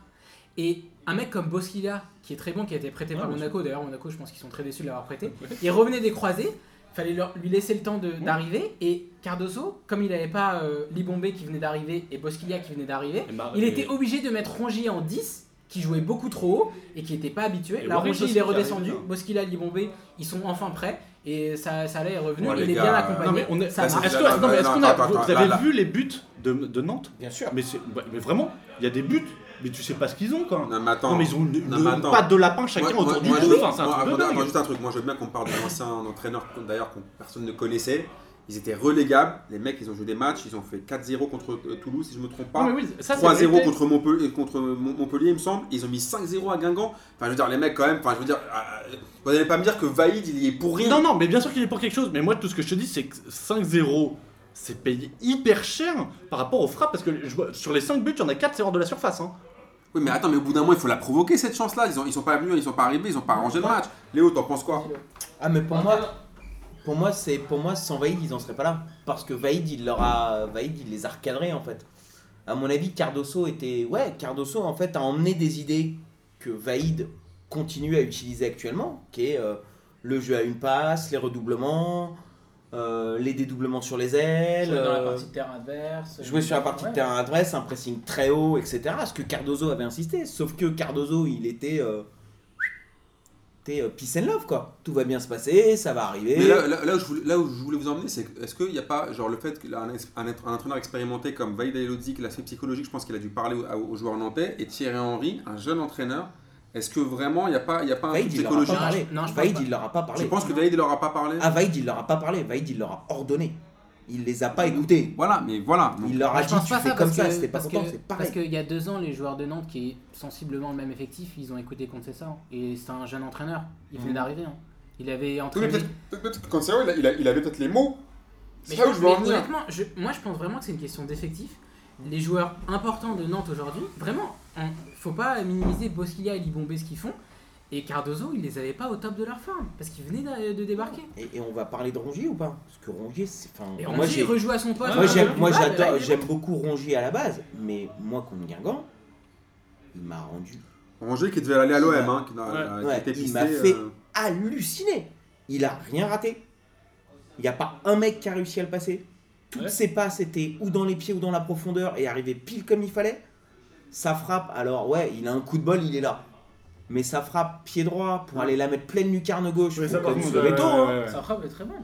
Et un mec comme Bosquilla, qui est très bon, qui a été prêté Ouais, par bien Monaco, d'ailleurs Monaco je pense qu'ils sont très déçus de l'avoir prêté, il revenait des croisés, fallait leur- lui laisser le temps de- d'arriver, et Cardoso, comme il n'avait pas euh, Libombé qui venait d'arriver et Bosquilla qui venait d'arriver, il et- était obligé de mettre Rongier en 10, qui jouait beaucoup trop haut et qui n'était pas habitué. Et Là Rongier il est redescendu. Bosquilla, Libombé, ils sont enfin prêts, et ça, ça allait est revenu, il est gars, bien accompagné. Non mais on est. ça Là, marche. Est-ce a, vous, avez là, là. vu les buts de, de Nantes? Bien sûr. mais, c'est- bah, mais vraiment, il y a des buts, mais tu sais pas ce qu'ils ont quoi. Non, mais attends. Non mais ils ont une, Non, une mais attends. patte de lapin chacun Moi- autour moi- du je- Enfin, attends, juste un truc. Moi, je veux bien qu'on parle d'un ancien entraîneur, d'ailleurs, que personne ne connaissait. Ils étaient relégables. Les mecs, ils ont joué des matchs. Ils ont fait 4-0 contre euh, Toulouse, si je me trompe pas. Oui, ça, c'est 3-0 mérité. contre Montpellier, contre Mon- Montpellier, il me semble. Ils ont mis 5-0 à Guingamp. Enfin, je veux dire, les mecs, quand même. Enfin, je veux dire, euh, vous n'allez pas me dire que Vaïd, il est pour rien. Non, non, mais bien sûr qu'il est pour quelque chose. Mais moi, tout ce que je te dis, c'est que 5-0, c'est payé hyper cher par rapport aux frappes. Parce que je vois- sur les 5 buts, il y en a 4, c'est hors de la surface. Hein. Oui, mais attends, mais au bout d'un moment, il faut la provoquer cette chance-là. Ils, ont, ils sont pas venus, ils sont pas arrivés, ils ont pas arrangé le match. Léo, t'en penses quoi? Ah, mais pour moi, pour moi, c'est pour moi sans Vaïd, ils en seraient pas là. Parce que Vaïd, il leur a, Vaïd, il les a recadrés en fait. À mon avis, Cardoso était. Ouais, Cardoso en fait a emmené des idées que Vaïd continue à utiliser actuellement, qui est euh, le jeu à une passe, les redoublements, euh, les dédoublements sur les ailes. Jouer dans la euh, partie de terrain adverse. Jouer sur la partie de terrain adverse, un pressing très haut, etc. Ce que Cardozo avait insisté. Sauf que Cardozo, il était. Euh, était, euh, peace and love, quoi. Tout va bien se passer, ça va arriver. Mais là, là, là où je voulais, là où je voulais vous emmener, c'est est-ce qu'il n'y a pas, genre le fait qu'un un, un entraîneur expérimenté comme Vaïd Elodzi, qui l'aspect psychologique, je pense qu'il a dû parler aux, aux joueurs nantais, et Thierry Henry, un jeune entraîneur, est-ce que vraiment il n'y a pas, il y a pas un Vaïd, truc il leur a pas psychologique parlé. Non, je pense Vaïd, pas. il leur a pas Je parlé. pense que Vaïd ne leur a pas parlé? Ah, Vaïd, il leur a pas parlé. Vaïd, il leur a ordonné. Il les a pas écoutés. Voilà, mais voilà. Donc, Il leur a dit tu pas fais ça comme parce ça, c'était pas parce content, c'est Parce pareil. qu'il y a deux ans, les joueurs de Nantes qui est sensiblement le même effectif, ils ont écouté Conceição. Et c'est un jeune entraîneur. Il venait Mhm. d'arriver. hein. Il avait entraîné. peut-être que il, il il avait peut-être les mots. Mais C'est là où je veux en venir. honnêtement, je- moi je pense vraiment que c'est une question d'effectif. Les joueurs importants de Nantes aujourd'hui, vraiment, faut pas minimiser Bosquilla et Libombé ce qu'ils font. Et Cardozo, ils les avaient pas au top de leur forme parce qu'ils venaient de débarquer. Et, et on va parler de Rongier ou pas? Parce que Rongier, c'est. Enfin, Et moi, Rongier j'ai- rejoue à son poste. moi, j'aime, moi j'adore, il j'aime beaucoup Rongier à la base, mais moi contre Guingamp, il m'a rendu Roger qui devait aller à l'OM, hein, qui, a- Ouais. qui Ouais, était il m'a fait- euh, halluciné. Il a rien raté. Il n'y a pas un mec qui a réussi à le passer. Toutes Ouais. ses passes étaient ou dans les pieds ou dans la profondeur et arrivaient pile comme il fallait. Sa frappe, alors ouais, il a un coup de bol, il est là. Mais sa frappe pied droit pour aller la mettre pleine lucarne gauche, ça, contre, tôt, ouais, hein. Sa frappe est très bonne.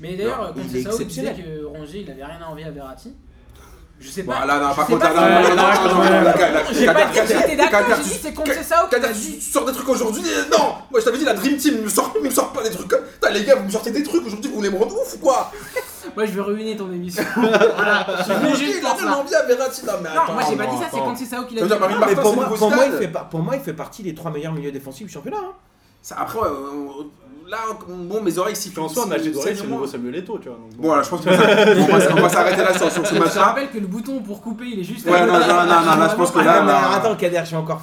Mais d'ailleurs, Non, quand c'est est ça, disait exceptionnel. que Rongier il avait rien à envier à Verratti. Je sais pas. Voilà, non, par contre, pas là, là, là, là, J'ai là, là, dit que j'étais d'accord, tu- j'ai dit c'est Conceição qui Kader, l'a tu sors des trucs aujourd'hui, non Moi je t'avais dit la Dream Team, me sort, me sort pas des trucs comme. Putain, les gars, vous me sortez des trucs aujourd'hui, vous voulez me rendre ouf ou quoi? Moi je veux ruiner ton émission. (laughs) voilà, je veux juste il a pour ça. tellement bien Verratti, non mais Non, attends. moi j'ai pas dit non, ça, c'est attends. Conceição qui Ça l'a dit. Non, mais pour moi, pour, moi, il fait, par- pour moi, il fait partie des trois meilleurs milieux défensifs du championnat. hein. Ça, Après, euh, là, bon, mes oreilles sifflent. En soi, Najee Doré, c'est le nouveau Bon, Samuel Eto'o, tu vois. donc bon. voilà, je pense qu'on va, on on s'arrêter là sur, sur ce Je te match-là. rappelle que le bouton pour couper il est juste. Ouais, à non, non, non, non, là, je pense que Ah, là, non, mais là- alors, attends, Kader, je vais encore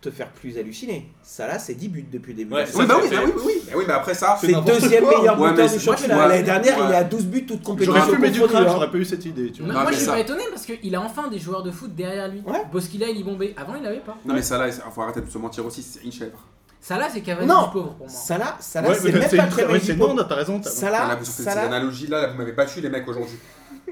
te faire plus halluciner. Ça là, c'est 10 buts depuis le début. Ouais, la Oui, bah oui, c'est bah oui, bah oui. Bah oui, mais après ça. C'est deuxième quoi. meilleur Ouais, buteur du championnat. ouais. L'année dernière, Ouais. il est à 12 buts, toutes compétitions J'aurais confondues, crack, hein. j'aurais pas eu cette idée, tu vois. Moi je suis ça- pas étonné parce qu'il a enfin des joueurs de foot derrière lui. Ouais. Bosquilla et Libombé. Avant il avait pas. Non, mais ça là, il faut arrêter de se mentir aussi, c'est une chèvre. Ça là c'est Cavani Non. du pauvre pour moi. Ça là, ça là, Ouais, c'est même pas c'est du non, t'as raison. sortez ça ces là. analogies là, là, vous m'avez battu les mecs aujourd'hui.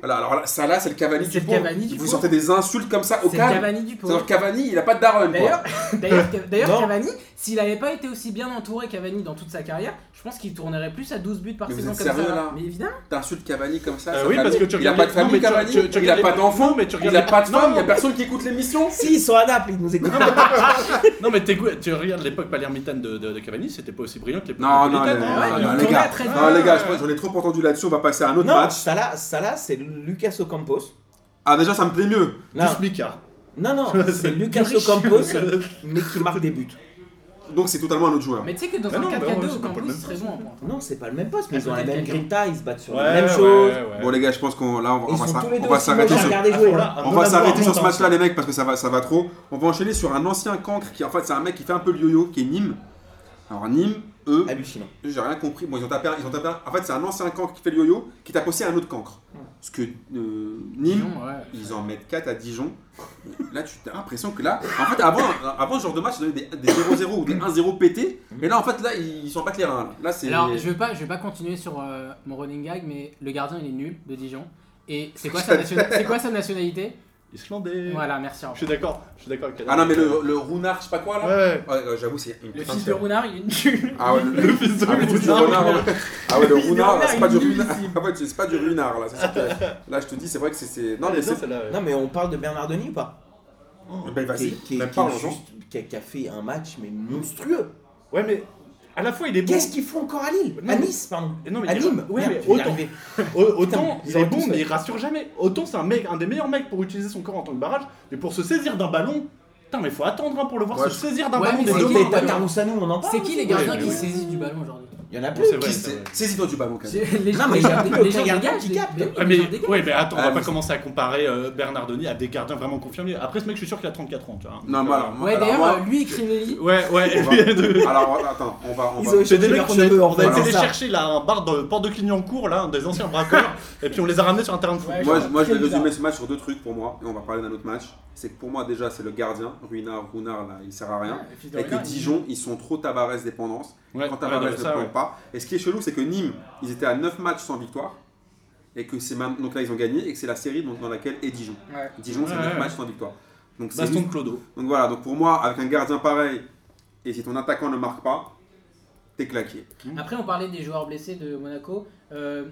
Voilà, alors là, ça là, c'est le Cavani du le pauvre. Cavani du Vous sortez des insultes comme ça au C'est le calme. Cavani du pauvre. C'est-à-dire Cavani, il a pas de daron D'ailleurs, quoi. d'ailleurs, d'ailleurs Non. Cavani, s'il avait pas été aussi bien entouré Cavani dans toute sa carrière, je pense qu'il tournerait plus à 12 buts par Mais vous saison êtes comme ça. sérieux, là Mais évidemment. T'insultes Cavani comme ça. Euh, ça oui, parce que tu Il a regardes pas de les- non, famille mais tu- Cavani, tu- tu il a regardes pas les- d'enfant, non, mais tu il regardes a les- pas de non, femme, il y a non. personne qui écoute l'émission. (laughs) Si, ils sont à Naples, ils nous (laughs) écoutent. Non, mais tu regardes l'époque palermitane de, de, de Cavani, c'était pas aussi brillant que l'époque Non, non, napolitaine, les- hein. non, il non, les tournait gars, à 13 non, les gars, je pense- j'en ai trop entendu là-dessus, on va passer à un autre Non, match. ça là, ça là, c'est Lucas Ocampos. Ah, déjà, ça me plaît mieux. Non, Plus Mika. non, non, (laughs) c'est Lucas Ocampos, (laughs) mais qui marque des buts. Donc, c'est totalement un autre joueur. Mais tu sais que dans Ah un non, bah 4-4-2 ouais, au c'est pas le campus, même il serait poste. bon en pointe. Non, c'est pas le même poste, mais ils ont la même grinta, ils se battent sur Ouais, la même chose. ouais. Bon, les gars, je pense qu'on là, on va, s'arrêter On va s'arrêter sur ce match-là, les mecs, parce que ça va, ça va trop. On va enchaîner sur un ancien cancre qui, en fait, c'est un mec qui fait un peu le yo-yo, qui est Nîmes. Alors, Nîmes, eux, j'ai rien compris. Bon, ils ont tapé, un- ils ont tapé. un- En fait, c'est un ancien cancre qui fait le yo-yo, qui tape aussi un autre cancre. Parce que euh, Nîmes, ouais. ils en mettent 4 à Dijon. Là, tu as l'impression que là, en fait, avant, avant ce genre de match, ils donnaient des, des 0-0 ou des 1-0 pétés. Mais là, en fait, là, ils sont pas reins. Là, c'est. Alors, je vais pas, je vais pas continuer sur euh, mon running gag, mais le gardien il est nul de Dijon. Et c'est quoi (laughs) sa, nation- c'est quoi sa nationalité? Islandais. Voilà, merci. Je suis d'accord, je suis d'accord avec. Ah non, mais le, le Rounard, je sais pas quoi là. Ouais. J'avoue, c'est une Le putain fils de Rounard, il est nul. Ah ouais, le, Le (laughs) fils de ah, Rounard. renard, ouais. Ah ouais, le Le fils de renard, là, renard, c'est pas il du est. Ah ouais, c'est pas du renard là. c'est ça que- (laughs) Là, je te dis, c'est vrai que c'est- c'est. Non, mais c'est. celle-là, ouais. Non, mais on parle de Bernardoni ou pas? Ben vas-y, Qui- qui- même qui pas est en juste- qui a, qui a fait un match mais monstrueux. Ouais, mais à la fois il est bon. Qu'est-ce qu'ils font encore à Lille? Non, À mais- Nice, pardon. Non, mais À il- Nîmes ouais, Merde, mais je vais y autant- il est (laughs) bon, mais fait. il rassure jamais. Autant c'est un mec, un des meilleurs mecs pour utiliser son corps en tant que barrage, mais pour se saisir d'un ballon, putain, mais faut attendre hein, pour le voir Ouais, se saisir d'un Ouais, ballon des c'est deux qui mains. les T'as ballons Taroussano, on en parle C'est qui les aussi. gardiens qui saisissent du ballon aujourd'hui? Il y en a plus. c'est vrai, Qui c'est vrai. Saisis-toi du ballon, quand même. (laughs) Les Non, mais il y a les gens gardien dégagent, qui les- capte. mais oui, Ah, les mais, gens dégagent. ouais, mais attends, on Ah, va mais pas commencer à comparer euh, Bernardoni à des gardiens vraiment confirmés. Après, ce mec, je suis sûr qu'il a 34 ans, tu vois. Non, Donc, mais euh, alors, moi- Ouais, alors, d'ailleurs, moi- lui et Crivelli. Ouais, ouais, (laughs) Alors, attends, on va. On Ils va... ont C'est des échangé mecs leurs qu'on a, cheveux, en on a fait, été c'est les ça. chercher là, un bar de Port de Clignancourt, là, des anciens braqueurs, (laughs) et puis on les a ramenés sur un terrain de foot. Ouais, Moi, je- moi, je vais très résumer ce match sur deux trucs pour moi, et on va parler d'un autre match. C'est que pour moi, déjà, c'est le gardien. Ruinard, Rounard, là, il sert à rien. Et que il- Dijon, ils sont trop Tavares dépendance. Ouais, Quand ouais, Tavares non, ne ça, ouais. pas. Et ce qui est chelou, c'est que Nîmes, ils étaient à 9 matchs sans victoire. Et que c'est donc là, ils ont gagné, et que c'est la série dans laquelle est Dijon. Ouais. Dijon, c'est Ouais, 9 ouais. matchs sans victoire. Donc, c'est Baston de Clodo. donc voilà, donc pour moi, avec un gardien pareil, et si ton attaquant ne marque pas, t'es claqué. Après, on parlait des joueurs blessés de Monaco. Euh,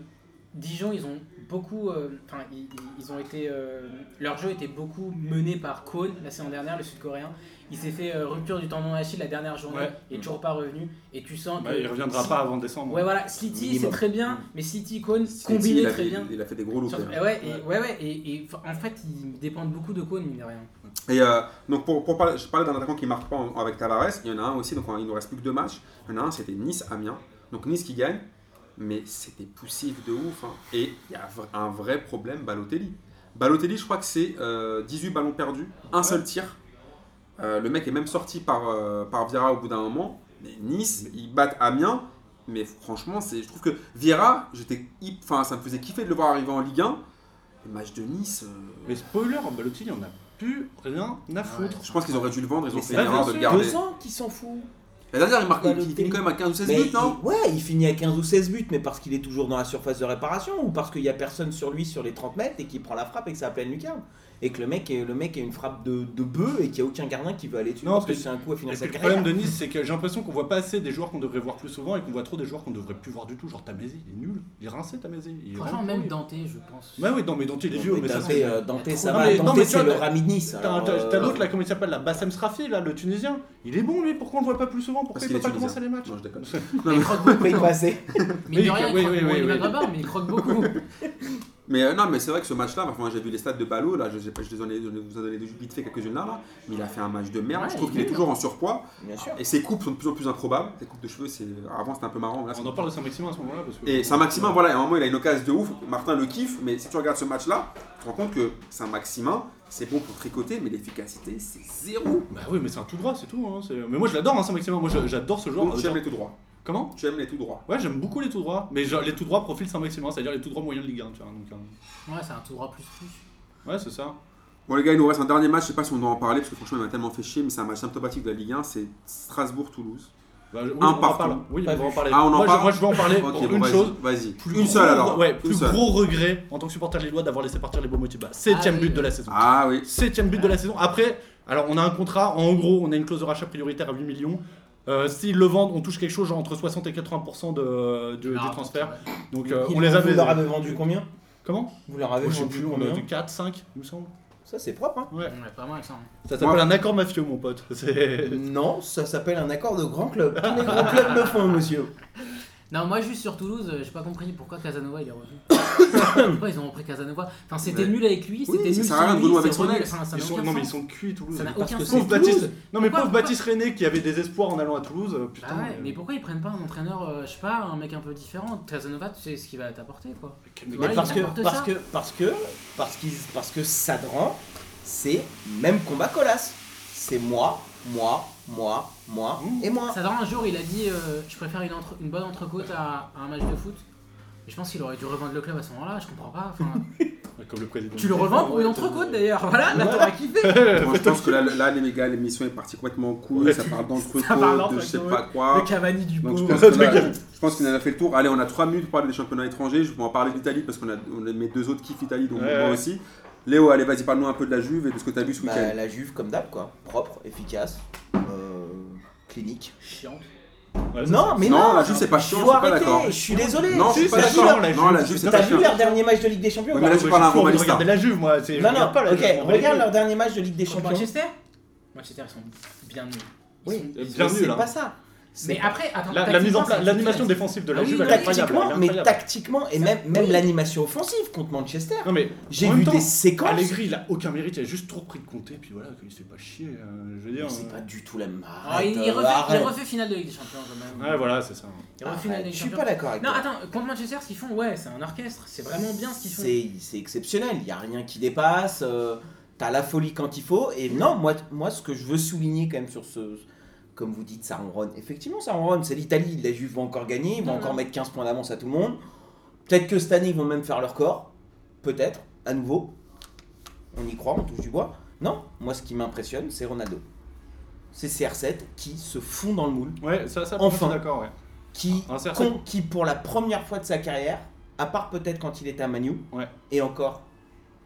Dijon, ils ont beaucoup. euh, Enfin, ils, ils- ils ont été. euh, leur jeu était beaucoup mené par Kohn la saison dernière, le sud-coréen. Il s'est fait euh, rupture du tendon d'Achille la dernière journée. Ouais. Il est toujours pas revenu. Et tu sens Bah, que. il reviendra pas avant décembre. Ouais, voilà. Slity, c'est très bien. Mais Slity, Kohn, combiné il a, très fait, bien. il a fait des gros loupés. Sur- hein. et ouais, et, ouais, ouais, et, et en fait, ils dépendent beaucoup de Kohn, mine de rien. Et euh, donc pour, pour parler, je parlais d'un attaquant qui marque pas en- avec Tavares, il y en a un aussi, donc il nous reste plus que deux matchs. Il y en a un, c'était Nice-Amiens. Donc Nice qui gagne, mais c'était poussif de ouf. hein. Et il y a un vrai problème, Balotelli. Balotelli, je crois que c'est euh, 18 ballons perdus, un seul tir. Euh, le mec est même sorti par, euh, par Vieira au bout d'un moment. Mais Nice, ils battent Amiens. Mais franchement, c'est, je trouve que Vieira, j'étais, enfin, ça me faisait kiffer de le voir arriver en Ligue 1. Le match de Nice, euh, Mais spoiler, Balotelli, on a plus rien à foutre. je pense qu'ils auraient dû le vendre, ils ont fait c'est une bien erreur de le garder. 200 qui s'en fout. La dernière, il, marque, il- il finit quand même à 15 ou 16 Mais buts, non il- ouais, il finit à 15 ou 16 buts, mais parce qu'il est toujours dans la surface de réparation ou parce qu'il n'y a personne sur lui sur les 30 mètres et qu'il prend la frappe et que c'est à pleine lucarne. Et que le mec, est, le mec a une frappe de, de bœuf et qu'il n'y a aucun gardien qui veut aller dessus Non, parce que c'est un coup à finir sa le problème de Nice, c'est que j'ai l'impression qu'on voit pas assez des joueurs qu'on devrait voir plus souvent et qu'on voit trop des joueurs qu'on devrait plus voir du tout. Genre Tamézy, il est nul. Il est rincé. Il est Franchement, vraiment même pourri. Dante, je pense. Ouais, oui, non, mais Dante, il est vieux, Mais mais ça Dante, c'est. euh, Dante, ça va. tu c'est le t'as- Rami de Nice. T'as t'as- euh, l'autre là, comment il s'appelle là Bassem Srafi là, le Tunisien. Il est bon lui, pourquoi on le voit pas plus souvent? Pourquoi Parce il qu'il peut est pas commencer les matchs? Non, je déconne. Mais il croque beaucoup. Il croque- est maghrébin, mais il croque beaucoup. Mais euh, non, mais c'est vrai que ce match-là, enfin, j'ai vu les stats de Ballot, là, je sais pas, je en ai- je vous en ai donné vite fait quelques-unes là, là, mais il a fait un match de merde. Ouais, je trouve il qu'il est toujours en surpoids Bien sûr. et ses coupes sont de plus en plus improbables. Ses coupes de cheveux, c'est avant c'était un peu marrant. Là, On en parle de Saint-Maximin à ce moment-là parce que. Et Saint-Maximin, voilà, à un moment il a une occasion de ouf. Martin le kiffe, mais si tu regardes ce match-là, tu te rends compte que Saint-Maximin, c'est bon pour tricoter, mais l'efficacité, c'est zéro. Bah oui, mais c'est un tout droit, c'est tout. Hein. Mais moi je l'adore, hein, Saint-Maximin. Moi je- j'adore ce joueur. Donc tu Genre- aimes les tout droits. Comment? Tu aimes les tout droits. Ouais, j'aime beaucoup les tout droits. Mais genre, les tout droits profil Saint-Maximin, c'est-à-dire les tout droits moyens de Ligue 1. Tu vois, donc, euh, Ouais, c'est un tout droit plus plus. Ouais, c'est ça. Bon les gars, il nous reste un dernier match, je sais pas si on doit en parler, parce que franchement il m'a tellement fait chier, mais c'est un match symptomatique de la Ligue 1, c'est Strasbourg-Toulouse. Bah, oui, Un on en partout. parle. Oui, Pas on va en vu. parler. Ah, on en moi, je, parle moi, je vais en parler Ok, pour bon, une chose. Vas-y. Une gros- seule alors. Ouais, plus seule. gros regret en tant que supporter lillois d'avoir laissé partir les Bomotiba. Septième Ah, but oui. de la saison. Ah oui. Septième but de la saison. Après, alors on a un contrat, en gros, on a une clause de rachat prioritaire à 8 millions. Euh, S'ils le vendent, on touche quelque chose genre entre 60 et 80% de, de- Ah, des transferts. Donc euh, on les Vous avait. leur avez vendu combien? Comment? Vous leur avez sais vendu plus, on a combien? du 4, 5, il me semble. Ça, c'est propre, hein Ouais. Ouais, pas mal ça. hein. Ça s'appelle un accord mafieux, mon pote. (laughs) Non, ça s'appelle un accord de grand club. Tous les grands clubs le font, monsieur. Non, moi juste sur Toulouse, euh, j'ai pas compris pourquoi Casanova il est revenu. (coughs) pourquoi ils ont repris Casanova Enfin, c'était Ouais. nul avec lui, Oui, c'était ça nul sert à rien de avec son ex. ça- ça Ils sont... Non mais ils sont cuits Toulouse. Ça n'a Parce aucun que sens. pauvre Baptiste. Toulouse. Non mais Pourquoi- pauvre Baptiste René qui avait des espoirs en allant à Toulouse. euh, Putain. Ah ouais, euh, mais pourquoi ils prennent pas un entraîneur, euh, je sais pas, un mec un peu différent Casanova, tu sais ce qu'il va t'apporter quoi. Mais parce que, parce ça. que, parce que, parce qu'ils, parce que Sadran, c'est même combat colasse. C'est moi, moi, moi, moi Mmh. et moi. Sadran un jour il a dit euh, je préfère une, entre- une bonne entrecôte à, à un match de foot. Mais je pense qu'il aurait dû revendre le club à ce moment-là, je comprends pas. (laughs) Comme le président. tu le revends pour une entrecôte d'ailleurs, voilà, là t'auras kiffé. (laughs) Moi je pense que là, là les gars, l'émission est partie complètement en couille, Ouais. ça parle (laughs) d'entrecôte, Ça de je sais pas quoi. Le Cavani du Donc je beau. pense que là, je pense qu'on en a fait le tour. Allez, on a 3 minutes pour parler des championnats étrangers. Je vais en parler d'Italie parce qu'on a, on a mes deux autres kiffent Italie, donc Ouais, moi ouais. aussi. Léo, allez, vas-y, parle-nous un peu de la Juve et de ce que tu as vu ce Bah, week-end. la Juve comme d'hab quoi, propre, efficace, euh, clinique. Chiant. Ouais, Non, mais Non, non, la Juve, c'est pas chiant, je suis pas d'accord. Je suis désolé. Non, je suis pas d'accord. la Non, Juve. la Juve, c'est T'as pas vu chiant. leur dernier match de Ligue des Champions Ouais, ou mais pas là, tu parles à un Romanista. regarder la Juve, moi. Non, regarde non, pas la ok, regarde leur dernier match de Ligue des Champions. Manchester Manchester ils sont bien nuls. Oui, Bien mais nul, c'est hein. pas ça. Mais pas- après, attends, La, la tactiquement, mise en c'est place, l'animation défensive de la Ah oui, Juve, elle incroyable. tactiquement, est mais tactiquement et même, même l'animation offensive contre Manchester. Non mais J'ai vu temps, des séquences. Allegri, il a aucun mérite, il a juste trop pris de compter, puis voilà, qu'il se fait pas chier. euh, je veux dire. C'est euh, pas du tout la même. Ah, il, refait, il refait finale de Ligue des Champions quand même. Ouais, voilà, c'est ça. Il refait finale de Arrête, Ligue Je suis pas d'accord avec Non, toi. attends, contre Manchester, ce qu'ils font, ouais, c'est un orchestre. C'est vraiment bien ce qu'ils font. C'est c'est exceptionnel, il n'y a rien qui dépasse, euh, t'as la folie quand il faut. Et non, moi, moi, ce que je veux souligner quand même sur ce. Comme vous dites, ça ronronne. Effectivement, ça ronronne. C'est l'Italie, la Juve va encore gagner, ils vont Non, encore mettre 15 points d'avance à tout le monde. Peut-être que cette année, ils vont même faire leur corps. Peut-être, à nouveau. On y croit, on touche du bois. Non, moi, ce qui m'impressionne, c'est Ronaldo. C'est CR7 qui se fond dans le moule, Ouais, ça, ça, Enfin. d'accord, ouais. qui, Un CR7. con- qui, pour la première fois de sa carrière, à part peut-être quand il était à Manu, Ouais. et encore,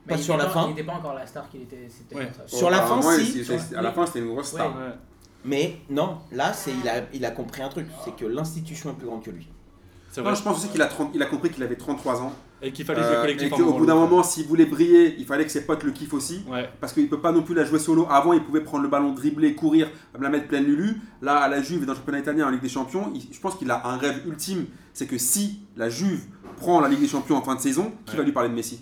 Mais pas il sur la fin. Il n'était pas encore la star qu'il était. Ouais. Sur la fin, si. À la fin, c'était une grosse star. Ouais. Mais non, là, c'est il a, il a compris un truc, c'est que l'institution est plus grande que lui. C'est Non, je pense aussi qu'il a, 30 il a compris qu'il avait 33 ans. Et qu'il fallait jouer Euh, et collectif qu'au bout d'un moment, s'il voulait briller, il fallait que ses potes le kiffent aussi. Ouais. Parce qu'il peut pas non plus la jouer solo. Avant, il pouvait prendre le ballon, dribbler, courir, me la mettre pleine lulu. Là, à la Juve et dans le championnat italien en Ligue des Champions, il- je pense qu'il a un rêve ultime. C'est que si la Juve prend la Ligue des Champions en fin de saison, qui Ouais. va lui parler de Messi?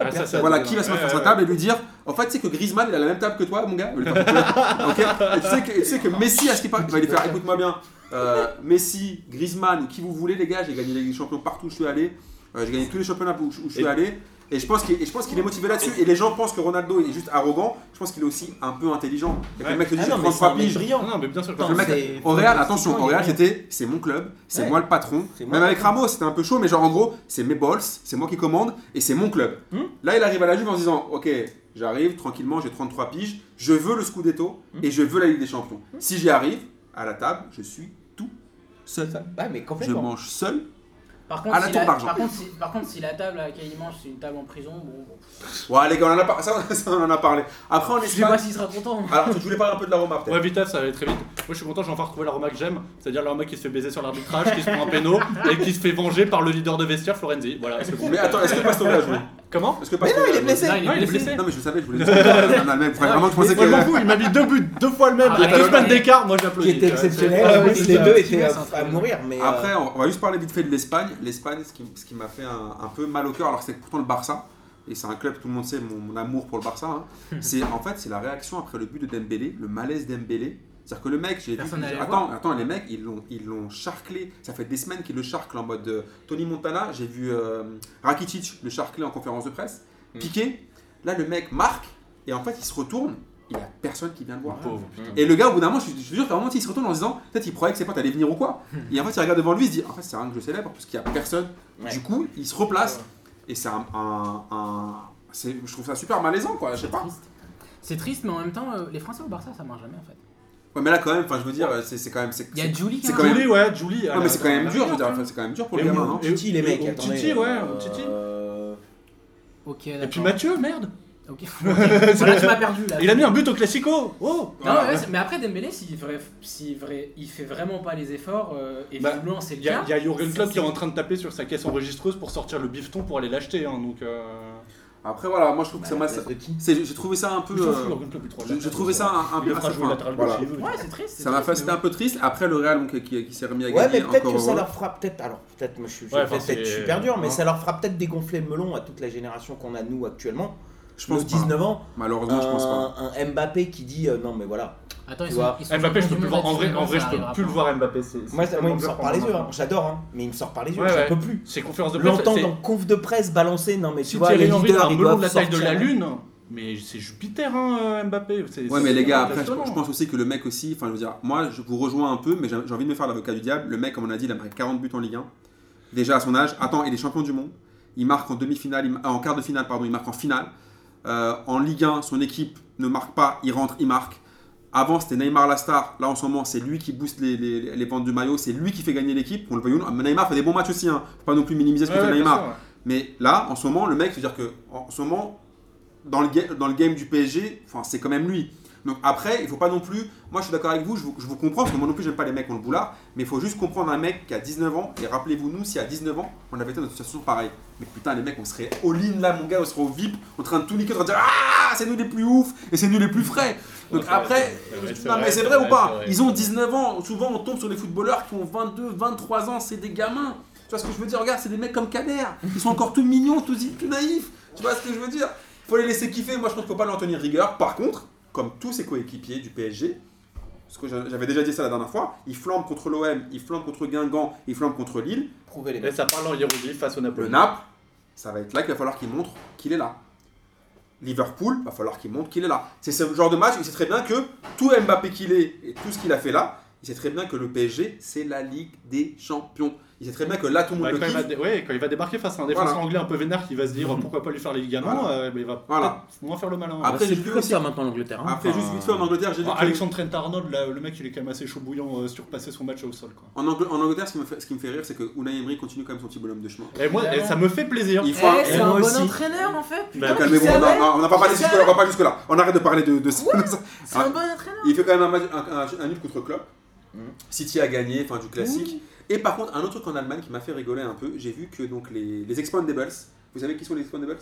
Ah, ça, ça, Voilà, qui va se mettre ouais, sur sa ouais, table et lui dire En fait, tu sais que Griezmann, il a la même table que toi, mon gars. Ok et tu, sais que, et tu sais que Messi, à ce qu'il parle, il va lui faire Écoute-moi bien, euh, Messi, Griezmann, ou qui vous voulez, les gars, j'ai gagné des Champions partout où je suis allé. Euh, j'ai gagné tous les championnats où, je- suis Et- allé. Et je pense qu'il et je pense qu'il est motivé là-dessus. Et les gens pensent que Ronaldo est juste arrogant. Je pense qu'il est aussi un peu intelligent. Et Ouais. le mec te dit Ah non, mais c'est 33 un mec piges. brillant. Non, mais bien sûr. Attends, Le mec, au Real, attention, au Real c'était c'est mon club, c'est Ouais. moi le patron. Même avec. Ramos, c'était un peu chaud, mais genre en gros, c'est mes balls, c'est moi qui commande et c'est mon club. Hmm. Là, il arrive à la Juve en se disant Ok, j'arrive tranquillement, j'ai 33 piges, je veux le Scudetto Hmm. et je veux la Ligue des Champions. Si j'y arrive, à la table, je suis tout seul. Ouais, mais Je complètement. mange seul. Par contre, À la si tour la, d'argent. par, contre, si, par contre, si la table à laquelle il mange, c'est une table en prison, bon. bon. Ouais, les gars, on en a, par- (laughs) ça, ça, on en a parlé. Après, en Je sais pas Espagne. s'il sera content. Alors, je voulais parler un peu de la Roma, peut-être. Ouais, vitesse, ça va aller très vite. Moi, je suis content, j'ai enfin retrouvé l'aroma que j'aime. C'est-à-dire l'aroma qui se fait baiser sur l'arbitrage, qui se prend un péno et qui se fait venger par le leader de vestiaire, Florenzi. Voilà. Mais attends, est-ce que Pastore a joué? Comment? Est-ce que Mais non, il a est joué? blessé. Non, il est blessé. Non, mais je savais, je voulais (laughs) dire. Non, le vraiment, je pensais que. il m'a mis deux buts, deux fois le même, Ah, avec deux ouais. semaines d'écart. Moi, Qui j'applaudis. était tu vois, exceptionnel. c'est les deux étaient à, mourir. Mais Après, euh, on on va juste parler vite fait de l'Espagne. L'Espagne, ce qui, ce qui m'a fait un, un peu mal au cœur, alors que c'est pourtant le Barça, et c'est un club, tout le monde sait mon, mon amour pour le Barça, hein. (laughs) c'est en fait c'est la réaction après le but de Dembélé, le malaise Dembélé. C'est-à-dire que le mec, j'ai vu. Attends, attends, les mecs, ils l'ont, ils l'ont charclé. Ça fait des semaines qu'ils le charclent en mode euh, Tony Montana. J'ai vu euh, Rakitic le charcler en conférence de presse. Mm. Piqué. Là, le mec marque, et en fait, il se retourne. Il n'y a personne qui vient le voir. Pauvre. Et le gars, au bout d'un moment, je, je te jure qu'à un moment, il se retourne en se disant, peut-être il croyait que ses potes allaient venir ou quoi. (laughs) Et en fait, il regarde devant lui, il se dit, en fait, c'est rien que je célèbre parce qu'il n'y a personne. Ouais. Du coup, il se replace. Et c'est un. un- un- c'est- je trouve ça super malaisant, quoi. Je sais pas. triste. C'est triste, mais en même temps, euh, les Français au Barça, ça marche jamais en fait. Ouais, mais là, quand même, enfin, je veux dire, c'est c'est quand même. Il y a Julie qui c'est a quand un- même- Julie, ouais, Julie. Non, mais c'est quand même dur, je veux dire. c'est quand même dur pour Et le gamin, où- non et- Titi, les mecs. Titi, ouais, euh, Titi. Ok, Et puis. Mathieu, merde. Ok. (laughs) voilà, tu m'as perdu là. Il a mis un but au Classico. Oh Non, ouais, c'est- mais après Dembélé, s'il vrai, si vrai, il fait vraiment pas les efforts, euh, et Bah, c'est le Il y a, cas. il y a Jurgen ça, Klopp qui est en train de taper sur sa caisse enregistreuse pour sortir le bifton pour aller l'acheter. Hein, donc, euh... Après, voilà, moi, je trouve que bah, ça à m'a. J'ai trouvé ça un peu. euh, J'ai trouvé ça un, peu. voilà. Ouais, c'est triste. Ça m'a c'était un peu triste. Après, le Real, donc, qui, qui s'est remis à Ouais, gagner mais peut-être que ça leur fera peut-être. Alors, peut-être, moi je suis Ouais, peut-être c'est- super dur, mais ça leur fera peut-être dégonfler le melon à toute la génération qu'on a nous actuellement. Je pense pas. 19 ans, Malheureusement, je pense pas. un, un Mbappé qui dit euh, non, mais voilà. Attends, ils sont, vois, ils sont Mbappé, je peux plus le voir. En vrai, en vrai, 19 je peux plus le voir Mbappé. c'est- c'est Moi, il me sort par les yeux, hein. j'adore, hein, mais il me sort par les yeux, Ouais, j'en ouais. peux plus. Ces conférences de presse, L'entendre c'est- en conf de presse balancer, non mais tu Si vois, les leaders un ils doivent la taille de la lune, mais c'est Jupiter, hein, euh, Mbappé. C'est- Ouais, c'est- mais les gars, c'est après, je, pense aussi que le mec aussi, enfin, je veux dire, moi, je vous rejoins un peu, mais j'ai j'ai envie de me faire l'avocat du diable. Le mec, comme on a dit, il a marqué 40 buts en Ligue 1. Déjà à son âge. Attends, il est champion du monde. Il marque en demi-finale, ah, en quart de finale, pardon, il marque en finale. Euh, en Ligue 1, son équipe ne marque pas, il rentre, il marque. Avant, c'était Neymar la star. Là, en ce moment, c'est lui qui booste les, les, les ventes du maillot. C'est lui qui fait gagner l'équipe. On le voit. Neymar fait des bons matchs aussi. Hein. Faut pas non plus minimiser ce que Ouais, fait ouais, Neymar. sûr, ouais. Mais là, en ce moment, le mec, c'est-à-dire que en ce moment, dans le, dans le game du PSG, c'est quand même lui. Donc après, il faut pas non plus. Moi, je suis d'accord avec vous, je vous, je vous comprends, parce que moi non plus, j'aime pas les mecs qui ont le boulard, mais il faut juste comprendre un mec qui a 19 ans, et rappelez-vous, nous, si à 19 ans, on avait été dans une situation pareille. Mais putain, les mecs, on serait all-in là, mon gars, on serait au VIP, en train de tout niquer, en train de dire Ah, c'est nous les plus ouf, et c'est nous les plus frais. Donc Ouais, après, vrai, non, vrai, mais c'est vrai ou pas. Ils ont 19 ans, souvent on tombe sur des footballeurs qui ont 22, 23 ans, c'est des gamins. Tu vois ce que je veux dire Regarde, c'est des mecs comme Kader, ils sont encore tout mignons, tout, tout naïfs. Tu vois ce que je veux dire? Faut les laisser kiffer, moi je pense qu'il faut pas leur tenir rigueur. Par contre, comme tous ses coéquipiers du PSG, parce que j'a- j'avais déjà dit ça la dernière fois, ils flambent contre l'OM, ils flambent contre Guingamp, ils flambent contre Lille. Prouvez les Et ça parle en hiéroglyphe face au Le Napoli. Naples, ça va être là qu'il va falloir qu'il montre qu'il est là. Liverpool, va falloir qu'il montre qu'il est là. C'est ce genre de match où il sait très bien que tout Mbappé qu'il est et tout ce qu'il a fait là, il sait très bien que le PSG, c'est la Ligue des Champions. Il sait très bien que là, tout le Bah, monde quand, le il va ouais, quand il va débarquer face à un défenseur Voilà. anglais un peu vénère qui va se dire (laughs) pourquoi pas lui faire les ligaments, Voilà. euh, mais il va Voilà. peut-être moins faire le malin. Après, c'est j'ai plus vu comme aussi- ça maintenant l'Angleterre. hein. Après, juste vite fait, en Angleterre, j'ai vu Ah, que- Alexandre Trent Arnold, là, le mec il est quand même assez chaud bouillant, euh, surpasser son match au sol. Quoi. En, Angl- en Angleterre, ce qui, me fait, ce qui me fait rire, c'est que Unai Emery continue quand même son petit bonhomme de chemin. Et moi, et ça me fait plaisir. Il Eh, faut un- c'est un moi bon aussi. entraîneur en fait. Bah, Calmez-vous, il on n'a on n'a pas parlé jusque-là, on va pas jusque-là. On arrête de parler de, ça. (laughs) C'est un bon entraîneur. Il fait quand même un, match, un, un- un nul contre Klopp. Mhm. City a gagné, enfin du classique. Et par contre, un autre truc en Allemagne qui m'a fait rigoler un peu, j'ai vu que donc les, les Expandables, vous savez qui sont les Expandables?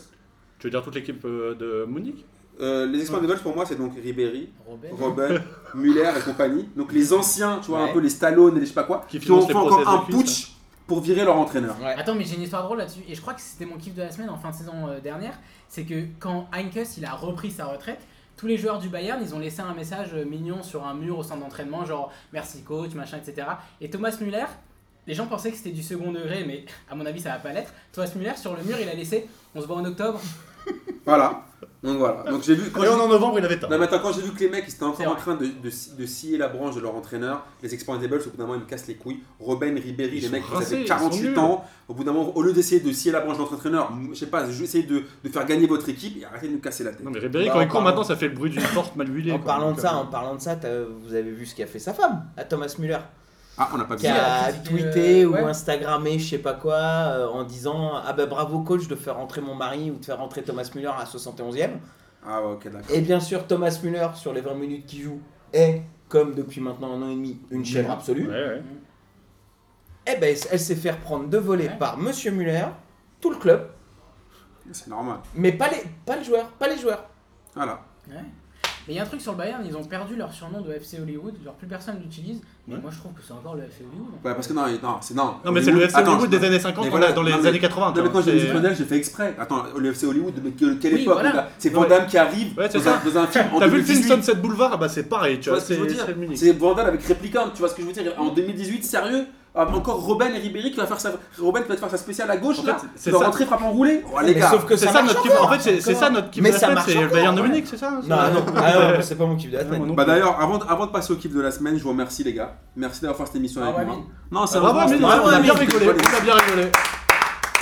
Tu veux dire toute l'équipe euh, de Munich? Euh, Les Expandables pour moi c'est donc Ribéry, Robert. Robben, (laughs) Müller et compagnie. Donc les anciens, tu vois, un Ouais. peu les Stallone et les je sais pas quoi, Qui qui, ont fait encore un putsch pour virer leur entraîneur. Ouais. Attends, mais j'ai une histoire drôle là-dessus. Et je crois que c'était mon kiff de la semaine en fin de saison euh, dernière. C'est que quand Heinkes il a repris sa retraite, tous les joueurs du Bayern ils ont laissé un message euh, mignon sur un mur au centre d'entraînement, genre merci coach, machin, etc. Et Thomas Müller, les gens pensaient que c'était du second degré, mais à mon avis ça va pas l'être. Thomas Müller sur le mur il a laissé on se voit en octobre. Voilà. Donc voilà. Donc j'ai vu. Quand Et en novembre, il avait tort. Non, mais attends, quand j'ai vu que les mecs ils étaient encore en train de, de, de scier la branche de leur entraîneur, les Expandables, au bout d'un moment ils me cassent les couilles. Robben, Ribéry, Ils les mecs, rincés, ils sont 48 nuls. ans. Au bout d'un moment, au lieu d'essayer de scier la branche de notre entraîneur, je sais pas, essayez de, de faire gagner votre équipe et arrêtez de nous casser la tête. Non, mais Ribéry, Bah, quand il court maintenant, ça fait le bruit d'une porte mal huilée. En quoi. parlant de ça, euh, en parlant de ça, vous avez vu ce qu'a fait sa femme, à Thomas Müller, Ah, on n'a pas vu qui a tweeté euh, ou. Instagrammé, je sais pas quoi, euh, en disant ah bah bravo coach de faire rentrer mon mari ou de faire rentrer Thomas Müller à 71e. Ah, ouais, ok, d'accord. Et bien sûr, Thomas Müller sur les 20 minutes qu'il joue est comme depuis maintenant un an et demi une chèvre absolue. Ouais, ouais. Eh ben elle s'est fait reprendre de voler Ouais. par Monsieur Müller, tout le club, C'est normal. mais pas les, pas le joueur, pas les joueurs. Voilà. Mais il y a un truc sur le Bayern, ils ont perdu leur surnom de FC Hollywood, genre plus personne l'utilise. Mais Ouais. moi je trouve que c'est encore le FC Hollywood. Ouais, parce que non, non, c'est non. Non, mais c'est le FC Hollywood des années 50 mais dans voilà, la- dans les années 80. Non, mais quand j'ai c'est- dit Lionel, j'ai fait exprès. Attends, le FC Hollywood, mais quelle, époque C'est Ouais. Van Damme qui arrive dans, ça. un, dans un film en T'as vu le film 2018. Sunset Boulevard? Ah Bah c'est pareil, tu Tu vois, vois ce que je veux c'est Van Damme avec Replicant, tu vois ce que je veux dire? En 2018, sérieux? Encore Robben et Ribéry qui va faire sa Robben qui va faire sa spéciale à gauche En là. c'est va ça. rentrer frappe enroulé. Oh les Mais gars. sauf que C'est ça, ça notre kiff. En fait, c'est ça notre kiff Mais de la ça semaine, marche c'est Bayern. Munich, c'est ça Non, non, ah c'est pas mon kiff de la semaine. Bah d'ailleurs, avant, avant de passer au kiff de la semaine, je vous remercie les gars. Merci d'avoir fait cette émission Ah avec moi. Non, Ah, Amine, c'était- on a bien c'était- rigolé, on a bien rigolé.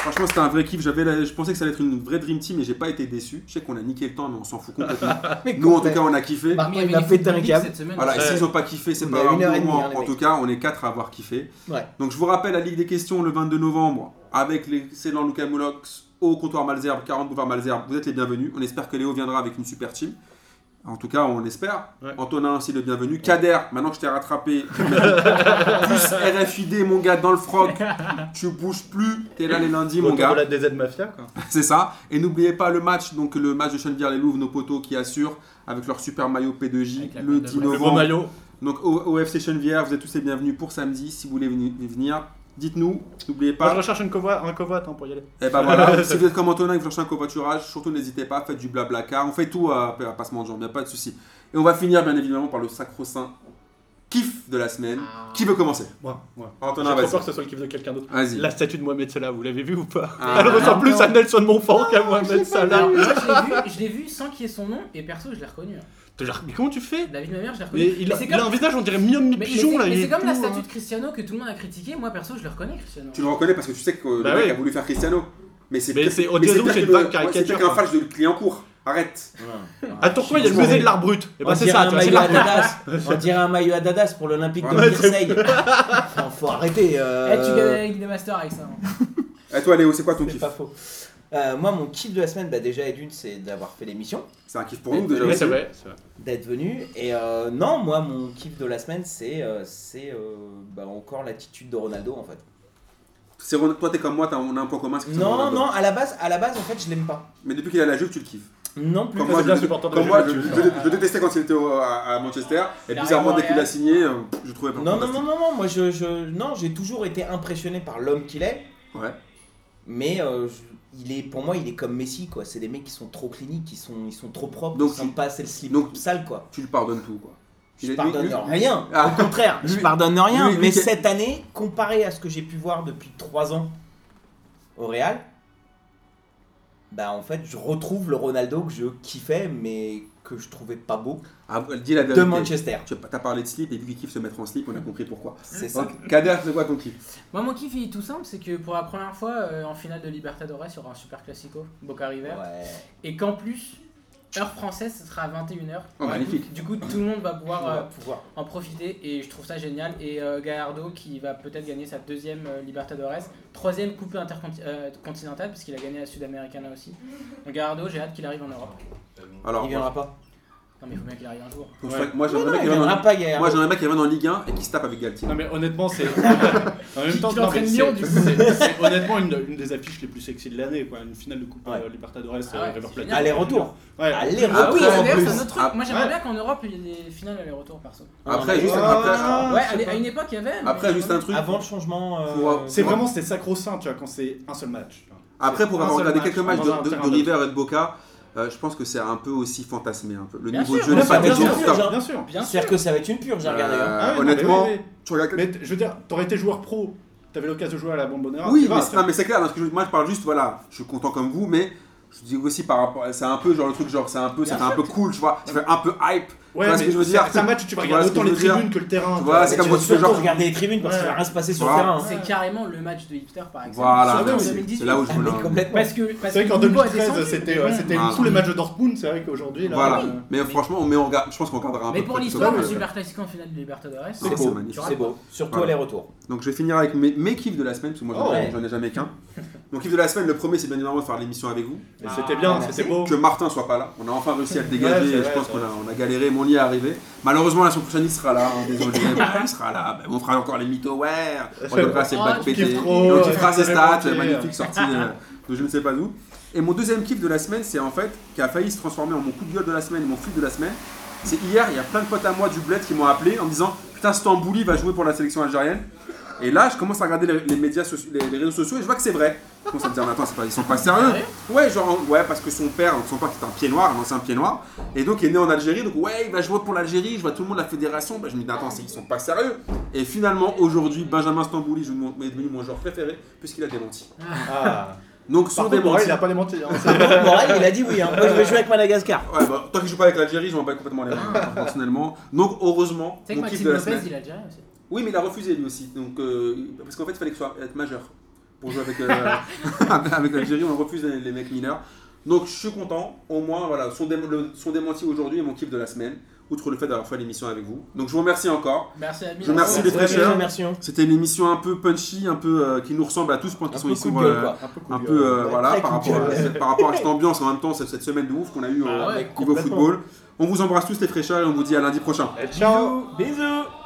Franchement, c'était un vrai kiff. J'avais, la- je pensais que ça allait être une vraie dream team, mais j'ai pas été déçu. Je sais qu'on a niqué le temps, mais on s'en fout complètement. (laughs) Mais Nous, en tout cas, on a kiffé. Mais il a pété un câble. cette semaine. Voilà, et Ouais. s'ils ont pas kiffé, c'est pas grave. hein, en mecs. tout cas, on est quatre à avoir kiffé. Ouais. Donc je vous rappelle la Ligue des questions le 22 novembre avec l'excellent Lucas Moulox au comptoir Malzerbe, 40 boulevard Malzerbe. Vous êtes les bienvenus. On espère que Léo viendra avec une super team. En tout cas, on espère. Ouais. Antonin aussi le bienvenu. Kader, maintenant que je t'ai rattrapé, (laughs) plus RFID, mon gars, dans le froc. Tu bouges plus. T'es là les lundis, mon gars. la DZ Mafia, quoi. (laughs) C'est ça. Et n'oubliez pas le match, donc le match de Chenevière-les-Louvres, nos potos qui assurent avec leur super maillot P2J Avec la le cote de 10 Brest. Le novembre. maillot. Donc au, au FC Chenevière, vous êtes tous les bienvenus pour samedi. Si vous voulez veni- venir, dites-nous. N'oubliez Moi, je pas. recherche une covoi- un covoit hein, pour y aller. Et ben voilà, (laughs) si vous êtes comme Antonin et que vous cherchez un covoiturage, surtout n'hésitez pas, faites du blabla car. On fait tout à, à Passement de Jambes, y a pas de souci. Et on va finir bien évidemment par le sacro-saint kiff de la semaine. Ah. Qui veut commencer? Moi, moi. Antonin, vas-y. peur que ce soit le kiff de quelqu'un d'autre. Vas-y. La statue de Mohamed Salah, vous l'avez vue ou pas? Ah. Elle ressemble plus non. à Nelson Montfort qu'à Mohamed Salah. Moi je l'ai vu, vu sans qu'il y ait son nom et perso je l'ai reconnu. hein. Mais comment tu fais? Ma mère je. Mais il a, c'est il un visage, on dirait mi-homme, mi-pigeon c'est- là. mais c'est est comme la tout, statue hein. de Cristiano que tout le monde a critiqué. Moi perso je le reconnais Cristiano. Tu le reconnais parce que tu sais que Bah le mec oui. a voulu faire Cristiano. Mais c'est Mais pire- c'est- c'est c'est qu'un quoi. flash de client court. Arrête. Ah, pourquoi il y a le musée de l'art brut Et On bah c'est dirait ça, un tu vois, c'est. Adidas. On dirait un maillot Adidas pour l'Olympique de Marseille. Faut arrêter. euh, Eh tu gagnes la Ligue des Masters avec ça. hein. Et toi Léo, c'est quoi ton C'est kiff pas faux. Euh, moi, mon kiff de la semaine, bah, déjà, et d'une, c'est d'avoir fait l'émission, C'est un kiff pour nous déjà. C'est vrai. c'est vrai. d'être venu. Et euh, non, moi, mon kiff de la semaine, c'est euh, c'est euh, bah, encore l'attitude de Ronaldo, en fait. C'est Toi, t'es comme moi, t'as- on a un point commun. Non, Ronaldo. non, à la base, à la base, en fait, je l'aime pas. Mais depuis qu'il a la Juve, tu le kiffes. Non plus. Comme moi, je, comme moi, je, détestais quand il était au- à, à Manchester. Et bizarrement, dès qu'il a signé, je trouvais pas Non, non, non, non, non, moi, je, je- non, j'ai toujours été impressionné par l'homme qu'il est. Ouais. Mais euh, il est, pour moi, il est comme Messi, quoi. C'est des mecs qui sont trop cliniques, qui sont, ils sont trop propres, Donc, ils sentent tu- pas assez le slip donc- sale, quoi. Tu lui pardonnes tout, quoi. Je est- pardonne lui- rien. Ah. Au contraire, je Lui- pardonne rien. lui- mais cette année, comparé à ce que j'ai pu voir depuis 3 ans au Real, bah en fait, je retrouve le Ronaldo que je kiffais, mais que je trouvais pas beau Ah, dis la de. Manchester. Tu as parlé de slip et vu qu'il kiffe se mettre en slip, on a compris pourquoi. C'est ça. Donc, Kader, c'est quoi ton kiff? Moi, mon kiff, il est tout simple c'est que pour la première fois euh, en finale de Libertadores, il y aura un super classico, Boca River. Ouais. Et qu'en plus, heure française, ce sera à 21h. Oh, magnifique. Du coup, tout le monde va pouvoir euh, pouvoir. en profiter et je trouve ça génial. Et euh, Gallardo qui va peut-être gagner sa deuxième euh, Libertadores, troisième Coupe intercontinentale parce qu'il a gagné la Sudamericana aussi. Donc Gallardo, j'ai hâte qu'il arrive en Europe. Alors, Il viendra pas. Non mais il faut bien qu'il arrive un jour. faut- Ouais. moi Non, j'aimerais bien il qu'il vienne viendra en- pas, Gaillard. moi, j'aimerais bien qu'il vienne en Ligue 1 et qu'il se tape avec Galtier. Non mais honnêtement c'est (laughs) en même temps Qui non, l'entraîne mais Lyon, c'est- du coup. c'est c'est (laughs) honnêtement une, une des affiches les plus sexy de l'année quoi une finale de coupe Ouais. euh, Libertadores Ah euh, ouais, River c'est Plate. génial. Aller-retour. Ouais. Aller-retour. Ah oui, Après, en d'ailleurs, c'est un autre truc. ah, Moi j'aimerais ouais. bien qu'en Europe il y ait des finales aller-retour perso. Après, Non, juste mais- après, Ah, ouais, à une époque il y avait. mais après, juste un truc. Avant le changement. euh, Pour- C'est vraiment c'était sacro-saint tu vois quand c'est un seul match. Après, pour C'est un avoir seul regardé match quelques matchs dans un de, terrain. River et de Boca, euh, je pense que c'est un peu aussi fantasmé un peu. Le Bien niveau sûr, de jeu n'est pas bien tout sûr, bien. Bien sûr. Bien sûr. C'est-à-dire que ça va être une purge, j'ai regardé. hein. Euh, Ah oui, non, honnêtement, mais tu regardes Mais je veux dire, t'aurais été joueur pro, t'avais l'occasion de jouer à la Bombonera. Oui, mais, c'est- clair, parce que je- moi je parle juste, voilà, je suis content comme vous, mais je dis aussi par rapport, c'est un peu genre le truc, genre c'est un peu, ça fait Bien un peu cool, tu vois, ça fait un peu hype. Ouais, ce mais que je veux dire C'est un match où tu vas regarder autant les tribunes que le terrain. Vois. c'est comme quand tu fais genre. regarder les tribunes parce qu'il va rien se passer sur Voilà. le terrain. C'est carrément le match de hipster par exemple. Voilà. 2018. c'est là où je Ah, voulais mais. Parce que, C'est vrai que qu'en le niveau a 2013, descendu. c'était Voilà. tous les matchs de Dortmund. C'est vrai qu'aujourd'hui, là. Voilà, mais franchement, mais je pense qu'on regardera un Mais peu. pour près l'histoire, ça. super classique en finale de Libertadores. C'est C'est beau. C'est beau. Surtout Voilà. les retours. Donc je vais finir avec mes, kiffs de la semaine, parce que moi j'en Oh. ai- j'en ai jamais qu'un. Mon kiff de la semaine, le premier c'est bien évidemment de faire l'émission avec vous. mais C'était bien, merci. c'était beau. Que Martin soit pas là. On a enfin réussi à le dégager je pense qu'on a, vrai. on a galéré, mais on y est arrivé. Malheureusement la semaine prochaine il sera là, hein, désolé, (laughs) il sera là. Ben, on fera encore les mythos, ouais. On donnera ses bacs pétés. on kiffera ses stats, magnifique sortie euh, de je ne sais pas où. Et mon deuxième kiff de la semaine, c'est en fait, qui a failli se transformer en mon coup de gueule de la semaine et mon flip de la semaine. C'est hier, il y a plein de potes à moi du bled qui m'ont appelé en me disant Putain, Stambouli va jouer pour la sélection algérienne. Et là, je commence à regarder les, les médias, les réseaux sociaux et je vois que c'est vrai. Je commence à me dire, mais attends, pas, ils sont pas sérieux. Ouais, genre, ouais, parce que son père, son père qui est un pied noir, un ancien pied noir, et donc il est né en Algérie, donc ouais, il va jouer pour l'Algérie, je vois tout le monde, la fédération, bah, je me dis, attends, ils sont pas sérieux. Et finalement, aujourd'hui, Benjamin Stambouli est devenu mon joueur préféré, puisqu'il a démenti. Ah. Donc, Par son contre, Morel, démenti. il a pas démenti. (laughs) hein. Morel, il a dit oui. hein. Moi, je vais jouer avec Madagascar. Ouais, bah, tant qu'il joue pas avec l'Algérie, je m'en bats complètement les mains, personnellement. Donc, heureusement, Tu sais que mon kiff Maxime de la Lopez, semaine. il a déjà aussi. Oui, mais il a refusé lui aussi. Donc, euh, parce qu'en fait, il fallait qu'il soit être majeur pour jouer avec, euh, (laughs) avec l'Algérie. On refuse les, les mecs mineurs. Donc, je suis content. Au moins, voilà, son, dé- le- son démenti aujourd'hui est mon kiff de la semaine. Outre le fait d'avoir fait l'émission avec vous. Donc, je vous remercie encore. Merci à Je remercie les hein. C'était une émission un peu punchy, un peu euh, qui nous ressemble à tous, pour qui Un sont ici. euh. Un peu peu euh, Ouais, voilà très par rapport, à, gueule. par rapport à cette ambiance en même temps cette, cette semaine de ouf qu'on a eu Ah au ouais, niveau football on vous embrasse tous les fraîcheurs et on vous dit à lundi prochain Et ciao. Bisous.